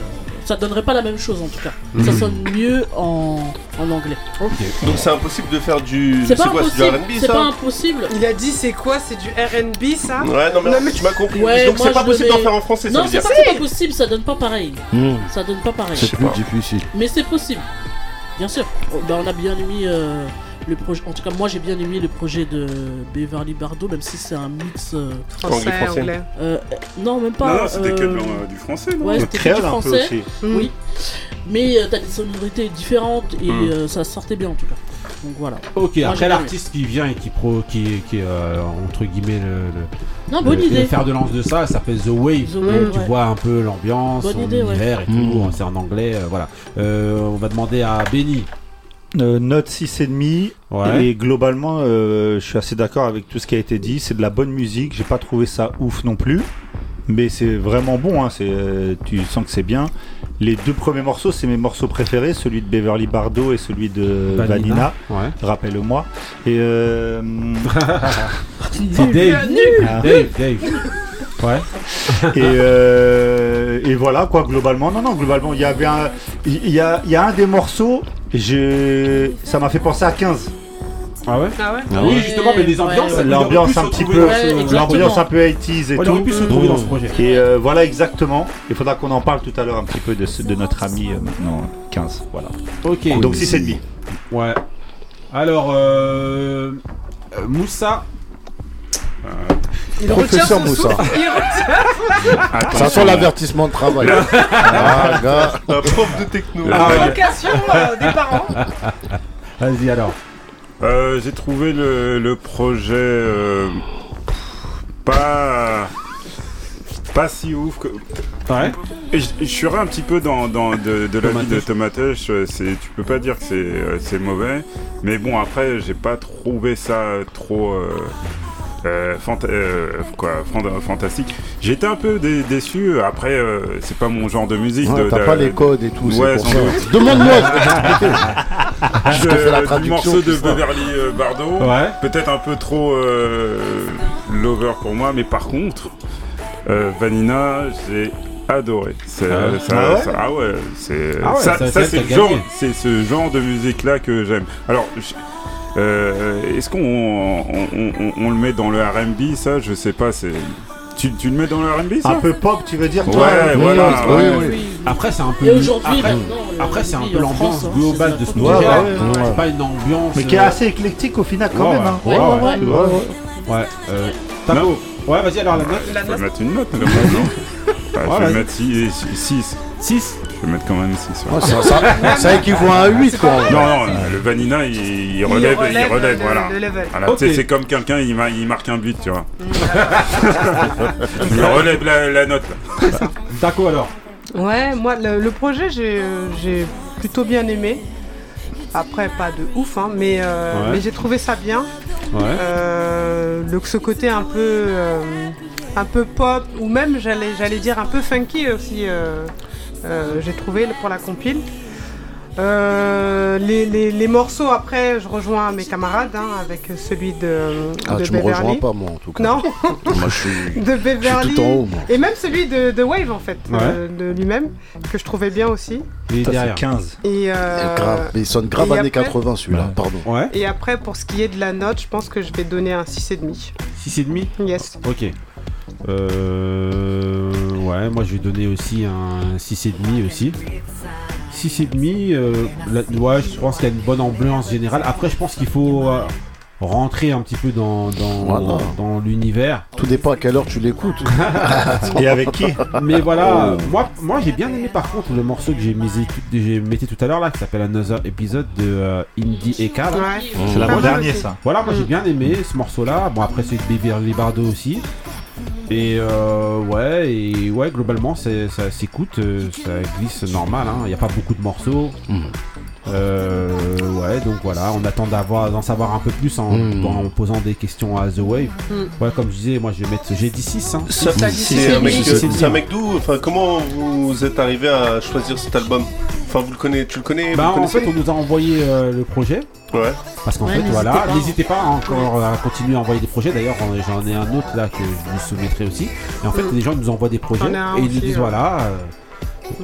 ça donnerait pas la même chose en tout cas. Ça Mhm. sonne mieux en, en anglais. Ok. Donc c'est impossible de faire du. C'est pas quoi C'est du impossible. C'est pas impossible. Il a dit c'est quoi C'est du RB ça Ouais, non, mais, Non, mais- tu m'as compris. Ouais, Donc c'est pas possible d'en faire en français, ça Non, c'est pas, pas possible. Ça donne pas pareil. Hmm, Ça donne pas pareil. C'est plus difficile. Mais c'est possible. Bien sûr. Oh, bah, on a bien aimé euh, le projet. En tout cas, moi j'ai bien aimé le projet de Beverly Bardot, même si c'est un mix. euh, Français, Anglais, français. anglais. euh, non, même pas. Non, non, c'était que euh, du français, non Ouais, c'était du un peu français. aussi. Oui. Mais euh, t'as des sonorités différentes et Mm. euh, ça sortait bien en tout cas. Donc voilà. Ok, Moi, après l'artiste qui vient et qui pro, qui, qui est euh, entre guillemets le, le- Non, bonne le- idée. le fer de lance de ça, ça s'appelle The Wave. The Donc, Wave, tu ouais. vois un peu l'ambiance, idée, ouais. et tout. Mm. C'est en anglais, euh, voilà. Euh, on va demander à Benny. Euh, note 6,5 Ouais. et globalement euh, je suis assez d'accord avec tout ce qui a été dit. C'est de la bonne musique. J'ai pas trouvé ça ouf non plus. Mais c'est vraiment bon hein, c'est, euh, tu sens que c'est bien. Les deux premiers morceaux c'est mes morceaux préférés. Celui de Beverly Bardo et celui de Ouais. rappelle-moi. Et euh, <laughs> C'est Dave. Dave, Dave. Ouais. <laughs> et, euh, et voilà quoi globalement non non globalement il y avait un il y a, il y a un des morceaux j'ai ça m'a fait penser à 15 Ah ouais? Ah ouais Oui, justement, mais les ambiances, Ouais, l'ambiance un petit peu, l'ambiance un peu 80s et Ouais, il tout. aurait pu se retrouver dans ce projet. Et euh, voilà exactement. Il faudra qu'on en parle tout à l'heure un petit peu de, ce- de notre ami euh, maintenant 15. Voilà. Ok. Donc 6 et demi. Ouais. Alors, euh, euh, Moussa. Il Professeur Moussa. Ça sent l'avertissement de travail. ah, gars. Un prof de techno. La provocation euh, des parents. Vas-y alors. Euh, J'ai trouvé le, le projet euh, pas pas si ouf que. Ouais. Et je, je serais un petit peu dans, dans de, de l'avis de Tomatech. euh, C'est tu peux pas dire que c'est c'est mauvais, mais bon après j'ai pas trouvé ça trop. euh, euh, fanta- euh, quoi, fan- fantastique. J'étais un peu dé- déçu. Après, euh, c'est pas mon genre de musique. Ouais, de- t'as de- pas les codes et tout, Ouais. Demande-moi, <laughs> je vais t'expliquer. Je te fais la du traduction, morceau de. Beverly euh, Bardot. Ouais. Peut-être un peu trop euh, lover pour moi, mais par contre, euh, Vanina, j'ai adoré. C'est- Ah ouais? ça- Ah ouais? ça- ah ouais, c'est Ah ouais, ça, ça- c'est genre, c'est ce genre de musique là que j'aime. Alors. Euh, Est-ce qu'on on, on- on- on le met dans le R&B ça? Je sais pas. C'est tu, tu le mets dans le R&B ça? Un peu pop, tu veux dire Ouais, toi voilà. Oui, ouais. oui, oui. Après, c'est un peu. Après, c'est un peu l'ambiance hein, globale de ce c'est Ouais, ouais, ouais. C'est pas une ambiance. Mais qui est euh, assez éclectique au final quand Ouais, même. hein. ouais, ouais, ouais. Ouais. Ouais. Euh. Ouais, vas-y alors la note. La Je vais note. mettre une note même, non Bah, Ouais, Je vais mettre 6. 6 Je vais mettre quand même 6. Ouais, ça, ça, ça équivaut à un 8 quoi. Non, non, le Vanina il, il relève, il relève, relève le- voilà. le level. C'est comme quelqu'un, il, ma- il marque un but, tu vois. <laughs> il relève la, la note. là. Taco alors. Ouais, moi, le, le projet, j'ai euh, j'ai plutôt bien aimé. Après, pas de ouf, hein, mais, euh, Ouais. mais j'ai trouvé ça bien. Ouais. Euh, le, ce côté un peu, euh, un peu pop, ou même, j'allais j'allais dire, un peu funky aussi, euh, j'ai trouvé pour la compile. Euh, les, les- les morceaux, après, je rejoins mes camarades hein, avec celui de, Ah, de tu me rejoins pas moi en tout cas. Non, <laughs> Moi je suis. <laughs> de Beverly. Je suis tout en haut, moi. Et même celui de, de Wave, en fait, Ouais. euh, de lui-même, que je trouvais bien aussi. Il est derrière. 15. Et, Et euh, grave, mais il sonne grave et années après- 80 celui-là, Ouais. pardon. Ouais. et après, pour ce qui est de la note, je pense que je vais donner un 6,5. 6,5 Yes. Ok. Euh, ouais, moi je vais donner aussi un 6,5 aussi. 6,5, euh, la- ouais, je pense qu'il y a une bonne ambiance générale. Après, je pense qu'il faut euh, rentrer un petit peu dans, dans, Voilà. dans l'univers. Tout dépend à quelle heure tu l'écoutes. <laughs> Et avec qui? Mais voilà, Oh. moi, moi j'ai bien aimé par contre le morceau que j'ai mis, j'ai metté tout à l'heure là, qui s'appelle Another Episode de euh, Indie Eka. là. Ouais. C'est Pas mal l'avant-dernier aussi. ça. Voilà, moi j'ai bien aimé ce morceau-là. Bon, après, c'est de Beverly Bardo aussi. Et euh, ouais, et ouais, globalement, ça s'écoute, euh, ça glisse normal. Il n'y a pas beaucoup de morceaux. Mm. Euh, ouais, donc voilà, on attend d'avoir, d'en savoir un peu plus en, Mm. en posant des questions à The Wave. Mm. Ouais, comme je disais, moi je vais mettre, j'ai dit 6. Hein. C'est un mec, c'est- c'est- c'est un mec d'où Enfin, comment vous êtes arrivé à choisir cet album? Enfin, vous le connaissez, tu le connais Bah, vous le en fait, connaissez on nous a envoyé euh, le projet. Ouais. Parce qu'en Ouais, fait, n'hésitez voilà, pas. n'hésitez pas encore à continuer à envoyer des projets. D'ailleurs, j'en ai un autre là que je vous soumettrai aussi. Et en fait, Mm. les gens nous envoient des projets et ils nous disent ouais. voilà, euh,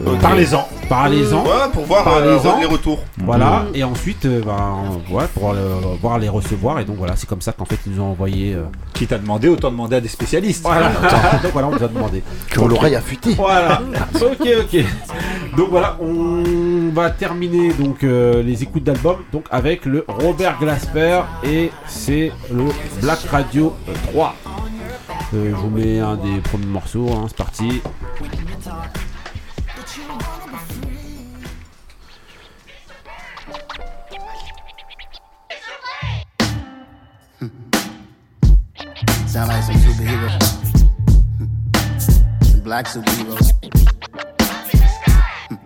euh, Parlez-en. parlez-en. Ouais, pour voir Parlez-en. euh, les retours. Voilà, Mm. et ensuite, euh, ben, ouais, pour le- voir les recevoir. Et donc voilà, c'est comme ça qu'en fait, ils nous ont envoyé. euh, Qui t'a demandé, autant demander à des spécialistes. Voilà, <laughs> <laughs> donc voilà, on nous a demandé. Qui ont l'oreille affûtée. Voilà, ok, ok. Donc voilà, on va terminer donc euh, les écoutes d'album donc avec le Robert Glasper et c'est le Black Radio euh, 3. Euh, je vous mets un des premiers morceaux, hein, c'est parti. Hmm. Sound like some superheroes, hmm. some black superheroes. Hmm.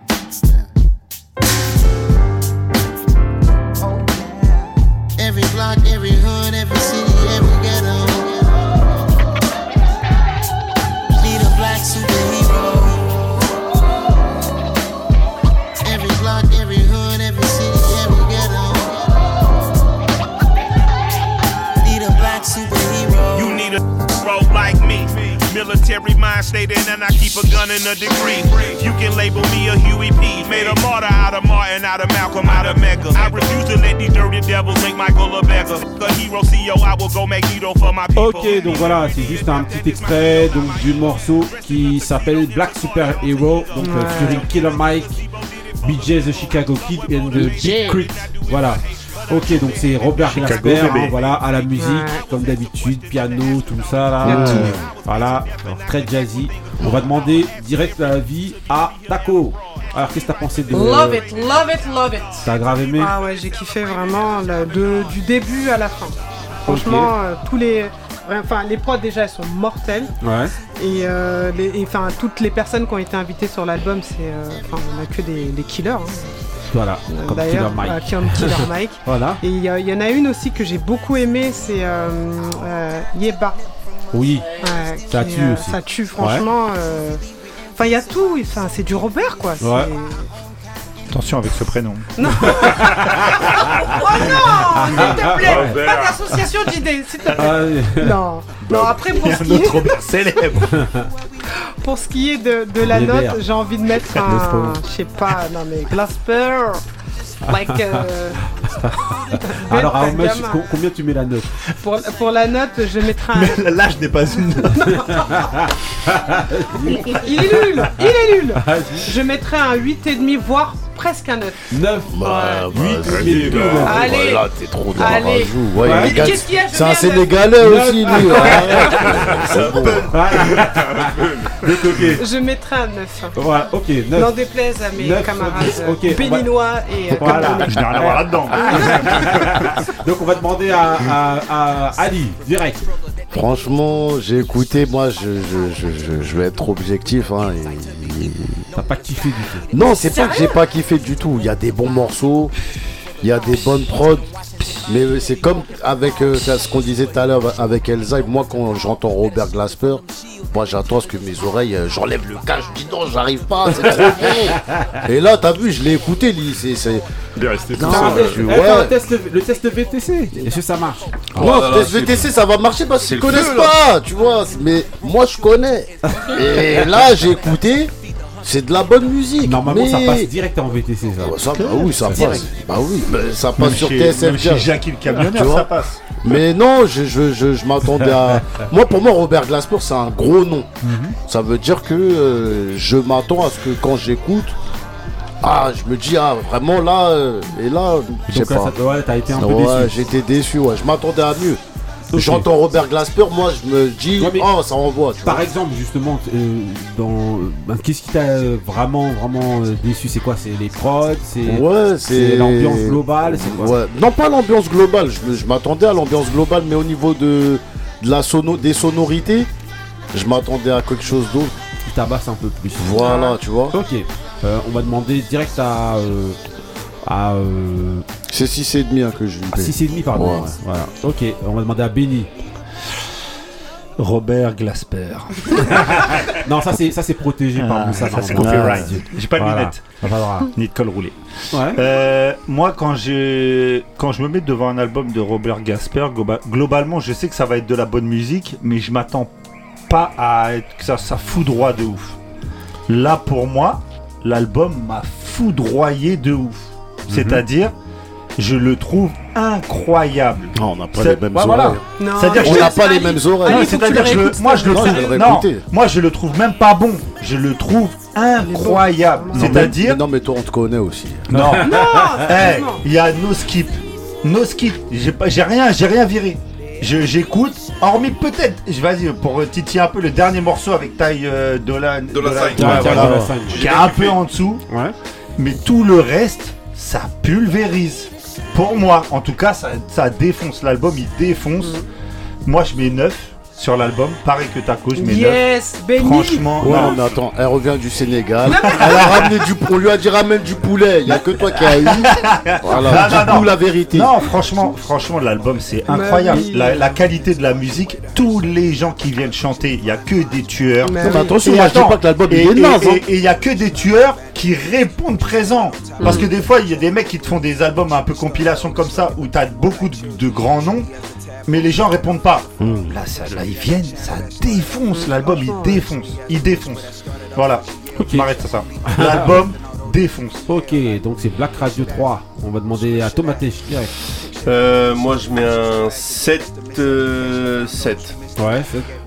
Oh, every block, every hood, every city. Mind stated, and I keep a gun and a degree. You can label me a Huey P. Made a martyr out of Martin, out of Malcolm, out of Mega. I refuse to let these dirty devils make Michael a beggar. A hero CEO, I will go Magneto for my people. Ok, donc voilà, c'est juste un petit extrait donc, du morceau qui s'appelle Black Super Hero, donc euh, Ouais. featuring Killer Mike, BJ The Chicago Kid and the Big Crit. Voilà. Ok, donc c'est Robert Chicago, Glasper, hein, voilà, à la musique, Ouais. comme d'habitude, piano, tout ça là. Voilà, alors, très jazzy. On va demander direct la vie à Taco. Alors, qu'est-ce que t'as pensé de. Love it, love it, love it. T'as grave aimé Ah ouais, j'ai kiffé vraiment le- de- du début à la fin. Franchement, euh, tous les. Enfin, les prods déjà elles sont mortelles. Ouais. Et, euh, les- et, enfin, toutes les personnes qui ont été invitées sur l'album, c'est. euh, Enfin, on a que des, des killers. hein. Voilà, comme Killer D'ailleurs, Mike. euh, comme Killer Mike. <laughs> Voilà. Et il y, en a une aussi que j'ai beaucoup aimée, c'est euh, euh, Yeba. Oui. Ouais, Ça qui, tue euh, aussi. Ça tue, franchement. euh, Enfin, il y a tout. Enfin, c'est du Robert, quoi. Ouais. Attention avec ce prénom. <laughs> Non. <laughs> oh non, s'il te plaît, Robert. pas d'association d'idées, s'il te plaît. Ah oui. Non, non. Après pour ce un qui autre est, Robert célèbre. Pour ce qui est de, de la Les note, j'ai envie de mettre un, je sais pas, non mais Glasper, like. euh, <laughs> Alors, à Hommage, combien tu mets la note pour, pour la note, je mettrai un. Mais l'âge n'est pas une. Il est nul, il est nul. <laughs> Je mettrai un 8,5 voire presque un 9. 9 Bah, Ouais. bah, là, t'es trop dans Allez. la rajout. Ouais, Ouais. les gars, Qu'est-ce qu'il y a, je C'est un Sénégalais aussi, lui. <laughs> Je mettrai un 9. Voilà, ok, 9. N'en déplaise à mes camarades béninois et euh, Voilà. Je n'ai rien à voir là-dedans. <laughs> Donc, on va demander à, à- à Ali, direct. Franchement, j'ai écouté, moi je, je, je, je, je vais être objectif. Hein, et- T'as pas kiffé du tout. Non, c'est pas que j'ai pas kiffé du tout. Il y a des bons morceaux, il y a des bonnes prods. Mais c'est comme avec euh, ce qu'on disait tout à l'heure avec Elsa. et Moi, quand j'entends Robert Glasper, moi j'attends à ce que mes oreilles, euh, j'enlève le casque, je dis non, j'arrive pas, c'est trop <laughs> bon. Et là, t'as vu, je l'ai écouté, lui, c'est. c'est- Il est resté tout seul. eh, test- le test VTC. Est-ce que ça marche Non, test VTC ça va marcher parce qu'ils le connaissent feu, là. pas, tu vois. Mais moi je connais. <laughs> Et là j'ai écouté, c'est de la bonne musique. Normalement, ça mais- passe direct en VTC. Ça. Ah, ça, bah oui, ça passe. Direct. Bah oui, mais ça passe Même sur chez- TSF même chez. Jackie le camionneur, Tu vois ça passe. Mais non, je, je, je, je m'attendais à. <laughs> Moi, pour moi, Robert Glasper, c'est un gros nom. Ça veut dire que euh, je m'attends à ce que quand j'écoute, ah, je me dis, ah, vraiment là, euh, et là, je sais pas. ouais, t'as été un peu Ouais, déçu. j'étais déçu, ouais. Je m'attendais à mieux. J'entends Robert Glasper, moi, je me dis, Ouais, oh, ça envoie. Tu Par vois. exemple, justement, euh, dans ben, qu'est-ce qui t'a euh, vraiment vraiment euh, déçu? C'est quoi? C'est les prods? C'est Ouais, c'est l'ambiance globale? Quoi? Ouais. Non, pas l'ambiance globale. Je, m'attendais à l'ambiance globale, mais au niveau de, de la sono, des sonorités, je m'attendais à quelque chose d'autre. Qui tabasse un peu plus. Voilà, tu vois. Ok. Euh, on va demander direct à euh, à, euh, C'est 6,5 hein, que je lui paie. 6,5 pardon. Ouais. ouais. Voilà. Ok. On va demander à Benny. Robert Glasper. <laughs> Non, ça c'est ça c'est protégé par Ah, Moussa. ça, c'est copyright. J'ai pas de Voilà. lunettes. Ça va droit. Ni de col roulé. Ouais. Euh, moi, quand, je me mets devant un album de Robert Gasper, globa- globalement, je sais que ça va être de la bonne musique, mais je m'attends pas à être que ça, ça foudroie de ouf. Là, pour moi, l'album m'a foudroyé de ouf. C'est-à-dire, je le trouve incroyable. Non, on n'a pas C'est- les mêmes oreilles. C'est-à-dire que On je- n'a pas les mêmes oreilles. C'est-à-dire que moi je le trouve vais le non, réécouter. moi je le trouve même pas bon. Je le trouve incroyable. Non, mais- C'est-à-dire Non, mais toi, on te connaît aussi. non. Non, Eh, il y a no skip. No skip. J'ai pas j'ai rien, j'ai rien viré. Je- J'écoute, hormis peut-être, je vas-y pour titiller un peu le dernier morceau avec taille euh, Dolan, qui est un peu en dessous, Ouais. mais tout le reste, ça pulvérise. Pour moi, en tout cas, ça, ça défonce l'album, il défonce. Moi, je mets 9. Sur l'album. Pareil que Taco, je mets Yes, 9. Benny. Franchement, Ouais, non. mais attends, elle revient du Sénégal. Elle a ramené du. On lui a dit ramène du poulet. Il n'y a que toi qui as eu. <laughs> Voilà, Non, non, non. la vérité. Non, franchement, franchement, l'album c'est incroyable. oui. La, la qualité de la musique, tous les gens qui viennent chanter, il y a que des tueurs. Mais Non, mais oui. attention, Et moi je dis pas que l'album est et- naze. hein. et- il y a que des tueurs qui répondent présents. Parce Mm. que des fois, il y a des mecs qui te font des albums un peu compilation comme ça où t'as beaucoup de, de grands noms. Mais les gens répondent pas. Mm. Là, ça, là, ils viennent, ça défonce. L'album, il défonce. Il défonce. Voilà. Ok. On arrête ça. L'album <laughs> défonce. Ok, donc c'est Black Radio 3. On va demander à Tomaté direct. Euh, moi je mets un 7. euh, 7. Ouais.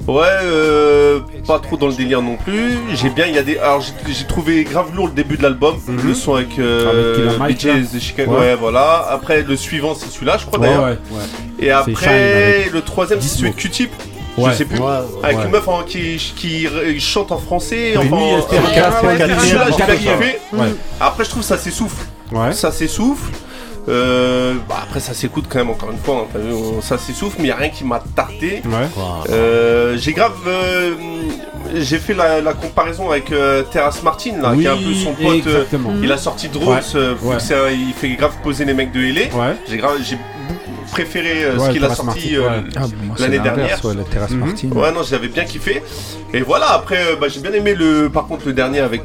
Ouais, euh, pas trop dans le délire non plus. J'ai bien, il y a des. Alors j'ai trouvé grave lourd le début de l'album. Mhm. Le son avec, euh, Mike, de Chicago. Ouais. Ouais. voilà. Après le suivant c'est celui-là, je crois Ouais, d'ailleurs. ouais, ouais. Et après le troisième c'est celui de. Q-Tip. Ouais. Je sais plus. Ouais, Avec une meuf en- qui, qui, qui chante en français. Enfin, en- en-. Après, je trouve ça s'essouffle. Ouais. Ça s'essouffle. Euh, bah, après, ça s'écoute quand même, encore une fois. hein, t'as vu, on- ça s'essouffle, mais il n'y a rien qui m'a tarté. Ouais. Euh, j'ai grave. euh, j'ai fait la, la comparaison avec euh, Terrace Martin, là, Oui, qui est un peu son pote. euh, il a sorti Drones, Ouais, euh, ouais. il fait grave poser les mecs de LA. Ouais. J'ai grave, j'ai beaucoup préféré euh, Ouais, ce qu'il a sorti euh, ouais. Ah, l'année dernière. ouais, la Terrace Mhm. Martin. Ouais, non, j'avais bien kiffé. Et voilà, après, euh, bah, j'ai bien aimé le, par contre, le dernier avec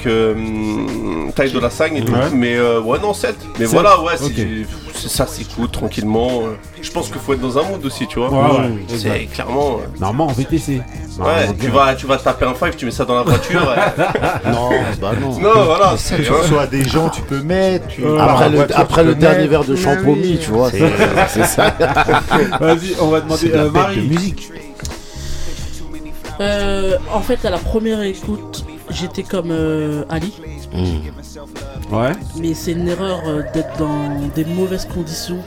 Taille de la Sagne et tout. Mais euh, ouais, non, 7. Mais voilà, ouais, c'est Ok. c'est- ça s'écoute tranquillement. euh. Je pense qu'il faut être dans un mood aussi, tu vois. Ouais, ouais, c'est clairement. euh, Normalement en VTC. Ouais, tu vas, tu vas taper un five, tu mets ça dans la voiture. ouais. <laughs> Non, bah non. non, voilà. Tu reçois des gens, tu peux mettre. tu- Euh, Après le, voiture, après tu le peux dernier verre de champomis, tu vois. <laughs> C'est- ça. Vas-y, on va demander de la euh, bête de Marie. musique. Euh, en fait, à la première écoute, j'étais comme euh, Ali, Ouais. mais c'est une erreur euh, d'être dans des mauvaises conditions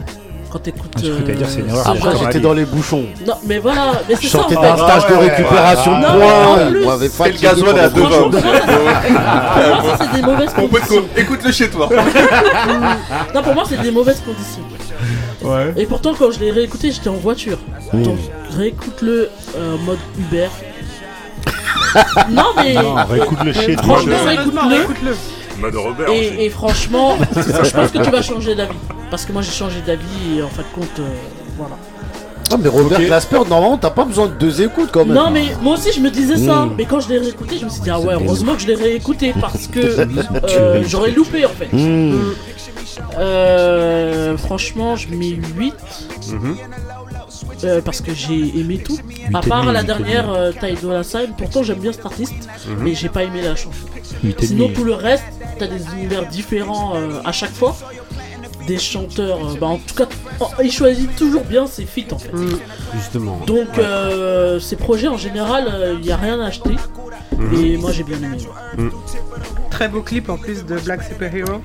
quand t'écoutes. Ah, t'allais dire, c'est une erreur ce d'être genre- Après, comme j'étais dans les bouchons. Non, mais voilà, mais c'est Je ça. sortais en d'un fait. stage de ouais, récupération ouais. de points. en avait Et le gasoil est à deux c'est des mauvaises conditions. écoute-le chez toi. Non, pour moi, c'est des mauvaises conditions. Ouais. Et pourtant, quand je l'ai réécouté, j'étais en voiture. Mmh. Donc, réécoute-le euh, mode Uber. Non, mais. Non, réécoute-le chez toi. Franchement, réécoute-le. Mode Robert. Et, et franchement, <laughs> je pense que tu vas changer d'avis. Parce que moi, j'ai changé d'avis et en fin de compte, euh, voilà. Ah, mais Robert Ok. Glasper, normalement, t'as pas besoin de deux écoutes quand même. Non, mais moi aussi, je me disais ça. Mmh. Mais quand je l'ai réécouté, je me suis dit, ah ouais, heureusement que je l'ai réécouté parce que <laughs> euh, j'aurais loupé en fait. Mmh. Euh, franchement, je mets 8. Mhm. Euh, parce que j'ai aimé tout. À part la dernière euh, Taido Lasai, pourtant j'aime bien cet artiste, Mhm. mais j'ai pas aimé la chanson. Sinon tout le reste, t'as des univers différents euh, à chaque fois. Des chanteurs, euh, bah en tout cas, oh, ils choisissent toujours bien ses feats en fait. Justement. Donc euh, ces projets en général, il n'y a rien à acheter. Mhm. Et moi j'ai bien aimé. Très beau clip en plus de Black Superhero.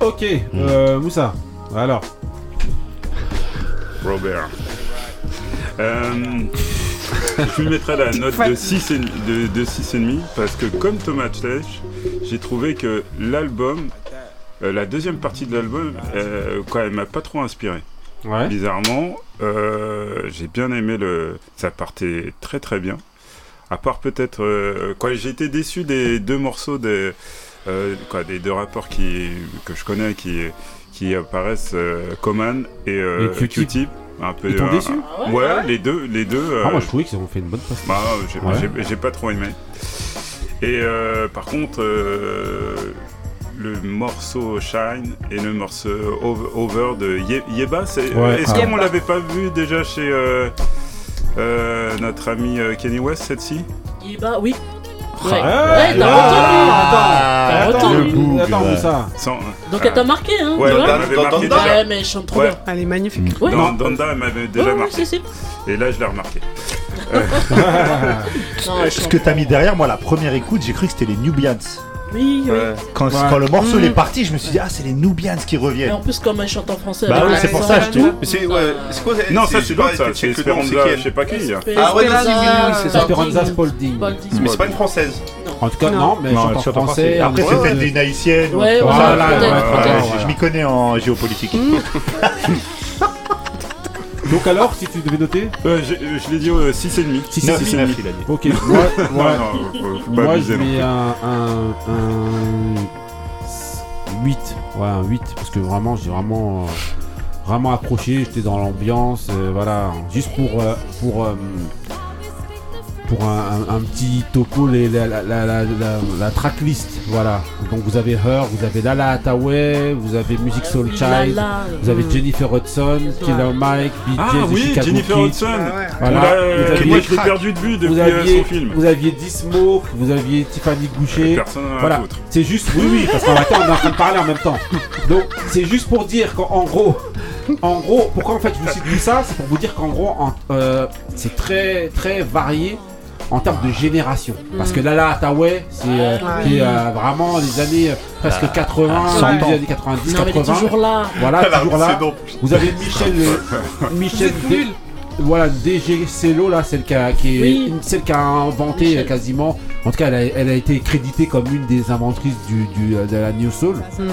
Ok, euh, Moussa. Alors. Robert. Euh, je lui mettrai la note de 6 et, de, de 6,5 parce que comme Thomas Tech, j'ai trouvé que l'album, euh, la deuxième partie de l'album, euh, quoi, elle m'a pas trop inspiré. Ouais. Bizarrement, euh, j'ai bien aimé le. Ça partait très très bien. À part peut-être. euh, quoi, j'ai été déçu des deux morceaux des. euh, quoi, des deux rappeurs qui, que je connais qui, qui apparaissent, euh, Coman et, euh, Et Q-Tip. Un peu, Ils t'ont un- déçu? Un- ouais, les deux, les deux. euh, Ah, moi je trouvais qu'ils ont fait une bonne passe. bah, j'ai Ouais. j'ai- j'ai pas trop aimé. Et euh, par contre, euh, le morceau Shine et le morceau Over, Over de Ye- Yeba, c'est- Ouais. est-ce Ah. qu'on l'avait pas vu déjà chez euh, euh, notre ami euh, Kenny West, cette-ci? Et bah oui. Ouais, Ah, ouais t'as ah. T'as Attends, retenu. le- attends, Moussa. Sans- Donc elle t'a marqué, hein. Ouais, tu vois elle m'avait Dans- marqué dans- déjà. Ouais, mais elle chante trop Ouais. bien. Elle est magnifique. Ouais. Dans Donda, elle m'avait déjà Ouais, marqué. Et là, je l'ai remarqué. <laughs> Non, elle Ce chante que t'as mis derrière, moi, la première écoute, j'ai cru que c'était les Nubians. Oui, oui. Ouais. Quand, Ouais. quand le morceau Mm. est parti, je me suis dit, ah, c'est les Nubians qui Et reviennent. en plus, comme elle chante en français. Bah oui, c'est pour ça, je et te- c'est ouais, c'est quoi Non, ça, c'est l'autre, C'est Esperanza, je sais pas qui. hein. Ah ouais, oui, c'est. Esperanza Spalding. Mais c'est pas une française. En tout cas, non, mais elle chante en chante en français. Après, ouais. une haïtienne. Ouais, Je m'y connais en géopolitique. <laughs> Donc alors, si tu devais noter Euh, j'ai- euh, je l'ai dit euh, 6,5. 6 Neuf, 6,5. neuf, il a dit. Ok, <laughs> moi, moi, Non, non, faut pas moi je abuser mets un, un, un 8. Ouais, un 8, parce que vraiment, j'ai vraiment, euh, vraiment accroché, j'étais dans l'ambiance, euh, voilà, juste pour, euh, pour, euh, pour un, un- un petit topo, les- la, la, la, la, la- la tracklist, voilà. Donc vous avez Her, vous avez Lala Hathaway, vous avez Music Soul Child, Lala, vous avez. Jennifer Hudson, Killer Mike, BJ, Ah oui, Jennifer. Hudson. Voilà. On l'a- Vous aviez- moi, je l'ai perdu de vue depuis vous euh, aviez, son film. Vous aviez D-Smoke, vous aviez Tiffany. Personne n'a à Voilà, c'est juste, oui, oui, parce qu'en on est en train de parler en même temps. Donc, c'est juste pour dire qu'en gros, en gros, pourquoi en fait je vous cite tout ça, c'est pour vous dire qu'en gros, euh, c'est très, très varié en termes de génération. Parce que Lala Hathaway, c'est euh, Ouais. c'est, euh, vraiment les années euh, presque Ah, 80, 100 début des années 90, Non, mais elle est 80. toujours là. Voilà, toujours là. Vous avez Michel, euh, <laughs> Michel, êtes D- nuls. voilà, DG Cello là, celle qui a, qui est Oui. une- celle qui a inventé Michel. euh, quasiment. En tout cas, elle a, elle a été créditée comme une des inventrices du, du, euh, de la New Soul. Hmm.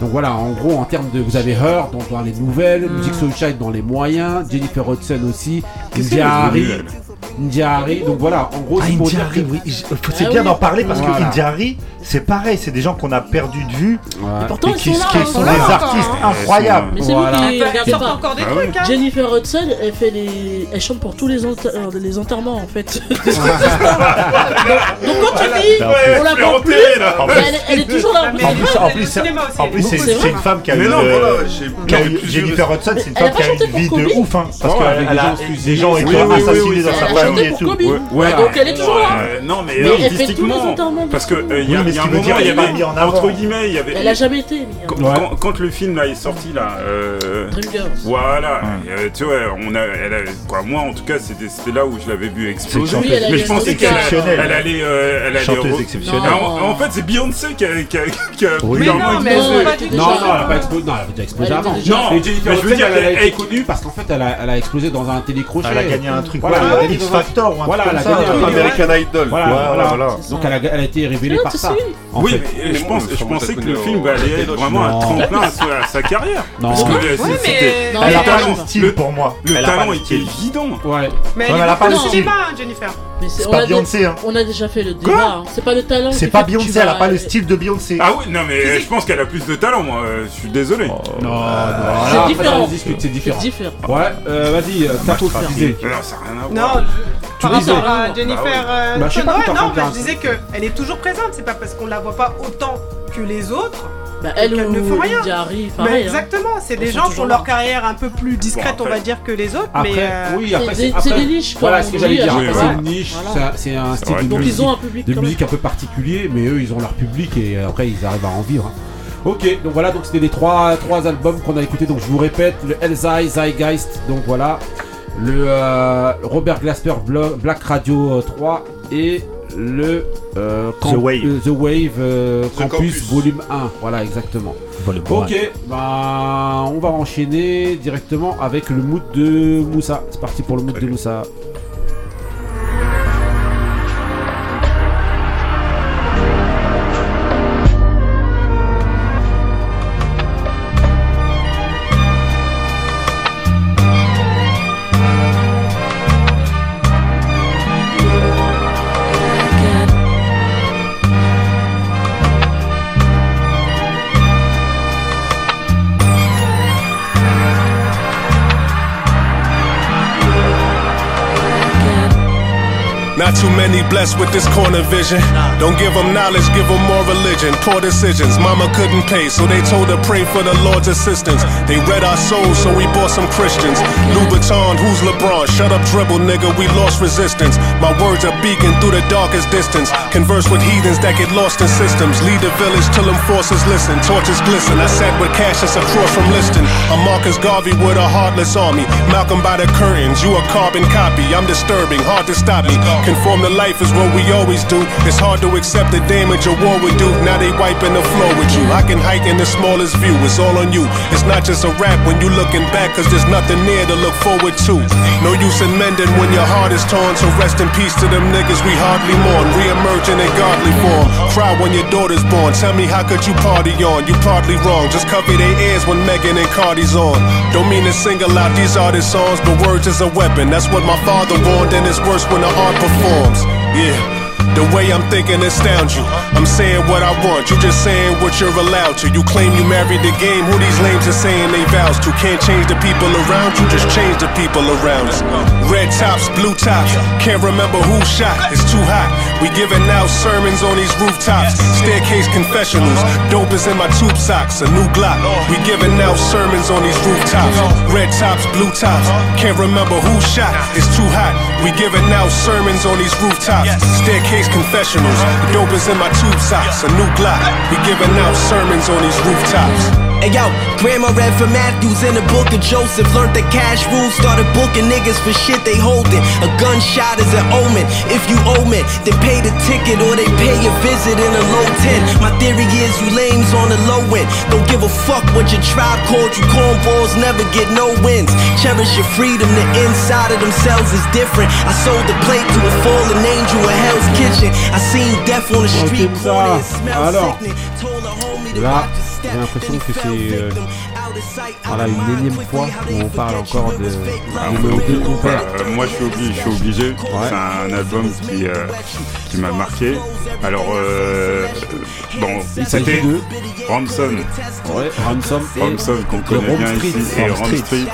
Donc voilà, en gros, en termes de, vous avez Her dans, dans les nouvelles, Mm. Music Soul Child dans les moyens, Jennifer Hudson aussi, Qu'est-ce India qu'elle est Harry, devenue, elle? India Harry. Donc voilà, en gros, Ah, c'est pour dire que- oui. C'est Ah bien oui. d'en parler parce Voilà. que India Harry, c'est pareil, c'est des gens qu'on a perdu de vue Ouais. Pourtant, et ils qui, sont là. qui sont sont des là. encore, artistes hein. incroyables. Mais c'est Voilà. vous qui encore des Ah trucs, oui. hein. Jennifer Hudson, elle fait les, elle chante pour tous les, enter- euh, les enterrements en fait. <laughs> donc, donc quand tu dis, Bah, on la voit plus, elle, est- elle est toujours là. Mais En plus, en au plus, c'est- une femme qui a eu, euh, Jennifer Hudson, c'est une femme qui a une vie de ouf, hein, parce que des a- gens des oui, assassinés dans sa famille et tout. Ouais. Donc elle est toujours là. Euh, non, mais, Mais elle fait tous les artistiquement, enterrements. parce que euh, il y a, Oui, mais il y ce a qui un veut moment, dire, il y est avait entre guillemets, il y avait Elle a jamais été. quand, Ouais. quand- quand le film là est sorti là, euh, voilà, euh, tu vois, on a, elle a, quoi, moi en tout cas, c'était là où je l'avais vu exploser. Oui, a mais je pensais qu'elle elle allait, euh, elle allait Chanteuse exceptionnelle. En, en fait, c'est Beyoncé qui a, qui a, qui a Oui. bizarrement Mais non, mais a. Non, elle a pas explosé. Non, elle avait déjà explosé avant. Non, mais je veux dire, elle a elle- connue parce qu'en fait, elle a, elle a explosé dans un télécrochet. Elle a gagné un truc, Voilà, a X Factor ou un Voilà, truc a comme ça. American Idol. Voilà, voilà. Donc elle a, a été révélée par ça. Oui, fait. mais je, pense, je pensais que le film allait être vraiment un Non. tremplin à sa, à sa carrière. Non. Parce que Ouais, mais- c'était- Non, Elle a pas attends. le style pour moi. le Elle talent le était évident. Ouais. Mais elle a pas le au style. hein, Jennifer. Mais c'est C'est on pas Beyoncé, hein. On a déjà fait le débat. hein. C'est pas le talent. C'est pas Beyoncé, elle a pas le style de Beyoncé. Ah oui, non mais je pense qu'elle a plus de talent, moi. euh, Je suis désolé. Non, Euh, non, C'est là, différent. après, on discute, c'est C'est différent. Ouais, euh, vas-y, tu disais. Non, ça n'a rien à voir. Je- par rapport à Bah Jennifer ouais. euh, Bah, je sais pas, ouais, non, bah, je disais qu'elle est toujours présente, c'est pas parce qu'on la voit pas autant que les autres. Bah, elle ne fait rien. Mais hein. exactement, c'est des gens qui ont leur carrière un peu plus discrète, Bon, on va dire, que les autres. Après, mais euh, oui, C'est des- niches, Voilà comme ce que j'allais dire. c'est une niche, Voilà. c'est un style de Donc musique, ils ont un public de musique un peu particulier, mais eux, ils ont leur public et euh, après, ils arrivent à en vivre. hein. Ok, donc voilà, donc c'était les trois, trois albums qu'on a écoutés. Donc je vous répète, le Elzai, Zeitgeist, donc voilà, le euh, Robert Glasper Black Radio euh, 3 et le euh, The Wave. euh, The Wave euh, The Campus, Campus. Volume 1. Voilà, exactement. Ok, bah on va enchaîner directement avec le mood de Moussa. C'est parti pour le mood de Moussa. Not too many blessed with this corner vision. Don't give them knowledge, give them more religion. Poor decisions. Mama couldn't pay, so they told her pray for the Lord's assistance. They read our souls, so we bought some Christians. Louboutin, who's LeBron? Shut up, dribble, nigga. We lost resistance. My words are beacon through the darkest distance. Converse with heathens that get lost in systems. Lead the village till them forces listen. Torches glisten. I sat with Cassius across from Liston. I'm Marcus Garvey with a heartless army. Malcolm by the curtains. You a carbon copy. I'm disturbing. Hard to stop me. Conform to life is what we always do. It's hard to accept the damage a war would do. Now they wiping the floor with you. I can hike in the smallest view. It's all on you. It's not just a rap when you looking back, cause there's nothing near to look forward to. No use in mending when your heart is torn. So rest in peace to them niggas we hardly mourn. Re-emerging in godly form. cry when your daughter's born. Tell me, how could you party on? You partly wrong. Just cover their ears when Megan and Cardi's on. Don't mean to single out these artist songs, but words is a weapon. That's what my father warned, and it's worse when the art performs. Yeah. The way I'm thinking astounds you. I'm saying what I want, you just saying what you're allowed to. You claim you married the game, who these lames are saying they vows to. Can't change the people around you, just change the people around us. Red tops, blue tops, can't remember who shot, it's too hot. We giving out sermons on these rooftops, staircase confessionals. Dope is in my tube socks, a new Glock. We giving out sermons on these rooftops, red tops, blue tops, can't remember who shot, it's too hot. We giving out sermons on these rooftops, staircase confessionals. Dope is in my tube socks, a new Glock. We giving out sermons on these rooftops. Hey yo, grandma read for Matthews in the book of Joseph. Learned the cash rules, started booking niggas for shit they holding. A gunshot is an omen. If you owe me, then pay the ticket or they pay your visit in a low 10. My theory is you lames on the low end. Don't give a fuck what your tribe called you. Cornballs never get no wins. Cherish your freedom, the inside of themselves is different. I sold the plate to a fallen angel in Hell's Kitchen. I seen death on the street corner. It smells Alors, sickening. Told a homie to Là, j'ai l'impression que c'est euh, voilà, une énième fois où on parle encore de, père. Euh, moi, je suis obligé. Je suis obligé. C'est un album qui, euh, qui m'a marqué. Alors, euh, bon, Il s'agit c'était de- Ransom. Ouais, Ransom et- Ransom qu'on et connaît Rome bien Street. ici. Et Rome Street. Street.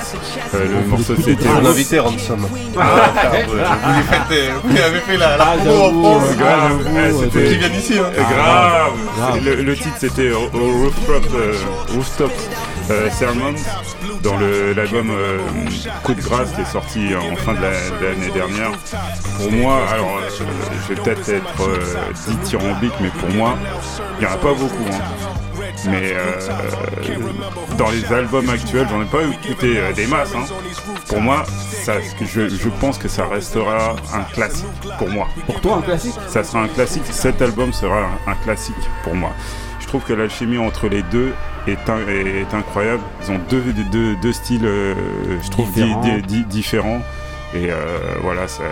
Euh, le On morceau, c'était. On invitait Ransom. Ah, Ah, ouais, vous avez fait la, la Ah, en Grave, qu'il vienne ici, hein. Grave. grave. Le, le titre c'était Ro- Rooftop, euh, Rooftop euh, Sermon dans l'album euh, Coup de grâce qui est sorti en fin de la- de l'année dernière. Pour moi, alors euh, je vais peut-être être euh, dithyrambique, mais pour moi, il n'y en a pas beaucoup. hein. Mais dans les albums actuels, j'en ai pas écouté des masses. hein. Pour moi, ça, je, je pense que ça restera un classique pour moi. Pour toi, un classique? Ça sera un classique. Cet album sera un, un classique pour moi. Je trouve que l'alchimie entre les deux est, un- est incroyable. Ils ont deux, deux, deux styles, euh, je trouve, di- Différents. di- di- différents. Et euh, voilà, ça,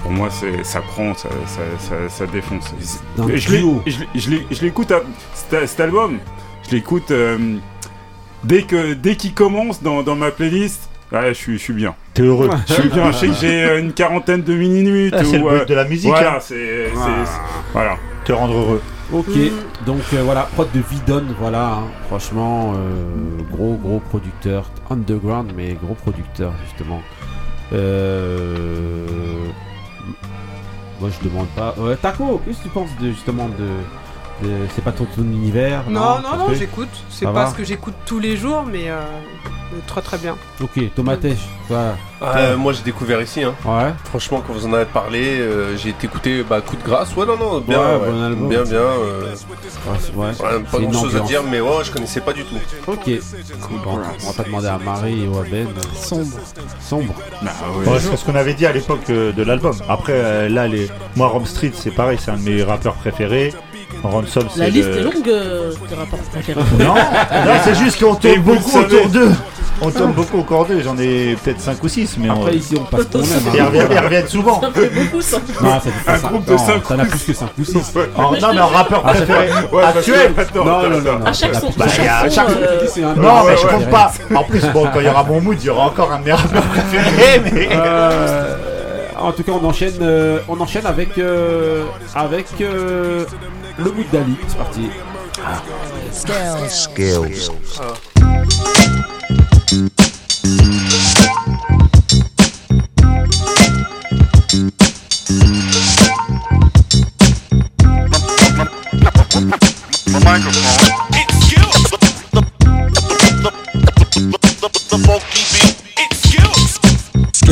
pour moi, ça prend, ça, ça, ça- ça défonce. Je l'écoute, cet, album, je l'écoute euh, dès que dès qu'il commence dans, dans ma playlist. Ouais, je suis, je suis bien. T'es heureux. Je suis bien. Je sais que j'ai une quarantaine de minutes. Ah, c'est euh, de la musique, Voilà, hein. Ah. c'est- voilà. Te rendre heureux. Ok, donc euh, voilà, prod de Vidon, voilà, hein. franchement, euh, gros gros producteur, underground, mais gros producteur justement. Euh... Moi je demande pas. Ouais, Taco, qu'est-ce que tu penses de justement de. De- C'est pas ton, ton univers Non, non, non, fait j'écoute. C'est pas va ce que j'écoute tous les jours, mais euh, très très bien. Ok, Tomatèche, voilà. Ah, euh, moi j'ai découvert ici. Hein. Ouais. Franchement, quand vous en avez parlé, euh, j'ai été écouté bah, coup de grâce. Ouais, non, non, bien, Ouais, ouais. bon album. bien, bien. euh, Ouais, pas grand chose à dire, mais ouais, je connaissais pas du tout. Ok, Bon, on va pas demander à Marie et au Ben. Sombre. Sombre. Bah, Ouais, c'est ce qu'on avait dit à l'époque euh, de l'album. Après, euh, là, les... moi, Rome Street, c'est pareil, c'est un de mes rappeurs préférés. Ransom, c'est La liste le- est longue euh, des rapports préférés. Non, non, <laughs> c'est juste qu'on Et tourne beaucoup autour d'eux. On tourne beaucoup autour d'eux. J'en ai peut-être 5 ou 6, mais Après on... ici on passe ton même. Ils reviennent, ils reviennent souvent. Ça fait beaucoup ça. Non, ça fait pas Un groupe de non, cinq T'en as plus que 5 ou 6. En- non, mais en rappeur Ah, préféré Ouais, actuel. Non, non, non. À chaque son, Bah, chaque euh, Non, mais je compte pas. En plus, bon, quand il y aura mon mood, il y aura encore un de mes rappeurs préférés. Mais... Euh, en tout cas, on enchaîne, euh, on enchaîne avec, euh, euh, le bout d'Ali. C'est parti.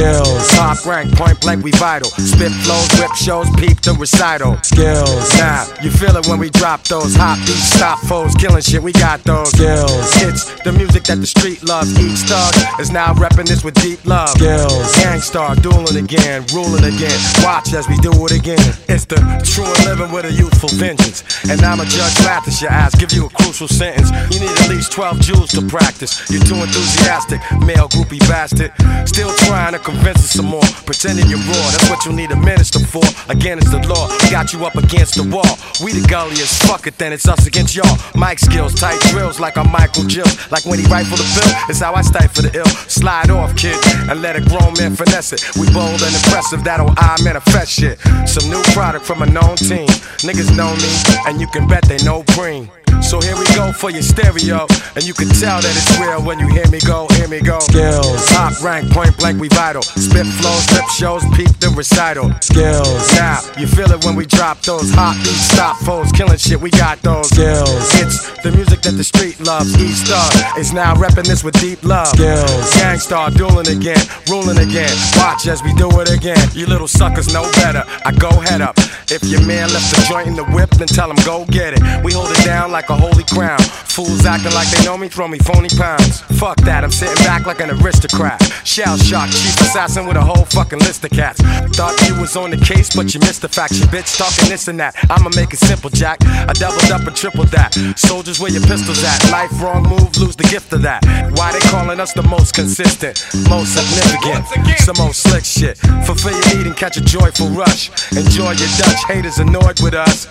Top rank, point blank, we vital. Spit flows, whip shows, peep the recital. Skills, now you feel it when we drop those hot beats, stop foes, killing shit. We got those skills. It's the music that the street loves. Each thug is now repping this with deep love. Skills, gangstar, dueling again, ruling again. Watch as we do it again. It's the true and living with a youthful vengeance. And I'm a judge, laugh at your ass, give you a crucial sentence. You need at least 12 jewels to practice. You're too enthusiastic, male groupie bastard. Still trying to convince us some more. Pretending you're raw, that's what you need a minister for. Again, it's the law, got you up against the wall. We the gulliest, fuck it, then it's us against y'all. Mike skills, tight drills like I'm Michael Jill. Like when he rifle the bill, it's how I stifle the ill. Slide off, kid, and let a grown man finesse it. We bold and impressive, that'll I manifest shit. Some new product from a known team. Niggas know me, and you can bet they know Preem. So here we go for your stereo, and you can tell that it's real when you hear me go, hear me go. Skills, top rank, point blank, we vital. Spit flows, rip shows, peep the recital. Skills, now you feel it when we drop those hot beats, stop foes, killing shit. We got those skills. It's the music that the street loves. East Star is now repping this with deep love. Skills, gangstar dueling again, ruling again. Watch as we do it again. You little suckers know better. I go head up. If your man left the joint in the whip, then tell him go get it. We hold it down like a holy crown. Fools acting like they know me, throw me phony pounds. Fuck that, I'm sitting back like an aristocrat. Shell shock, chief assassin with a whole fucking list of cats. Thought you was on the case, but you missed the fact. You bitch talking this and that. I'ma make it simple, Jack. I doubled up and tripled that. Soldiers, where your pistols at? Life wrong move, lose the gift of that. Why they calling us the most consistent, most significant, some old slick shit? Fulfill your need and catch a joyful rush. Enjoy your Dutch haters annoyed with us.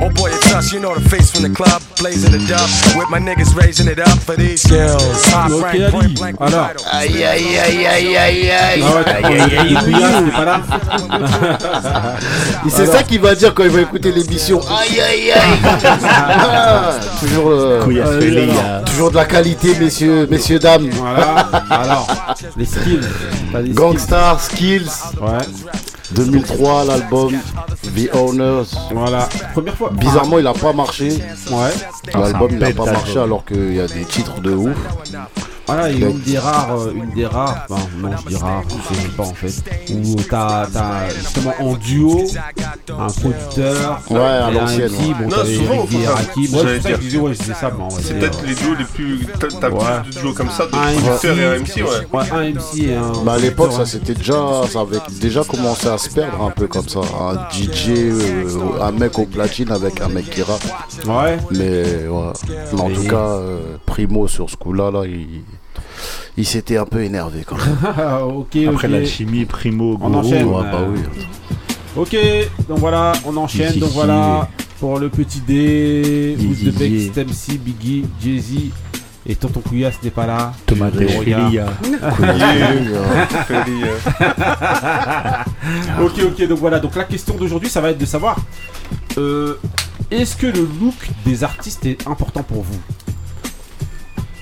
Oh boy, it's us, you know the face from the club, blazing the dub, with my niggas raising it up for these skills. Ok, Ali? Alors. Aïe aïe aïe aïe aïe aïe. Ah ouais, Aïe, aïe, aïe, aïe. Bouillard, c'est pas là Et c'est ça qu'il va dire quand il va écouter l'émission. Aïe aïe aïe. Toujours, euh, euh, euh. toujours de la qualité, messieurs, messieurs dames. Voilà. Alors, les skills. T'as des Gangstar Skills. Ouais. 2003, l'album The Owners. Voilà. Première fois. Bizarrement, il a pas marché. Ouais. L'album, il a c'est un pas marché alors qu'il y a des titres de ouf. Voilà, il y a une des rares, euh, une des rares, enfin non je dis rare, je sais même pas en fait, où t'as t'as justement en duo un producteur Ouais, à et l'ancienne, un MC, ouais. bon Non, souvent, Eric. Vieraki, moi je disais ouais je disais ça mais vrai, C'est peut-être les duos les plus. T'as Ouais. plus de duos comme ça, de un producteurs et un MC, ouais. ouais un MC et un Bah à l'époque, producteur, ça s'était déjà, ça avait déjà commencé à se perdre un peu comme ça. Un DJ, euh, un mec au platine avec un mec qui rappe. Ouais. Mais ouais. Mais en tout cas, euh, Primo sur ce coup-là, là, il, il s'était un peu énervé quand même. <laughs> ok, Après ok. l'alchimie, Primo, On enchaîne. Ouais, bah Euh, oui. Ok, donc voilà, on enchaîne. Donc voilà, pour le petit D, Boost de Beck, Yé. MC, Biggie, Jay-Z et Tonton Couillasse n'est pas là. Thomas. Deschélia. <laughs> ok, ok, donc voilà. Donc la question d'aujourd'hui, ça va être de savoir euh, est-ce que le look des artistes est important pour vous?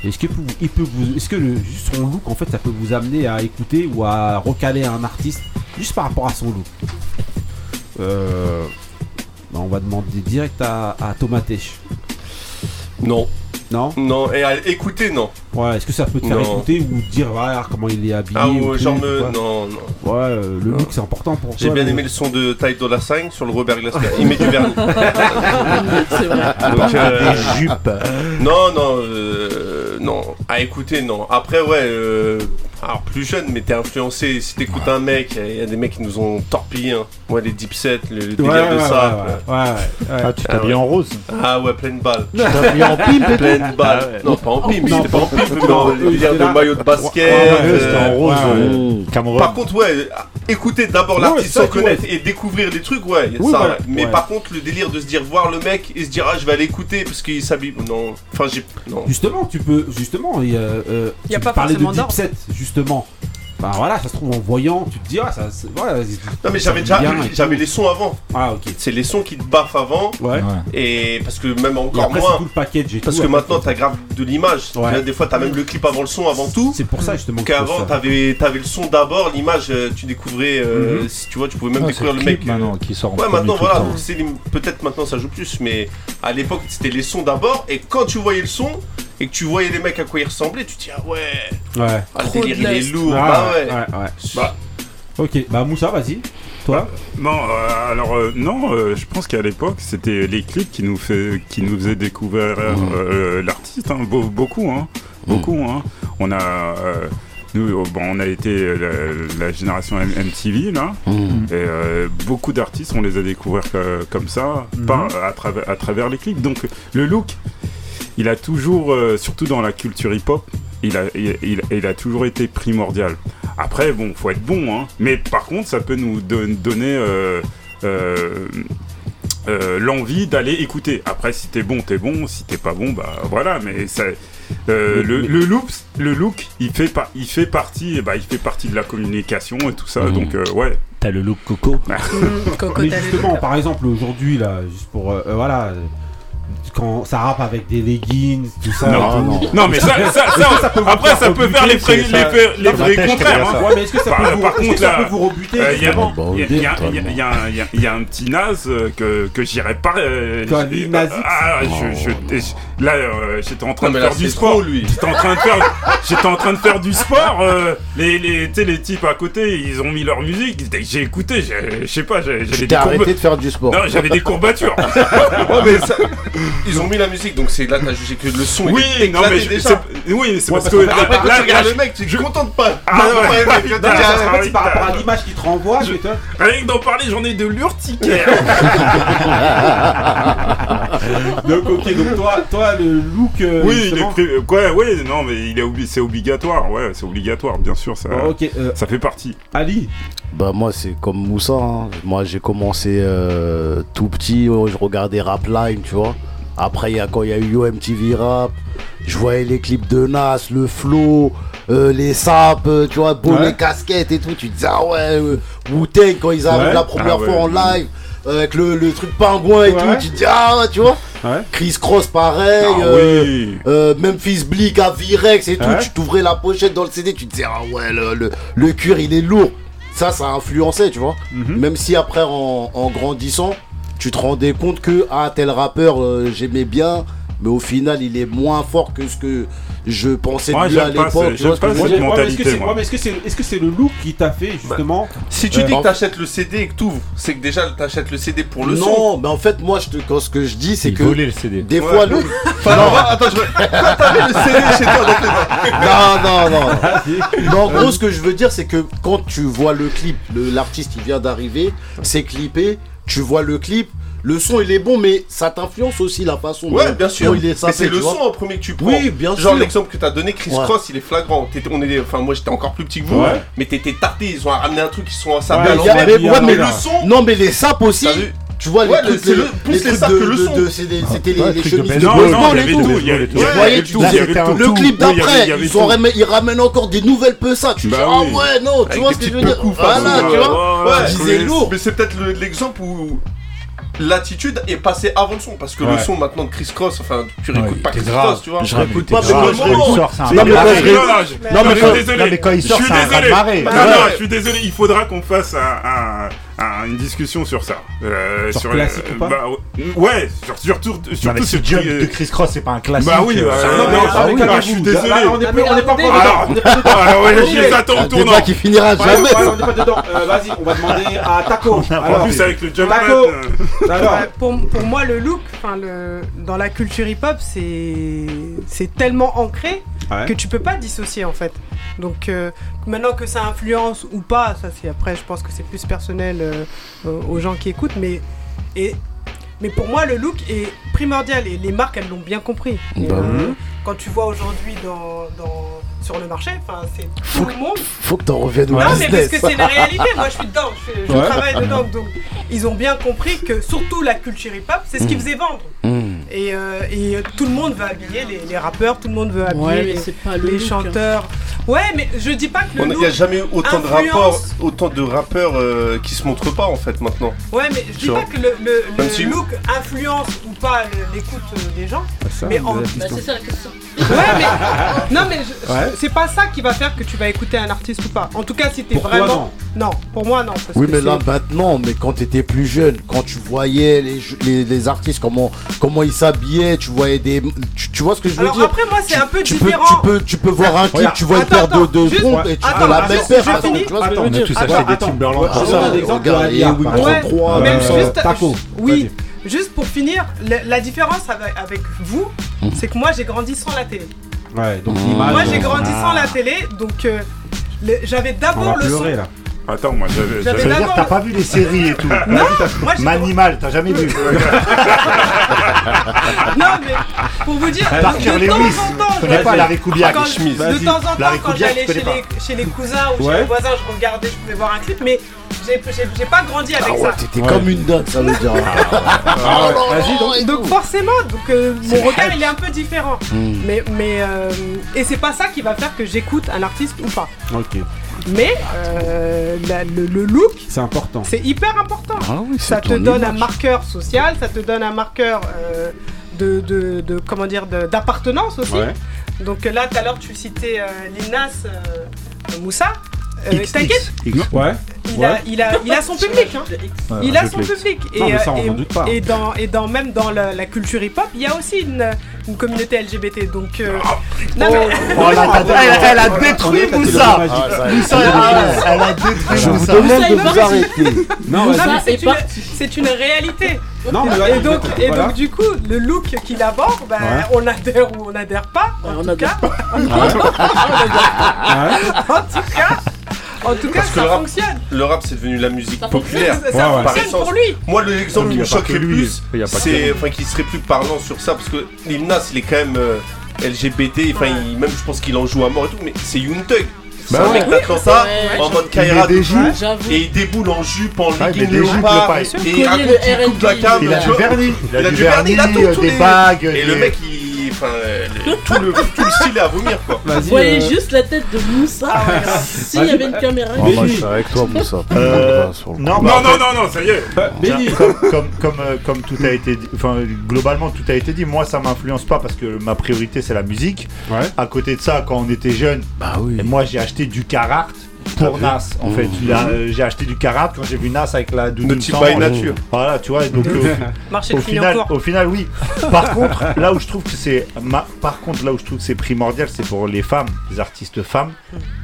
Est-ce que, il peut vous, est-ce que le, juste son look, en fait, ça peut vous amener à écouter ou à recaler un artiste juste par rapport à son look Euh, bah, On va demander direct à, à Thomas. Non. Non Non, et à écouter, non. Ouais, est-ce que ça peut te faire Non. écouter ou dire voilà, comment il est habillé Ah, ou genre me. Non, non. Ouais, euh, le Non. look c'est important pour toi. J'ai bien aimé le son de Ty Dolla Sign sur le Robert Glasper. Il met du vernis. <laughs> C'est vrai. Donc, euh, Des jupes. Non, non, euh, non. À écouter, non. Après, ouais, euh, alors plus jeune, mais t'es influencé. Si t'écoutes un mec, il y a des mecs qui nous ont torpillé. Hein. Ouais, les deep sets, le, le Ouais, délire ouais, de ouais, ça. ouais, ouais, ouais, ouais. Ah, tu t'habilles en rose. Ah ouais, pleine balle. Tu t'habilles en pimp Pleine balle. Ah ouais. Non, pas en pimp, c'était pas en pimp, mais non, en délire de maillot de basket. Euh, C'était en rose. ouais, euh, Cameroun. Par contre, ouais, écouter d'abord l'artiste sans connaître et découvrir des trucs, ouais, y a Oui, ça. Mais par contre, le délire de se dire voir le mec et se dire ah je vais aller écouter parce qu'il s'habille, non, enfin j'ai, non. Justement, tu peux. Justement, il y a. euh, Y a pas parlais de forcément deep set, justement. Bah voilà, ça se trouve en voyant, tu te dis, ah, ça. c'est- Voilà, Non mais ça j'avais déjà, et j'avais les sons avant. Ah, ok. C'est les sons qui te baffent avant Ouais. et parce que même Et encore après, c'est moins. tout le package et Parce tout, que après, maintenant t'as grave de l'image. Ouais. Là, Des fois t'as même le clip avant le son avant tout. C'est pour ça justement que je Qu'avant ça. t'avais, t'avais le son d'abord, l'image euh, tu découvrais, euh, Mhm. si tu vois tu pouvais même découvrir le le mec. maintenant qui sort en Ouais maintenant voilà, temps. donc c'est les- peut-être maintenant ça joue plus, mais à l'époque c'était les sons d'abord et quand tu voyais le son et que tu voyais les mecs à quoi ils ressemblaient, tu te dis ah ouais, Ouais. ah, le délire il est lourd, Ah, bah ouais. ouais, ouais. Bah, Ok, bah Moussa, vas-y. Toi Non, euh, alors euh, non, euh, je pense qu'à l'époque c'était les clips qui nous fait, qui nous faisaient découvrir euh, l'artiste, hein, beau- beaucoup, hein, beaucoup. Hein. On a, euh, nous, euh, bon, on a été la, la génération M- MTV là, et euh, beaucoup d'artistes on les a découverts euh, comme ça, par, à travers, à travers les clips. Donc le look, il a toujours, euh, surtout dans la culture hip-hop, il a, il, a toujours été primordial. Après, bon, faut être bon, hein. Mais par contre, ça peut nous donner euh, euh, l'envie d'aller écouter. Après, si t'es bon, t'es bon. Si t'es pas bon, bah voilà. Mais le, le, look, le look, il fait pas, il fait partie, bah, il fait partie de la communication et tout ça. Mhm. Donc ouais. T'as le look coco. <laughs> Coco Mais justement, par exemple, aujourd'hui là, juste pour voilà quand ça rappe avec des leggings, tout ça. Non, non. non mais ça, après, ça peut faire les frais, les frais, contraires. Hein. Est-ce que ça par contre, là, Il y, a un petit naze euh, que, que j'irai pas. Euh, ah, je, oh. Là, euh, j'étais en, en train de faire du sport. J'étais en train de faire, j'étais en train de faire du sport. Euh, les, les, les types à côté, ils ont mis leur musique. J'ai écouté. Je sais pas. J'avais arrêté courba... de faire du sport. Non, j'avais des courbatures. non, <laughs> oh, mais ça... Ils ont mis la musique, donc c'est là t'as jugé que le son. Oui, est non mais déjà. oui, c'est parce, que, après, quand là, tu regardes le mec, tu je contente pas. Ah, non, ah, par rapport à l'image qui te renvoie. Rien que d'en parler, j'en ai de l'urticaire. <laughs> <laughs> Donc ok, donc toi, toi le look. Euh, oui, il est... non, mais il est c'est obligatoire, ouais, c'est obligatoire, bien sûr, ça, euh, ça fait partie. Ali Bah, moi, c'est comme Moussa, hein. moi j'ai commencé euh, tout petit, oh, je regardais Rap Line, tu vois. Après, y a, quand il y a eu OMTV Rap, je voyais les clips de Nas, le flow, euh, les sapes, tu vois, pour les casquettes et tout. Tu te dis, ah ouais, euh, Wu-Tang quand ils arrivent la première ah fois en live avec le, le truc pingouin et tout, tu te dis ah tu vois. Ouais. Chris Cross pareil, ah euh, oui. euh, Memphis Bleak à Virex et tout, tu t'ouvrais la pochette dans le CD, tu te disais ah ouais le, le, le cuir il est lourd. Ça ça a influencé tu vois. Mhm. Même si après en, en grandissant, tu te rendais compte que ah tel rappeur euh, j'aimais bien mais au final, il est moins fort que ce que je pensais de lui à l'époque. Est-ce que c'est est -ce le look qui t'a fait bah, justement Si tu dis bah, que t'achètes le CD et que t'ouvres, c'est que déjà t'achètes le CD pour le son. Non, mais en fait, moi, je te, quand ce que je dis, c'est que. le CD. Des fois, le. <laughs> attends, je veux. le CD chez toi, Non, non, non. En gros, ce que je veux dire, c'est que quand tu vois le clip, l'artiste, il vient d'arriver, c'est clippé, tu vois le clip le son il est bon, mais ça t'influence aussi la façon ouais, dont, bien sûr. Il est c'est le son en premier que tu prends. Oui, bien sûr. Genre l'exemple que t'as donné, Chris. Cross, il est flagrant. on est, enfin moi j'étais encore plus petit que vous, ouais. mais t'étais tarté. Ils ont ramené un truc, ils sont assemblés ouais, à mais, mais le son. Non mais les sapes aussi. Tu vois, les trucs, plus les, les trucs de, le son. C'était les, chemises de, non, non, et tout. Le clip d'après, ils, ramènent encore des nouvelles ça Tu ah ouais, non, tu vois ce que je veux dire? Voilà, tu vois? Ouais, c'est lourd. Mais c'est peut-être l'exemple où l'attitude est passée avant le son parce que le son maintenant de Chris Cross enfin tu réécoutes pas Chris grave. Cross tu vois. je réécoute pas mais quand il sort c'est un non mais quand il sort non mais quand il sort je suis désolé il faudra qu'on fasse un une discussion sur ça. Euh, sur, sur classique bah, Ouais, sur, surtout, surtout bah, sur de Chris Cross, c'est pas un classique. Bah oui, euh, euh, ah ah, je suis désolé. Ah, on n'est pas encore Alors, <laughs> alors j'ai ça au tournant. C'est qui finira. On n'est pas <laughs> dedans. Vas-y, on va demander à Taco. En plus, avec le jump Pour moi, le look, dans la culture hip-hop, c'est tellement ancré que tu peux pas dissocier en fait. Donc euh, maintenant que ça influence ou pas, ça c'est après je pense que c'est plus personnel euh, euh, aux gens qui écoutent, mais pour moi le look est primordial et les marques elles l'ont bien compris. Bah euh, quand tu vois aujourd'hui sur le marché, c'est tout le monde. Faut que t'en reviennes. Non mais parce que c'est la réalité. Moi je suis dedans, je, travaille dedans, donc ils ont bien compris que surtout la culture hip hop c'est ce qui faisait vendre. Mmh. Et, euh, euh, tout le monde veut habiller les, rappeurs, tout le monde veut habiller les, chanteurs. Ouais, mais je dis pas que le Il n'y a jamais autant de rappeurs, autant de rappeurs euh, qui se montrent pas en fait maintenant. Ouais, mais je dis pas que le, look influence ou pas l'écoute des gens. Ça, mais en... bah c'est ça la question. Ouais, mais. Non, mais je- c'est pas ça qui va faire que tu vas écouter un artiste ou pas. En tout cas, si t'es vraiment. non. pour moi, non. parce Oui, mais là maintenant, mais quand t'étais plus jeune, quand tu voyais les, les, artistes, comment, comment ils s'habillaient, tu voyais des. Tu, vois ce que je veux Alors, dire après, moi, c'est un peu tu peux- différent. tu, peux, tu peux voir un clip, tu vois une paire de, de attends, et tu attends, vois la même paire. je tu vois ce que je veux Attends, dire tu sais, Attends, des. Timberland. Regarde, 33, même Taco. Oui, Juste pour finir, la, différence avec, vous, mmh. c'est que moi j'ai grandi sans la télé. Ouais, donc. Mmh. Moi j'ai grandi sans ah. la télé, donc euh, j'avais d'abord le son. Attends, moi j'avais. Ça veut dire que t'as pas vu les séries et tout. Non, moi Manimal, t'as jamais vu. <laughs> non, mais pour vous dire, de, temps en temps, je connais pas Larry Koubiak. Quand, de temps en temps, quand j'allais chez, les cousins ou chez les voisins, je regardais, je pouvais voir un clip, mais j'ai pas grandi avec ah ça. T'étais ouais. comme une dot, ça veut dire. <laughs> Ah, oh ah, donc, donc, forcément, donc, euh, mon regard il est un peu différent. Mm. Mais, mais euh, et c'est pas ça qui va faire que j'écoute un artiste ou pas. Ok. Mais euh, le, look, C'est important. c'est hyper important. Ça te donne un marqueur social, ça te donne un marqueur euh, de, d'appartenance aussi. Donc là, tout à l'heure, tu citais euh, Linas Moussa. Il. A, il, son public, il a son public. Et, même dans la, culture hip-hop, il y a aussi une, communauté LGBT. Donc, euh... Ah, elle, a, elle, a détruit Moussa. Moussa, ah, elle a détruit Je vous demande de arrêter. Non, c'est une réalité. Et donc, et donc du coup, le look qu'il aborde, bah, on adhère ou on adhère pas. En <laughs> tout cas, en tout cas, en tout cas, Parce ça le rap, fonctionne. Le rap, c'est devenu la musique populaire. Ça, fonctionne pour lui. Moi, l'exemple qui me choquerait plus, c'est, enfin, qui serait plus parlant sur ça, parce que Limnas, il est quand même euh, LGBT. Enfin, même, je pense qu'il en joue à mort et tout, mais c'est Young Thug. Bah ouais. mec, t'attends ça ouais, en mode Kaira des jupes et il déboule en jupe, en ah, legging léopard et à coup, il coupe la cam. Il a du vernis, il a du vernis, il a euh, des bagues. Et le mec, il tout, le, style est à vomir quoi. Vous voyez euh, juste la tête de Moussa hein. <laughs> s'il y avait une caméra. Oh, moi, je suis avec toi, Moussa. Euh, non, non, non, non, ça y est. Bah, comme, euh, comme, tout a été dit, enfin, globalement, tout a été dit. Moi, ça m'influence pas parce que ma priorité, c'est la musique. Ouais. À côté de ça, quand on était jeune, bah moi, j'ai acheté du Carhartt pour Nas en fait. Mmh. Euh, j'ai acheté du karat quand j'ai vu Nas avec la doudoune sans nature. Mmh. Voilà, tu vois. Donc euh, <laughs> au, au final, au final, oui. Par contre, là où je trouve que c'est, par contre, là où je trouve que c'est primordial, c'est pour les femmes, les artistes femmes.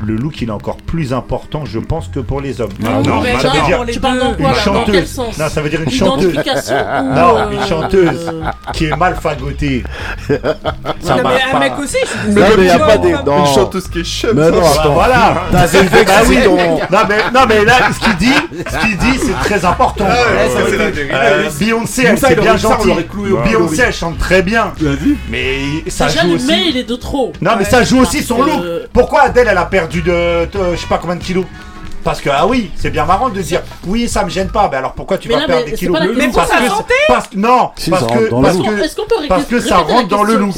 Le look, il est encore plus important, je pense, que pour les hommes. Ah, non, non, ça veut dire une chanteuse. Non, ça veut dire une chanteuse. Non, une chanteuse qui est mal fagotée. ça non, mais un mec aussi. Non, mais il n'y a pas des. Une chanteuse qui est chum. Mais non, attends. Voilà. <laughs> Bah, bah oui, non. non, mais, non, mais là, ce qu'il dit, ce dit, c'est très important. Euh, Beyoncé, elle c'est bien gentil. Beyoncé, elle chante très bien. Mais ça joue aussi. Mais il est de trop. Non, mais ça joue aussi son look. Pourquoi Adèle, elle a perdu de, je sais pas combien de kilos parce que, ah oui, c'est bien marrant de dire, oui, ça me gêne pas, mais alors pourquoi tu vas perdre des kilos Mais pour sa santé Non, parce que parce que ça rentre dans le look.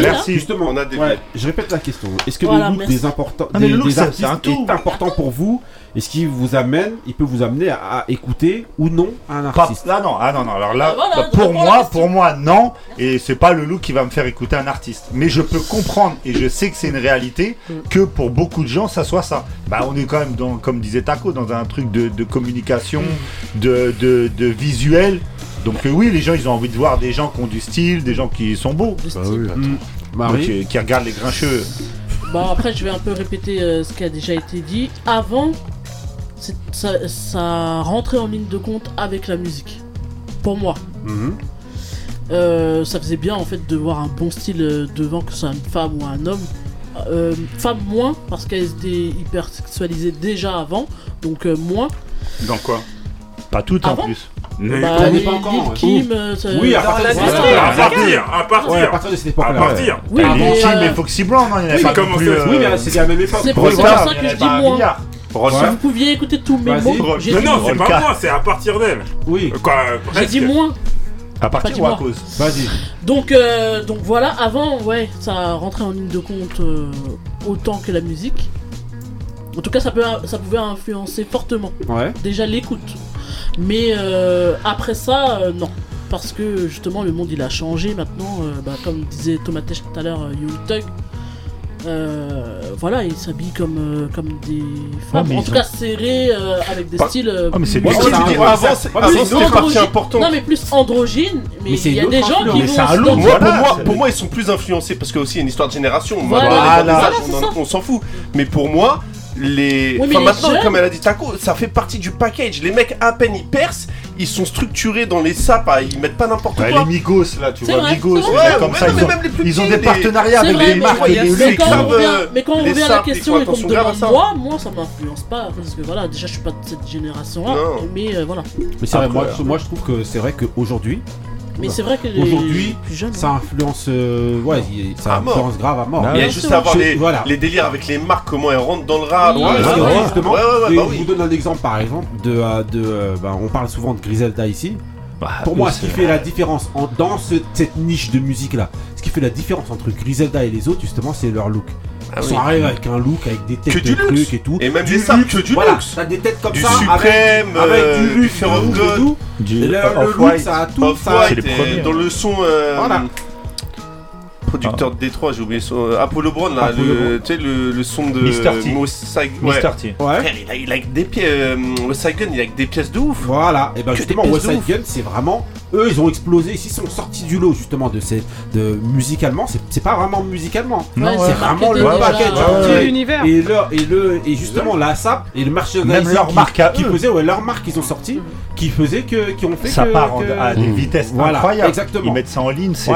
Merci. Justement, on a des. Je répète la question. Est-ce que le look des importants est important pour vous et ce qui vous amène, il peut vous amener à, écouter ou non un artiste. Ah non, ah non, non. Alors là, ah, bah, pour moi, pour moi, non. Et c'est pas le loup qui va me faire écouter un artiste. Mais je peux comprendre et je sais que c'est une réalité mm. que pour beaucoup de gens, ça soit ça. Bah, on est quand même dans, comme disait Taco, dans un truc de, communication, mm. de, visuel. Donc euh, oui, les gens, ils ont envie de voir des gens qui ont du style, des gens qui sont beaux. Bah oui, mm. qui regardent les grincheux. Bon, après, je vais un peu répéter euh, ce qui a déjà été dit. Avant, ça, rentrait en ligne de compte avec la musique. Pour moi. Euh, ça faisait bien en fait de voir un bon style euh, devant que ce soit une femme ou un homme. Euh, femme moins parce qu'elle était hyper sexualisée déjà avant, donc moins. Dans quoi? Pas tout en plus. Bah, pas encore. Oui, à partir, à partir, à à partir de cette époque-là. À. Oui, mais, hein, il y en pas C'est. Si vous pouviez écouter tous mes mots. Non, c'est pas moi, c'est à partir d'elle. Oui. Quoi, euh, J'ai dit moins. À partir ou à cause Vas-y. Donc, euh, donc voilà, avant, ouais, ça rentrait en ligne de compte euh, autant que la musique. En tout cas, ça, peut, ça pouvait influencer fortement. Ouais. Déjà l'écoute. Mais euh, après ça, non. Parce que justement, le monde il a changé maintenant. Bah, comme disait Thomas Tesh tout à l'heure, euh, euh, voilà, ils s'habillent comme, euh, comme des femmes. en tout cas, euh, avec des styles. Ah, mais c'est plus- du ouais, avant, c'est- c'était. Non, mais plus androgyne. Mais il y a des gens qui c'est un pour, moi, ils sont plus influencés parce que aussi il y a une histoire de génération. On s'en fout. Mais pour moi, les. Enfin, maintenant, comme elle a dit Taco, ça fait partie du package. Les mecs, à peine ils percent, ils sont structurés dans les sapes, hein. ils mettent pas n'importe quoi. Les Migos, là, tu vois, vrai, Migos, ouais, ouais, comme ça, ils, ont, des partenariats avec des marques et des Mais quand on euh, revient, mais quand on revient à la question et qu'on me demande moi, moi, ça m'influence pas. Parce que voilà, déjà, je suis pas de cette génération-là, mais euh, voilà. Mais c'est vrai, euh, moi, je trouve que c'est vrai qu'aujourd'hui, mais c'est vrai que aujourd'hui, ça hein. influence, euh, ça influence grave à mort. Il y a juste à voir les, délires avec les marques, comment elles rentrent dans le rap. Justement, je vous donne un exemple par exemple de, euh, de euh, ben, on parle souvent de Griselda ici. Bah, Pour moi, ce qui fait la différence dans cette niche de musique là, ce qui fait la différence entre Griselda et les autres, justement, c'est leur look. Ah, ils avec un look, avec des têtes de et tout. Et même du des que voilà. luxe. Des têtes comme ça, suprême, avec, du euh, luxe, du, du, du, le, look, ça a tout. Ça a, dans le son. Euh, voilà producteur ah. de Détroit, j'ai oublié. Euh, Apollo Brown, là, le, tu sais, le, son de. Mister T. Ouais. T. Ouais. Frère, il a, a des pièces. Euh, Gun, il a des pièces de ouf. Voilà, et ben justement, West Gun, c'est vraiment. Eux, ils ont explosé. S'ils sont sortis du lot, justement, de ces. De, musicalement, c'est pas vraiment musicalement. Non, c'est vraiment le package. l'univers. Et, leur, et, le, et justement, la SAP et le merchandising. Même leur marque qui. Faisait, ouais, leur marque qu'ils ont sorti, qui faisait que. Qui ont fait ça part à des vitesses incroyables. Exactement. Ils mettent ça en ligne, c'est.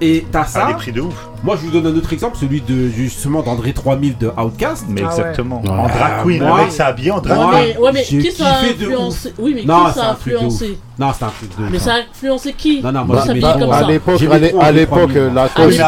Et t'as ça. À des prix de ouf. Moi, je vous donne un autre exemple, celui de justement d'André 3000 de Outcast. Mais ah exactement. Ouais. En drag queen, euh, moi, avec sa en drag queen. Mais, qui ça a influencé Oui, mais non, qui ça a influencé? Non, un truc de. Ah, mais ça a influencé qui? Non, non, moi, bah, bah, comme à. L'époque, euh, ah, à l'époque, Lacoste.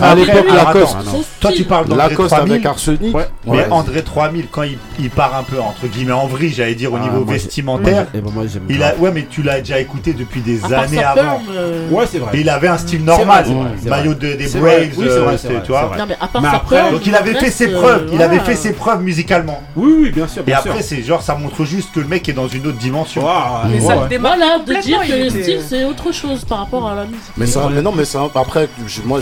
À l'époque, Lacoste. Toi, tu parles d'André 3000. avec Arsenic. Mais André 3000, quand il part un peu, entre guillemets, en vrille, j'allais dire, au niveau vestimentaire. Eh ben, il a, ouais, mais tu l'as déjà écouté depuis des années avant. Euh, ouais, c'est vrai. Il avait un style normal. Maillot des braids. Oui, euh, vrai, vrai, vois. Non, mais à part mais sa après, preuve, donc il avait fait ses euh, preuves, il avait fait ses preuves musicalement. Oui, oui, bien sûr. Et après, c'est genre, ça montre juste que le mec est dans une autre dimension. Mais ça le démarre de dire que le style, c'est autre chose par rapport à la musique. Mais, ça, mais non, mais ça, après, moi,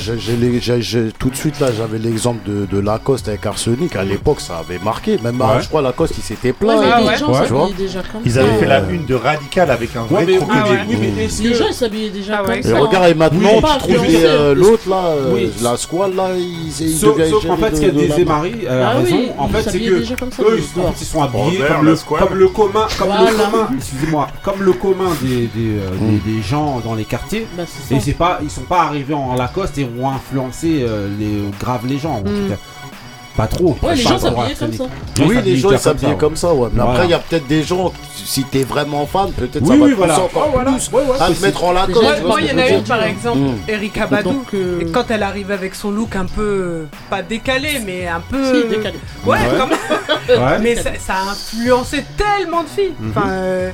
tout de suite là, j'avais l'exemple de, de, Lacoste avec Arsenic. À l'époque, ça avait marqué. Même ouais. je crois Lacoste, il s'était plaint. Ouais, ah gens ouais. déjà ils avaient fait la une de Radical avec un vrai mais, crocodile. Oui, mais les gens s'habillaient déjà ah comme ça. Regarde, et maintenant, tu trouves euh, l'autre là. Oui, la squale là, ils, ils sauf, sauf en fait, ce qu'elle disait Marie, elle a raison. en fait, c'est que eux, ils sont habillés comme le commun, comme le commun, excusez-moi, comme le commun des euh, hmm. gens dans les quartiers. Et c'est pas, ils sont pas arrivés en Lacoste et ont influencé euh, les grave les gens. En tout cas pas trop. Ouais, les gens s'habillaient comme ça. Oui, les gens s'habillaient comme ça, ouais. Mais après, il y a peut-être des gens, si t'es vraiment fan, peut-être ça va ah, plus encore plus à te mettre en latin. Moi, il y en a une, par exemple, mm. Erika Badou, quand elle arrive avec son look un peu, pas décalé, mais un peu... décalé. Ouais, quand même. Mais ça a influencé tellement de filles. Mm-hmm. Enfin... Euh,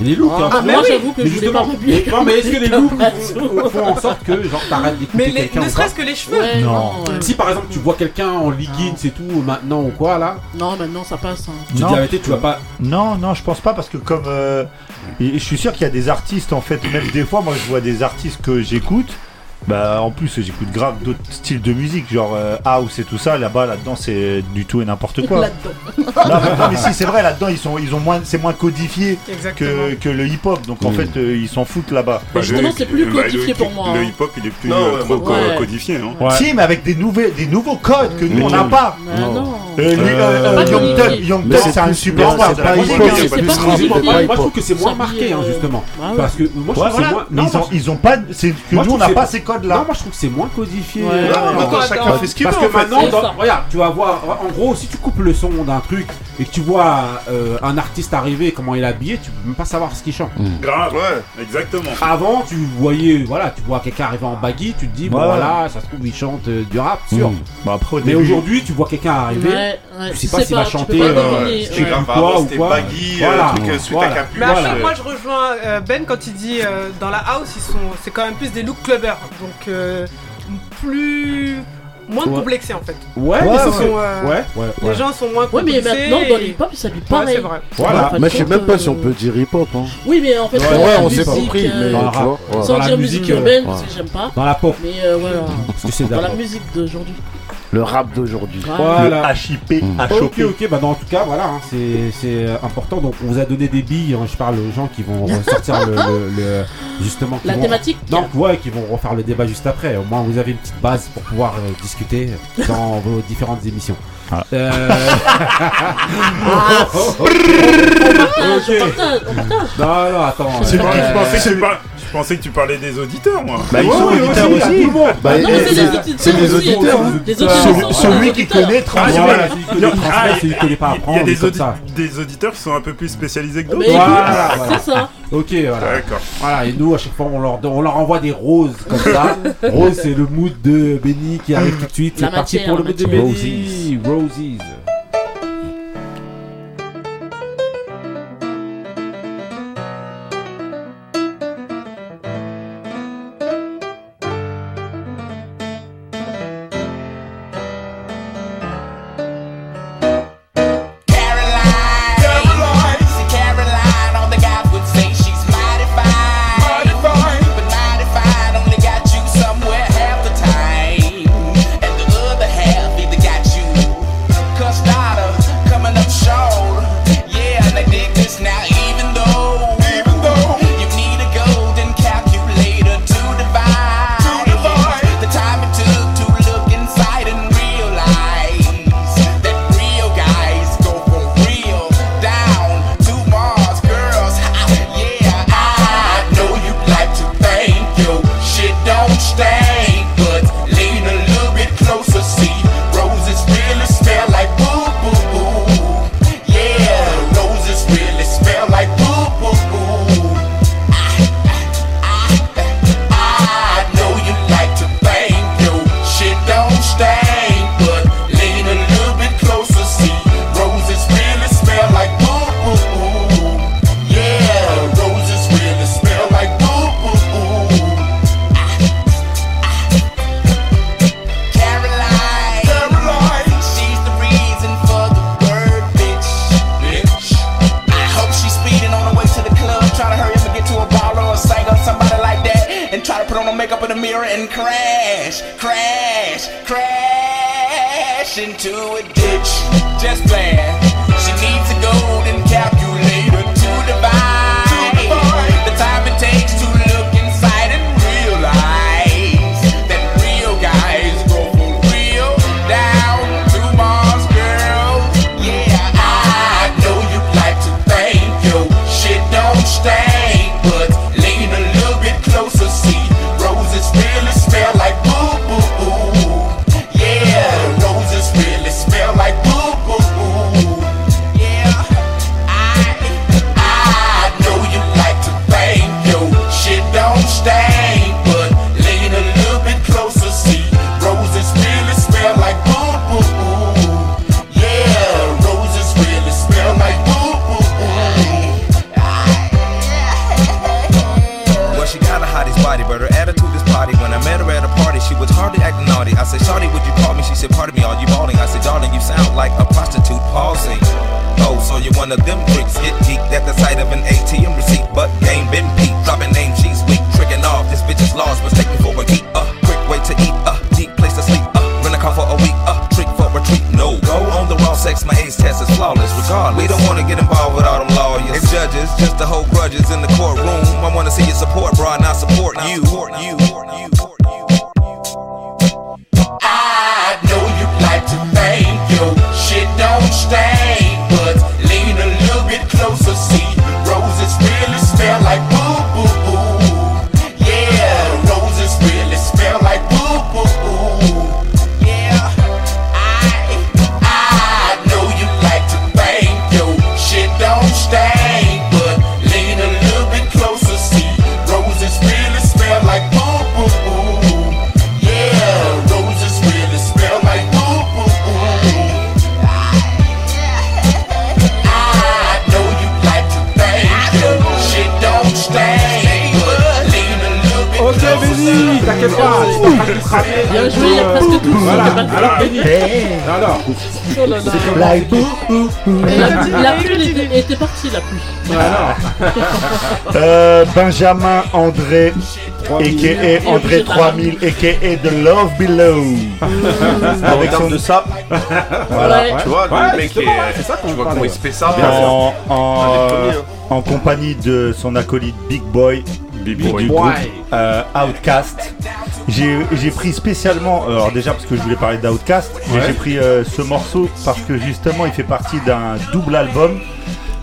les looks, ah, hein. Ah, Moi, j'avoue que je justement, non, mais est-ce que les looks <laughs> font en sorte que genre t'arrêtes d'écouter quelqu'un ne serait-ce que les cheveux. Non. Si par exemple tu vois quelqu'un en leggings et tout maintenant ou quoi là, Non, maintenant ça passe. Hein. tu Non. dis arrêtez, tu vas pas. Non, non, je pense pas parce que comme euh, je suis sûr qu'il y a des artistes en fait, même des fois, moi je vois des artistes que j'écoute bah en plus j'écoute grave d'autres styles de musique, genre euh, house et tout ça, là-bas là-dedans c'est du tout et n'importe quoi. là-dedans. <laughs> non, mais, si c'est vrai là-dedans ils sont ils ont moins c'est moins codifié que, que, le hip-hop, donc en hmm. fait euh, ils s'en foutent là-bas. Bah, justement c'est plus bah, codifié pour moi. Le hein. hip-hop il est plus euh, bah, codifié hein. non. Si mais avec des nouvelles des nouveaux codes que nous on n'a hmm. pas. Bah, non non Young Thug c'est un super c'est pas hip-hop. Moi je trouve que c'est moins marqué hein, justement parce que moi je trouve que c'est moins ils ont pas c'est nous on n'a pas ces là. Non, moi je trouve que c'est moins codifié. Non, chacun ce qu'il veut. Parce que maintenant, regarde, tu vas voir. En gros, si tu coupes le son d'un truc et que tu vois euh, un artiste arriver, comment il est habillé, tu peux même pas savoir ce qu'il chante. Grave, ouais, exactement. Avant, tu voyais, voilà, tu vois quelqu'un arriver en baggy, tu te dis, bon voilà, ça se trouve, il chante euh, du rap, sûr. Mais aujourd'hui, tu vois quelqu'un arriver, tu sais pas s'il va chanter, euh, tu quoi ou quoi. Baggy, voilà, moi je rejoins Ben quand il dit dans la house, ils sont, c'est quand même plus des looks clubbers. Donc, euh, plus. Moins ouais. complexés en fait. Ouais, euh, ouais, sont, ouais. Les gens sont moins complexés. Ouais, mais maintenant dans l'hip-hop ça lui paraît. vrai. Voilà, mais je sais même pas euh, si on peut dire hip-hop. Hein. Oui, mais en fait. Ouais, on s'est compris. Mais Sans dire musique urbaine, euh, parce que j'aime pas. Dans la pop. Mais voilà. Parce que Dans la musique d'aujourd'hui. Le rap d'aujourd'hui. Voilà. HIP, Ok, ok, bah non, en tout cas, voilà, hein, c'est c'est, euh, important. Donc, on vous a donné des billes. hein, je parle aux gens qui vont ressortir le, le- le- justement. La vont- thématique Non, ouais, qui vont refaire le débat juste après. Au moins, vous avez une petite base pour pouvoir euh, discuter dans <laughs> vos différentes émissions. Euh, on Ok. partage, on partage. Non, non, attends. Je euh, pensais- je pensais que tu par- je pensais que tu parlais des auditeurs, moi. Bah, ils sont auditeurs aussi. Bah, c'est des auditeurs. Celui qui connaît, transfert. Ah, il ah, connaît pas Il y a des auditeurs qui sont un peu plus spécialisés que d'autres. Voilà, c'est ça. Ok, voilà. D'accord. Voilà, et nous, à chaque fois, on leur, on leur envoie des roses comme ça. <laughs> Rose, c'est le mood de Benny qui arrive tout de suite. C'est parti pour le mood de Benny. Roses. Roses. Benjamin André, a.k.a. André 3000, a.k.a. The Love Below. Avec son... de sap. voilà, tu vois, le mec, tu vois comment il se fait ça. Euh, hein. En, compagnie de son acolyte Big Boy. Big Boy. Euh, Outcast. J'ai pris spécialement, euh, alors déjà parce que je voulais parler d'Outcast, j'ai pris ce morceau parce que justement il fait partie d'un double album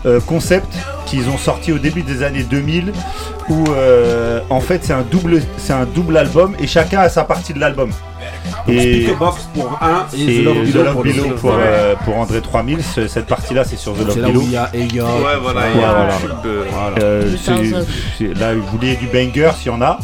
euh, concept qu'ils ont sorti au début des années 2000 où euh, en fait c'est un double c'est un double album et chacun a sa partie de l'album. Et, Speakerbox pour un et, et The Love The Below Love pour Below euh, pour André 3000. Ce- Cette partie-là, c'est sur The Love là Below. où il y a. Ouais, voilà, il y a Voilà. euh, Euh, Tarzan. c'est- là, vous voulez du banger, s'il y en a.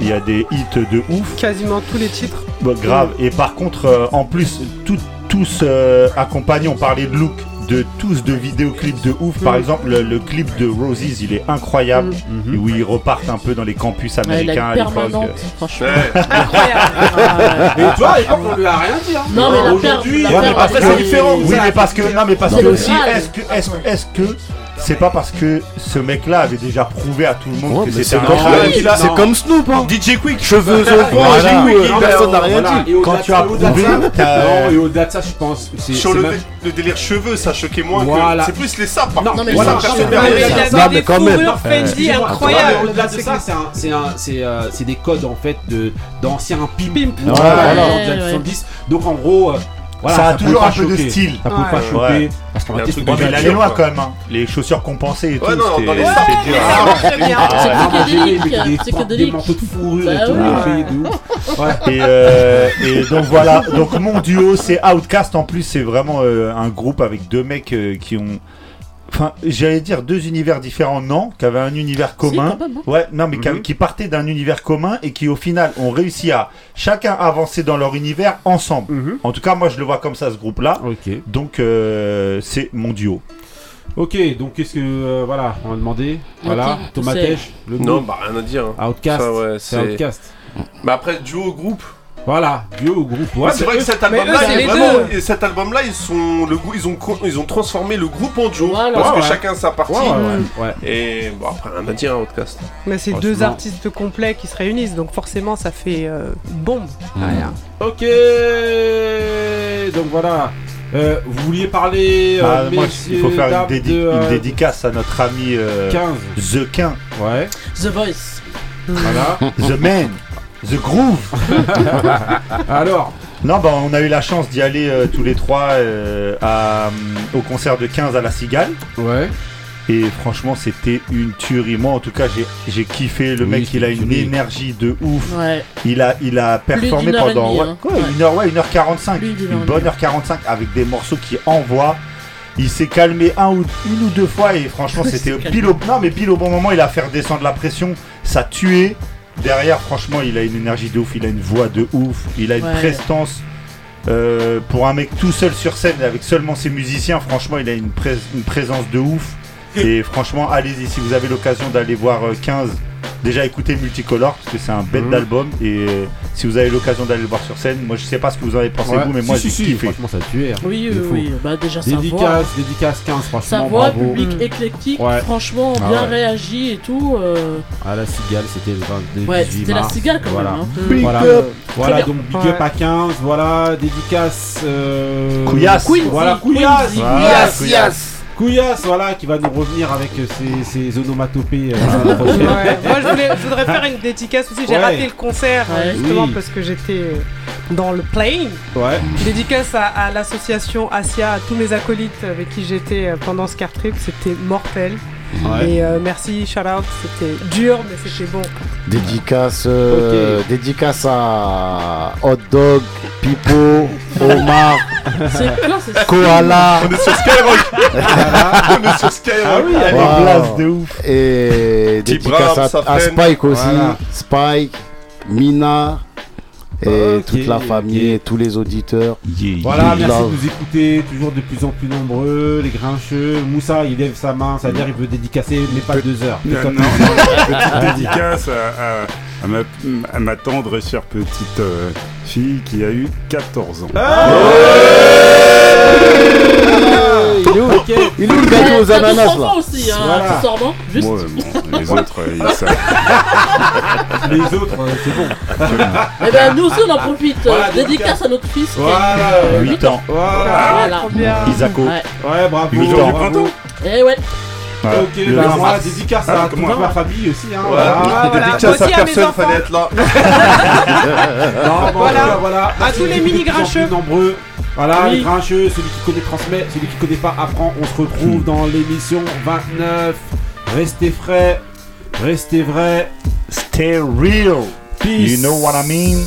Il y a des hits de ouf. Quasiment tous les titres. Bon, grave. Et par contre, euh, en plus, tout- tous euh, accompagnés, on parlait de look, de tous de vidéoclips de ouf. Par Mm. exemple, le, le clip de Roses, il est incroyable. Où ils repartent un peu dans les campus Ouais, américains la à l'époque. permanente, franchement. <laughs> Et toi, à l'époque, on lui a rien dit. Hein. Non, mais aujourd'hui, Ouais, c'est différent. Oui, mais parce que non, mais parce que aussi, est-ce que, est-ce, est-ce que c'est pas parce que ce mec-là avait déjà prouvé à tout le monde Ouais, que c'était un crack c'est comme Snoop, hein. DJ Quick. Cheveux au vent, personne on- n'a rien voilà. dit. Quand tu ça- as prouvé, Non, et au-delà de ça, je pense. c'est- Sur le, même- le délire cheveux, ça choquait moins Voilà. que. C'est plus les sapes par Non, contre. non, mais- quand même. Fendi mais Au-delà de ça, c'est un- c'est un- c'est euh, c'est des codes en fait de d'anciens pimp. Pimp. Voilà, Ouais, genre ouais, des années ouais. 70. Donc en gros, euh, voilà, Ça a toujours un peu de style. Ça Ouais. pas choquer. Ouais. Parce qu'en Il y a un réalité, truc c'est Ouais, mais il déjà allait dur, loin quoi. quand même. hein. Les chaussures compensées et tout. Ouais, non, c'était- dans les c'était sapes, dur. C'est des, manteaux de fourrure tout, et donc voilà, donc mon duo c'est Outcast en plus c'est vraiment euh, un groupe avec deux mecs euh, qui ont, enfin j'allais dire deux univers différents non, qui avaient un univers commun, même, hein. ouais non mais qui- Mhm. qui partaient d'un univers commun et qui au final ont réussi à chacun avancer dans leur univers ensemble. Mhm. En tout cas moi je le vois comme ça ce groupe là, Ok. donc euh, c'est mon duo. Ok, donc qu'est-ce que. euh, voilà, on va demander. Voilà, Ok, Tomatèche, le Non, groupe. bah rien à dire. hein. Outcast. Ouais, c'est c'est- Outcast. Mais après, duo groupe. Voilà, duo ou groupe. Ouais, c'est vrai que cet album-là, c'est il est les vraiment- deux. et cet album-là, ils sont le ils ont ils ont transformé le groupe en duo Voilà. parce Ouais, que ouais. chacun sa partie. Ouais, ouais, ouais, ouais. Et bon après rien à dire, hein, Outcast. Mais c'est deux artistes complets qui se réunissent, donc forcément ça fait euh, bombe. derrière. Ok, donc voilà. Euh, vous vouliez parler. Ah, euh, moi messieurs, il faut faire une, dames, dédi- de, euh, une dédicace à notre ami euh, 15. The Quin, Ouais, The Voice. voilà. The Man, The Groove. <laughs> Alors, Non, bah, on a eu la chance d'y aller euh, tous les trois euh, à, euh, au concert de 15 à la Cigale. ouais. Et franchement, c'était une tuerie. Moi, en tout cas, j'ai- j'ai kiffé. Le Oui, mec, il a une tuerie. énergie de ouf. Ouais. Il a, il a performé d'une heure et pendant demie, ouais, hein. quoi, Ouais. une heure, ouais, une heure 45. Plus d'une heure Une et bonne demie. heure 45 avec des morceaux qui envoient. Il s'est calmé un ou, une ou deux fois et franchement, <laughs> Il c'était pile au, non, mais pile au bon moment. Il a fait redescendre la pression. Ça tuait. Derrière, franchement, il a une énergie de ouf. Il a une voix de ouf. Il a une Ouais. prestance. Euh, pour un mec tout seul sur scène avec seulement ses musiciens, franchement, il a une, prés- une présence de ouf. Et franchement, allez-y si vous avez l'occasion d'aller voir euh, 15. Déjà écoutez Multicolor parce que c'est un bête Mhm. d'album et euh, si vous avez l'occasion d'aller le voir sur scène, moi je sais pas ce que vous en avez pensé Ouais. vous mais Si, moi si, j'ai si, kiffé. Franchement, ça a tué. hein. Oui, oui, oui. Bah déjà sa voix. Dédicace, dédicace 15, franchement. Sa voix, bravo. public Mm. éclectique, Ouais. franchement Ah bien ouais. réagi et tout. euh, À la Cigale, c'était le 22 Ouais, 18 c'était la cigale quand voilà. même. hein. Big Voilà, up. voilà bien. donc big Ouais. up à 15, voilà, dédicace. Euh... Couillasse. Voilà, Couillasse. Queensy. Couillasse, voilà, qui va nous revenir avec euh, ses, ses onomatopées. euh. <laughs> Ouais. Moi je, voulais, je voudrais faire une dédicace aussi. J'ai Ouais. raté le concert euh, Ouais. justement Oui. parce que j'étais dans le plane. Ouais. Dédicace à, à l'association Asia, à tous mes acolytes avec qui j'étais pendant ce car trip. C'était mortel. Ouais. Et euh, merci, shout out. C'était dur, mais c'était bon. Dédicace, euh, dédicace à Hot Dog, Pipo, Omar, Koala On est sur Skyrock. On est sur Skyrock. Ah oui, Elle Wow. est blase de ouf. et dédicace Bram, à. Spike aussi, Voilà. Spike, Mina et toute la famille ok. et tous les auditeurs. Voilà, merci love. de nous écouter, toujours de plus en plus nombreux, les grincheux. Moussa, il lève sa main, c'est-à-dire il veut dédicacer, mais pas deux heures. Non, Fais non, comme- non, <laughs> petite Vas-y. dédicace à, à- à ma, à ma tendre et chère petite euh, fille qui a eu 14 ans. Ah Ok. Il est où le T'as- gâteau aux ananas là enfants aussi, hein, Voilà. accessoirement. Juste. Moi, les <laughs> autres, euh, ils savent. Les autres, euh, c'est bon. Eh ben nous aussi on en profite. Voilà, euh, dédicace à notre fils. qui a Voilà. eu, euh, 8 ans. Voilà. Ah, Voilà. trop bien. Isako. Ouais. Ouais, bravo. Huit bravo. ans. Printemps Eh ouais. Ok, Le bah 20 moi, mars. dédicace Ah, à toute comment ma famille aussi. Hein, Voilà. voilà. Ah, voilà. Dédicace Moi à aussi à mes personne, enfants. fallait être là. <laughs> non, bon, Voilà. voilà. voilà. À tous les mini nombreux. Voilà, Oui. les grincheux, celui qui connaît transmet, celui qui connaît pas apprend. On se retrouve dans l'émission 29. Restez frais, restez vrais. Stay real. Peace. You know what I mean?